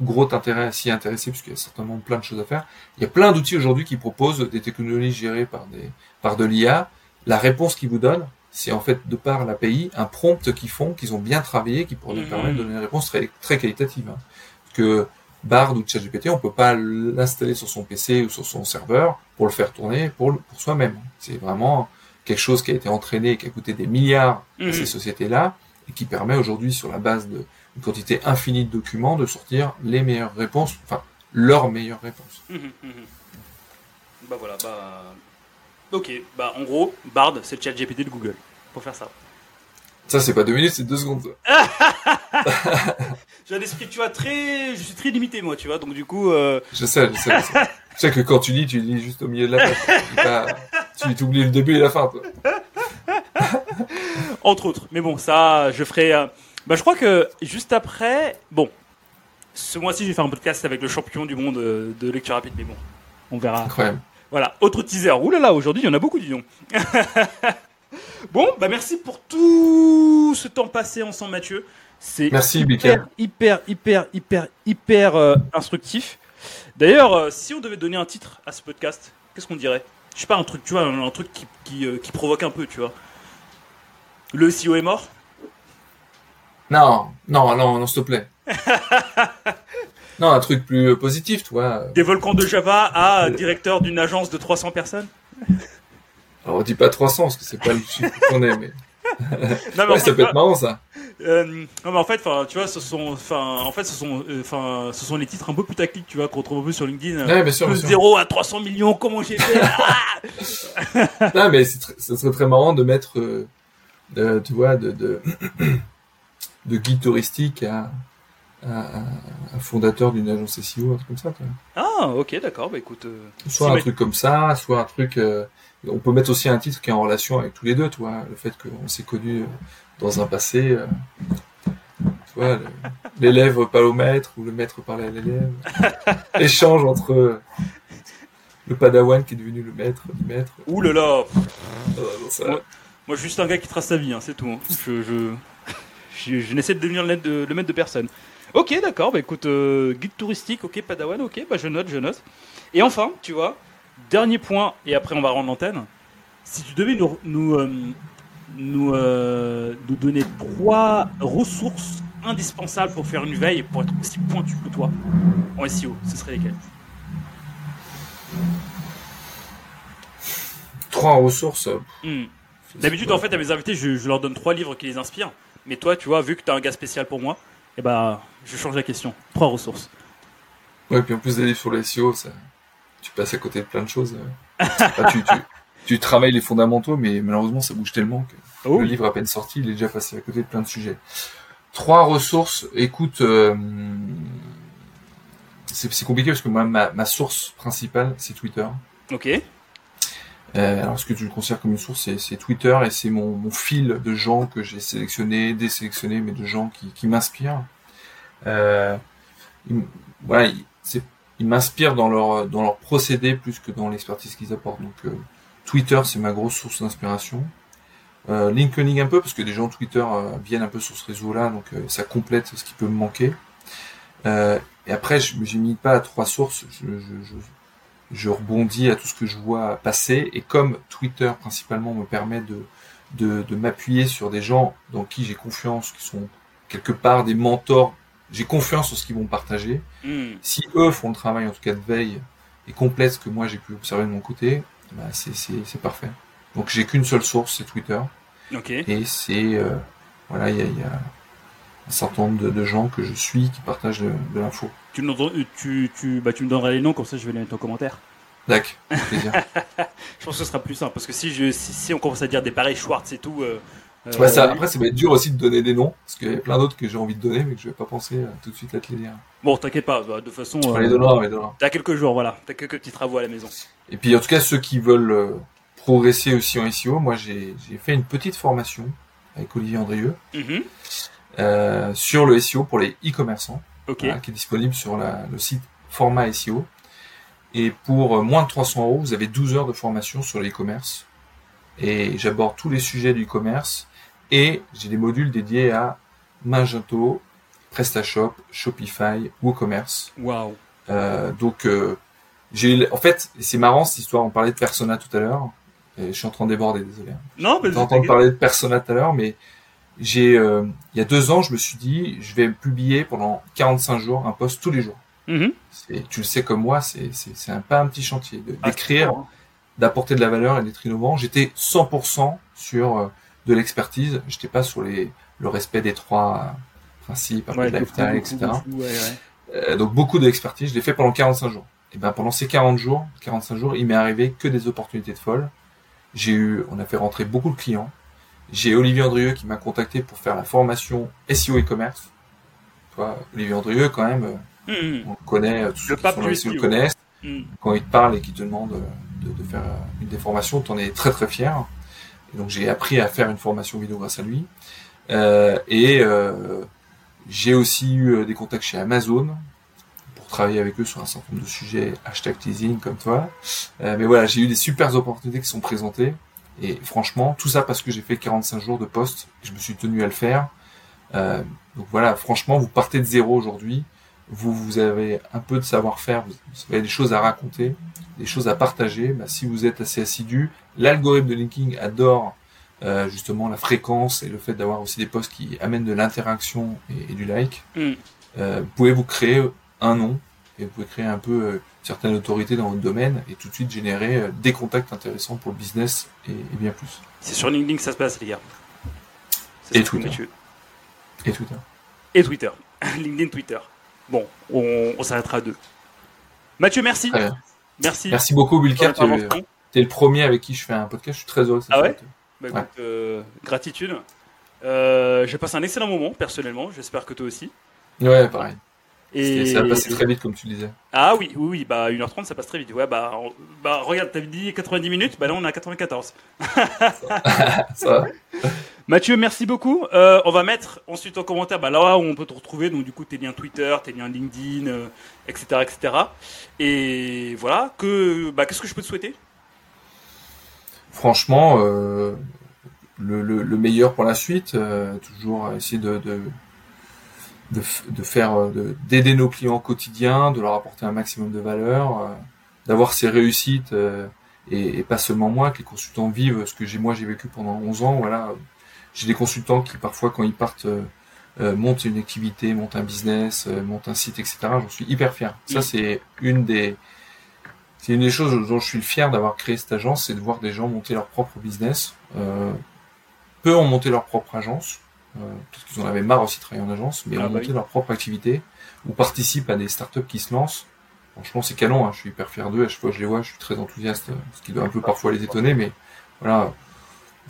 gros intérêt à s'y intéresser, puisqu'il y a certainement plein de choses à faire. Il y a plein d'outils aujourd'hui qui proposent des technologies gérées par des par de l'IA. La réponse qu'ils vous donnent, c'est en fait de par l'API un prompt qu'ils font, qu'ils ont bien travaillé, qui pourrait nous Mhm. permettre de donner une réponse très très qualitative. hein. Parce que Bard ou ChatGPT, on peut pas l'installer sur son PC ou sur son serveur pour le faire tourner pour, le- pour soi-même. C'est vraiment quelque chose qui a été entraîné et qui a coûté des milliards à Mhm. ces sociétés-là et qui permet aujourd'hui, sur la base d'une quantité infinie de documents, de sortir les meilleures réponses, enfin, leurs meilleures réponses. Mhm, mhm. Bah voilà, bah. Ok, bah en gros, Bard, c'est le chat GPT de Google. Pour faire ça. Ça, c'est pas deux minutes, c'est deux secondes. J'ai un esprit, tu vois, très. Je suis très limité, moi, tu vois, donc du coup. euh, Je sais, je sais, je sais. Je sais que quand tu lis, tu lis juste au milieu de la page. Tu t'oublies le début et la fin, toi. Entre autres. Mais bon, ça, je ferai. euh, Bah, je crois que juste après. Bon. Ce mois-ci, je vais faire un podcast avec le champion du monde euh, de lecture rapide, mais bon. On verra. Incroyable. Voilà, autre teaser. Ouh là là, aujourd'hui, il y en a beaucoup, dis donc. bon, bah merci pour tout ce temps passé ensemble, Mathieu. C'est Merci, hyper, hyper, hyper, hyper, hyper euh, instructif. D'ailleurs, euh, si on devait donner un titre à ce podcast, qu'est-ce qu'on dirait? Je sais pas, un truc, tu vois, un, truc qui, qui, qui, provoque un peu, tu vois. Le CEO est mort Non, non, non, non, s'il te plaît. non, un truc plus positif, tu vois. Des volcans de Java à directeur d'une agence de 300 personnes? Alors, on dit pas 300 parce que c'est pas le chiffre qu'on est, mais. non, mais ça peut être marrant ça. Euh, non mais en fait, tu vois, ce sont, en fait, ce sont, euh, enfin, ce sont les titres un peu putaclic, tu vois, qu'on retrouve un peu sur LinkedIn. Ouais, bien sûr, de 0 à 300 millions, comment j'ai fait? Non, mais ce serait très marrant de mettre, euh, tu vois, de, de, de guide touristique à, un fondateur d'une agence SEO, un truc comme ça. Quoi. Ah, ok, d'accord. Bah écoute. Euh, soit un truc comme ça, soit un truc. on peut mettre aussi un titre qui est en relation avec tous les deux, tu vois, le fait qu'on s'est connus dans un passé. Euh, vois, l'élève pas au maître ou le maître parle à l'élève. Échange entre le padawan qui est devenu le maître du maître. Ouh là là moi, moi, je suis juste un gars qui trace sa vie, hein, c'est tout. Hein. Je, je, je, n'essaie de devenir le, de, le maître de personne. Ok, d'accord, bah écoute, euh, guide touristique, ok, padawan, ok, bah je note, je note. Et enfin, tu vois, dernier point, et après on va rendre l'antenne. Si tu devais nous, nous, euh, nous, euh, nous donner trois ressources indispensables pour faire une veille pour être aussi pointu que toi en SEO, ce serait lesquelles? Trois ressources hmm. D'habitude, en fait, à mes invités, je, leur donne trois livres qui les inspirent. Mais toi, tu vois, vu que tu as un gars spécial pour moi, eh ben, je change la question. Trois ressources. Ouais, puis en plus livres sur le SEO, ça, tu passes à côté de plein de choses. tu, tu travailles les fondamentaux, mais malheureusement, ça bouge tellement que oh. le livre à peine sorti, il est déjà passé à côté de plein de sujets. Trois ressources. Écoute, euh, c'est compliqué parce que moi, ma, source principale, c'est Twitter. Ok. Euh, alors, ce que tu considères comme une source, c'est Twitter et c'est mon, fil de gens que j'ai sélectionnés, désélectionnés, mais de gens qui, m'inspirent. Euh, voilà, ils m'inspirent dans leur dans leur procédé plus que dans l'expertise qu'ils apportent. Donc, euh, Twitter, c'est ma grosse source d'inspiration. Euh, LinkedIn un peu, parce que des gens Twitter viennent un peu sur ce réseau-là, donc ça complète ce qui peut me manquer. Et après, je n'ai mis pas à trois sources, je, je, je, rebondis à tout ce que je vois passer. Et comme Twitter principalement me permet de, de, de m'appuyer sur des gens dans qui j'ai confiance, qui sont quelque part des mentors, j'ai confiance en ce qu'ils vont partager. Hmm. Si eux font le travail, en tout cas de veille, et complètent ce que moi j'ai pu observer de mon côté, bah, c'est parfait. Donc j'ai qu'une seule source, c'est Twitter. Et c'est euh, voilà, il y a, un certain nombre de, gens que je suis qui partagent de, l'info. Tu, tu, tu, bah, tu me donneras les noms, comme ça je vais les mettre en commentaire. D'accord, je pense que ce sera plus simple, parce que si, je, si, on commence à dire des pareils Schwartz et tout, euh, ça, après, ça va être dur aussi de donner des noms, parce qu'il y a plein d'autres que j'ai envie de donner, mais que je vais pas penser tout de suite à te les dire. Bon, t'inquiète pas, bah, de toute façon. On les donnera, on les donnera. T'as quelques jours, voilà. T'as quelques petits travaux à la maison. Et puis, en tout cas, ceux qui veulent euh, progresser aussi en SEO, moi, j'ai fait une petite formation avec Olivier Andrieux mm-hmm. Euh, sur le SEO pour les e-commerçants, qui est disponible sur la, le site Format SEO. Et pour euh, moins de 300 euros, vous avez 12 heures de formation sur le e-commerce. Et j'aborde tous les sujets du e-commerce et j'ai des modules dédiés à Magento, PrestaShop, Shopify, WooCommerce. Wow. Euh, donc euh, j'ai, en fait, c'est marrant cette histoire. On parlait de Persona tout à l'heure. je suis en train de déborder, désolé. Non, mais entendu parler de Persona tout à l'heure, mais j'ai, euh, il y a deux ans, je me suis dit, je vais publier pendant 45 jours un post tous les jours. Mm Tu le sais comme moi, c'est, c'est, un, pas un petit chantier ah, d'écrire, d'apporter de la valeur et d'être innovant. J'étais 100% sur euh, de l'expertise. J'étais pas sur les, le respect des trois principes, ouais, lifestyle, etc. Euh, donc beaucoup d'expertise. Je l'ai fait pendant 45 jours. Et ben pendant ces 40 jours, 45 jours, il m'est arrivé que des opportunités de folle. J'ai eu, on a fait rentrer beaucoup de clients. J'ai Olivier Andrieux qui m'a contacté pour faire la formation SEO e-commerce. Toi, Olivier Andrieux, quand même, euh, hmm. on connaît, euh, tous ceux qui le connaissent. Hmm. Quand il te parle et qu'il te demande de, de, faire une des formations, tu en es très très fier donc j'ai appris à faire une formation vidéo grâce à lui. Euh, et euh, j'ai aussi eu euh, des contacts chez Amazon pour travailler avec eux sur un certain nombre de sujets hashtag teasing comme toi. mais voilà, j'ai eu des super opportunités qui sont présentées. Et franchement, tout ça parce que j'ai fait 45 jours de poste, et je me suis tenu à le faire. donc voilà, franchement, vous partez de zéro aujourd'hui. vous, vous avez un peu de savoir-faire, vous avez des choses à raconter, des choses à partager, bah, si vous êtes assez assidu, l'algorithme de linking adore euh, justement la fréquence et le fait d'avoir aussi des posts qui amènent de l'interaction et, du like. Mm. Euh, vous pouvez vous créer un nom et vous pouvez créer un peu euh, certaine autorité dans votre domaine et tout de suite générer euh, des contacts intéressants pour le business et, et bien plus. C'est sur LinkedIn que ça se passe, les gars. Et Twitter. et Twitter. Et Twitter. LinkedIn, Twitter. Bon, on, on s'arrêtera à deux. Mathieu, merci. Merci. Merci beaucoup, Wilker. Tu es, le premier avec qui je fais un podcast. Je suis très heureux. Ah ouais, bah, écoute, euh, Gratitude. Euh, J'ai passé un excellent moment, personnellement. J'espère que toi aussi. Ouais, pareil. Et... Ça a passé très vite, comme tu disais. Ah oui, oui, oui, bah 1h30, ça passe très vite. Ouais, bah, bah regarde, t'avais dit 90 minutes, bah là on est à 94. ça va. Mathieu, merci beaucoup. Euh, on va mettre ensuite en commentaire bah, là où on peut te retrouver. Donc, du coup, tes liens Twitter, tes liens LinkedIn, etc., euh, etc. Et voilà. Que, bah, qu'est-ce que je peux te souhaiter? Franchement, euh, le, meilleur pour la suite. toujours essayer de, de, faire, d'aider nos clients au quotidien, de leur apporter un maximum de valeur, d'avoir ces réussites. Et, et, pas seulement moi, que les consultants vivent ce que j'ai moi j'ai vécu pendant 11 ans, voilà, j'ai des consultants qui parfois quand ils partent euh, euh, montent une activité, montent un business, euh, montent un site, etc. J'en suis hyper fier. Ça c'est une des c'est une des choses dont je suis fier d'avoir créé cette agence, c'est de voir des gens monter leur propre business. peu ont monté leur propre agence, parce qu'ils en avaient marre aussi de travailler en agence, mais ah ont bah monté leur propre activité, ou participent à des startups qui se lancent. Franchement, c'est canon, hein, je suis hyper fier d'eux, à chaque fois que je les vois, je suis très enthousiaste, ce qui doit un peu parfois les étonner, mais voilà,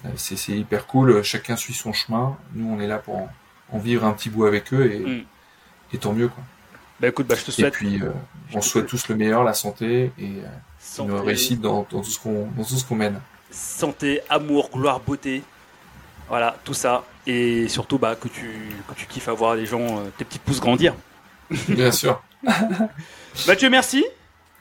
euh, c'est hyper cool. Chacun suit son chemin. Nous, on est là pour en, vivre un petit bout avec eux et, mm. et tant mieux. Quoi. Bah écoute, bah, je te souhaite. Et puis, euh, on souhaite tous le meilleur, la santé et euh, une réussite dans, dans, tout ce qu'on dans tout ce qu'on mène. Santé, amour, gloire, beauté. Voilà, tout ça. Et surtout, bah, que tu, que tu kiffes avoir les gens, tes petits pouces grandir. Bien sûr. Mathieu, merci.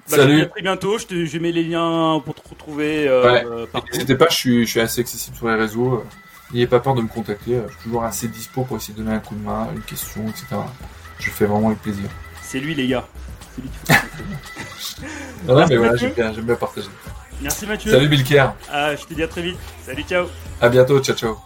Bah, Salut. À très bientôt. Je, te, je mets les liens pour te retrouver. Euh, ouais. N'hésitez pas, je suis, je suis assez accessible sur les réseaux. N'ayez pas peur de me contacter. Je suis toujours assez dispo pour essayer de donner un coup de main, une question, etc. Je fais vraiment avec plaisir. C'est lui, les gars. C'est lui qui fait Non, mais voilà, j'aime bien, bien partager. Merci Mathieu. Salut Bilker. Ah, je te dis à très vite. Salut, ciao. À bientôt, ciao, ciao.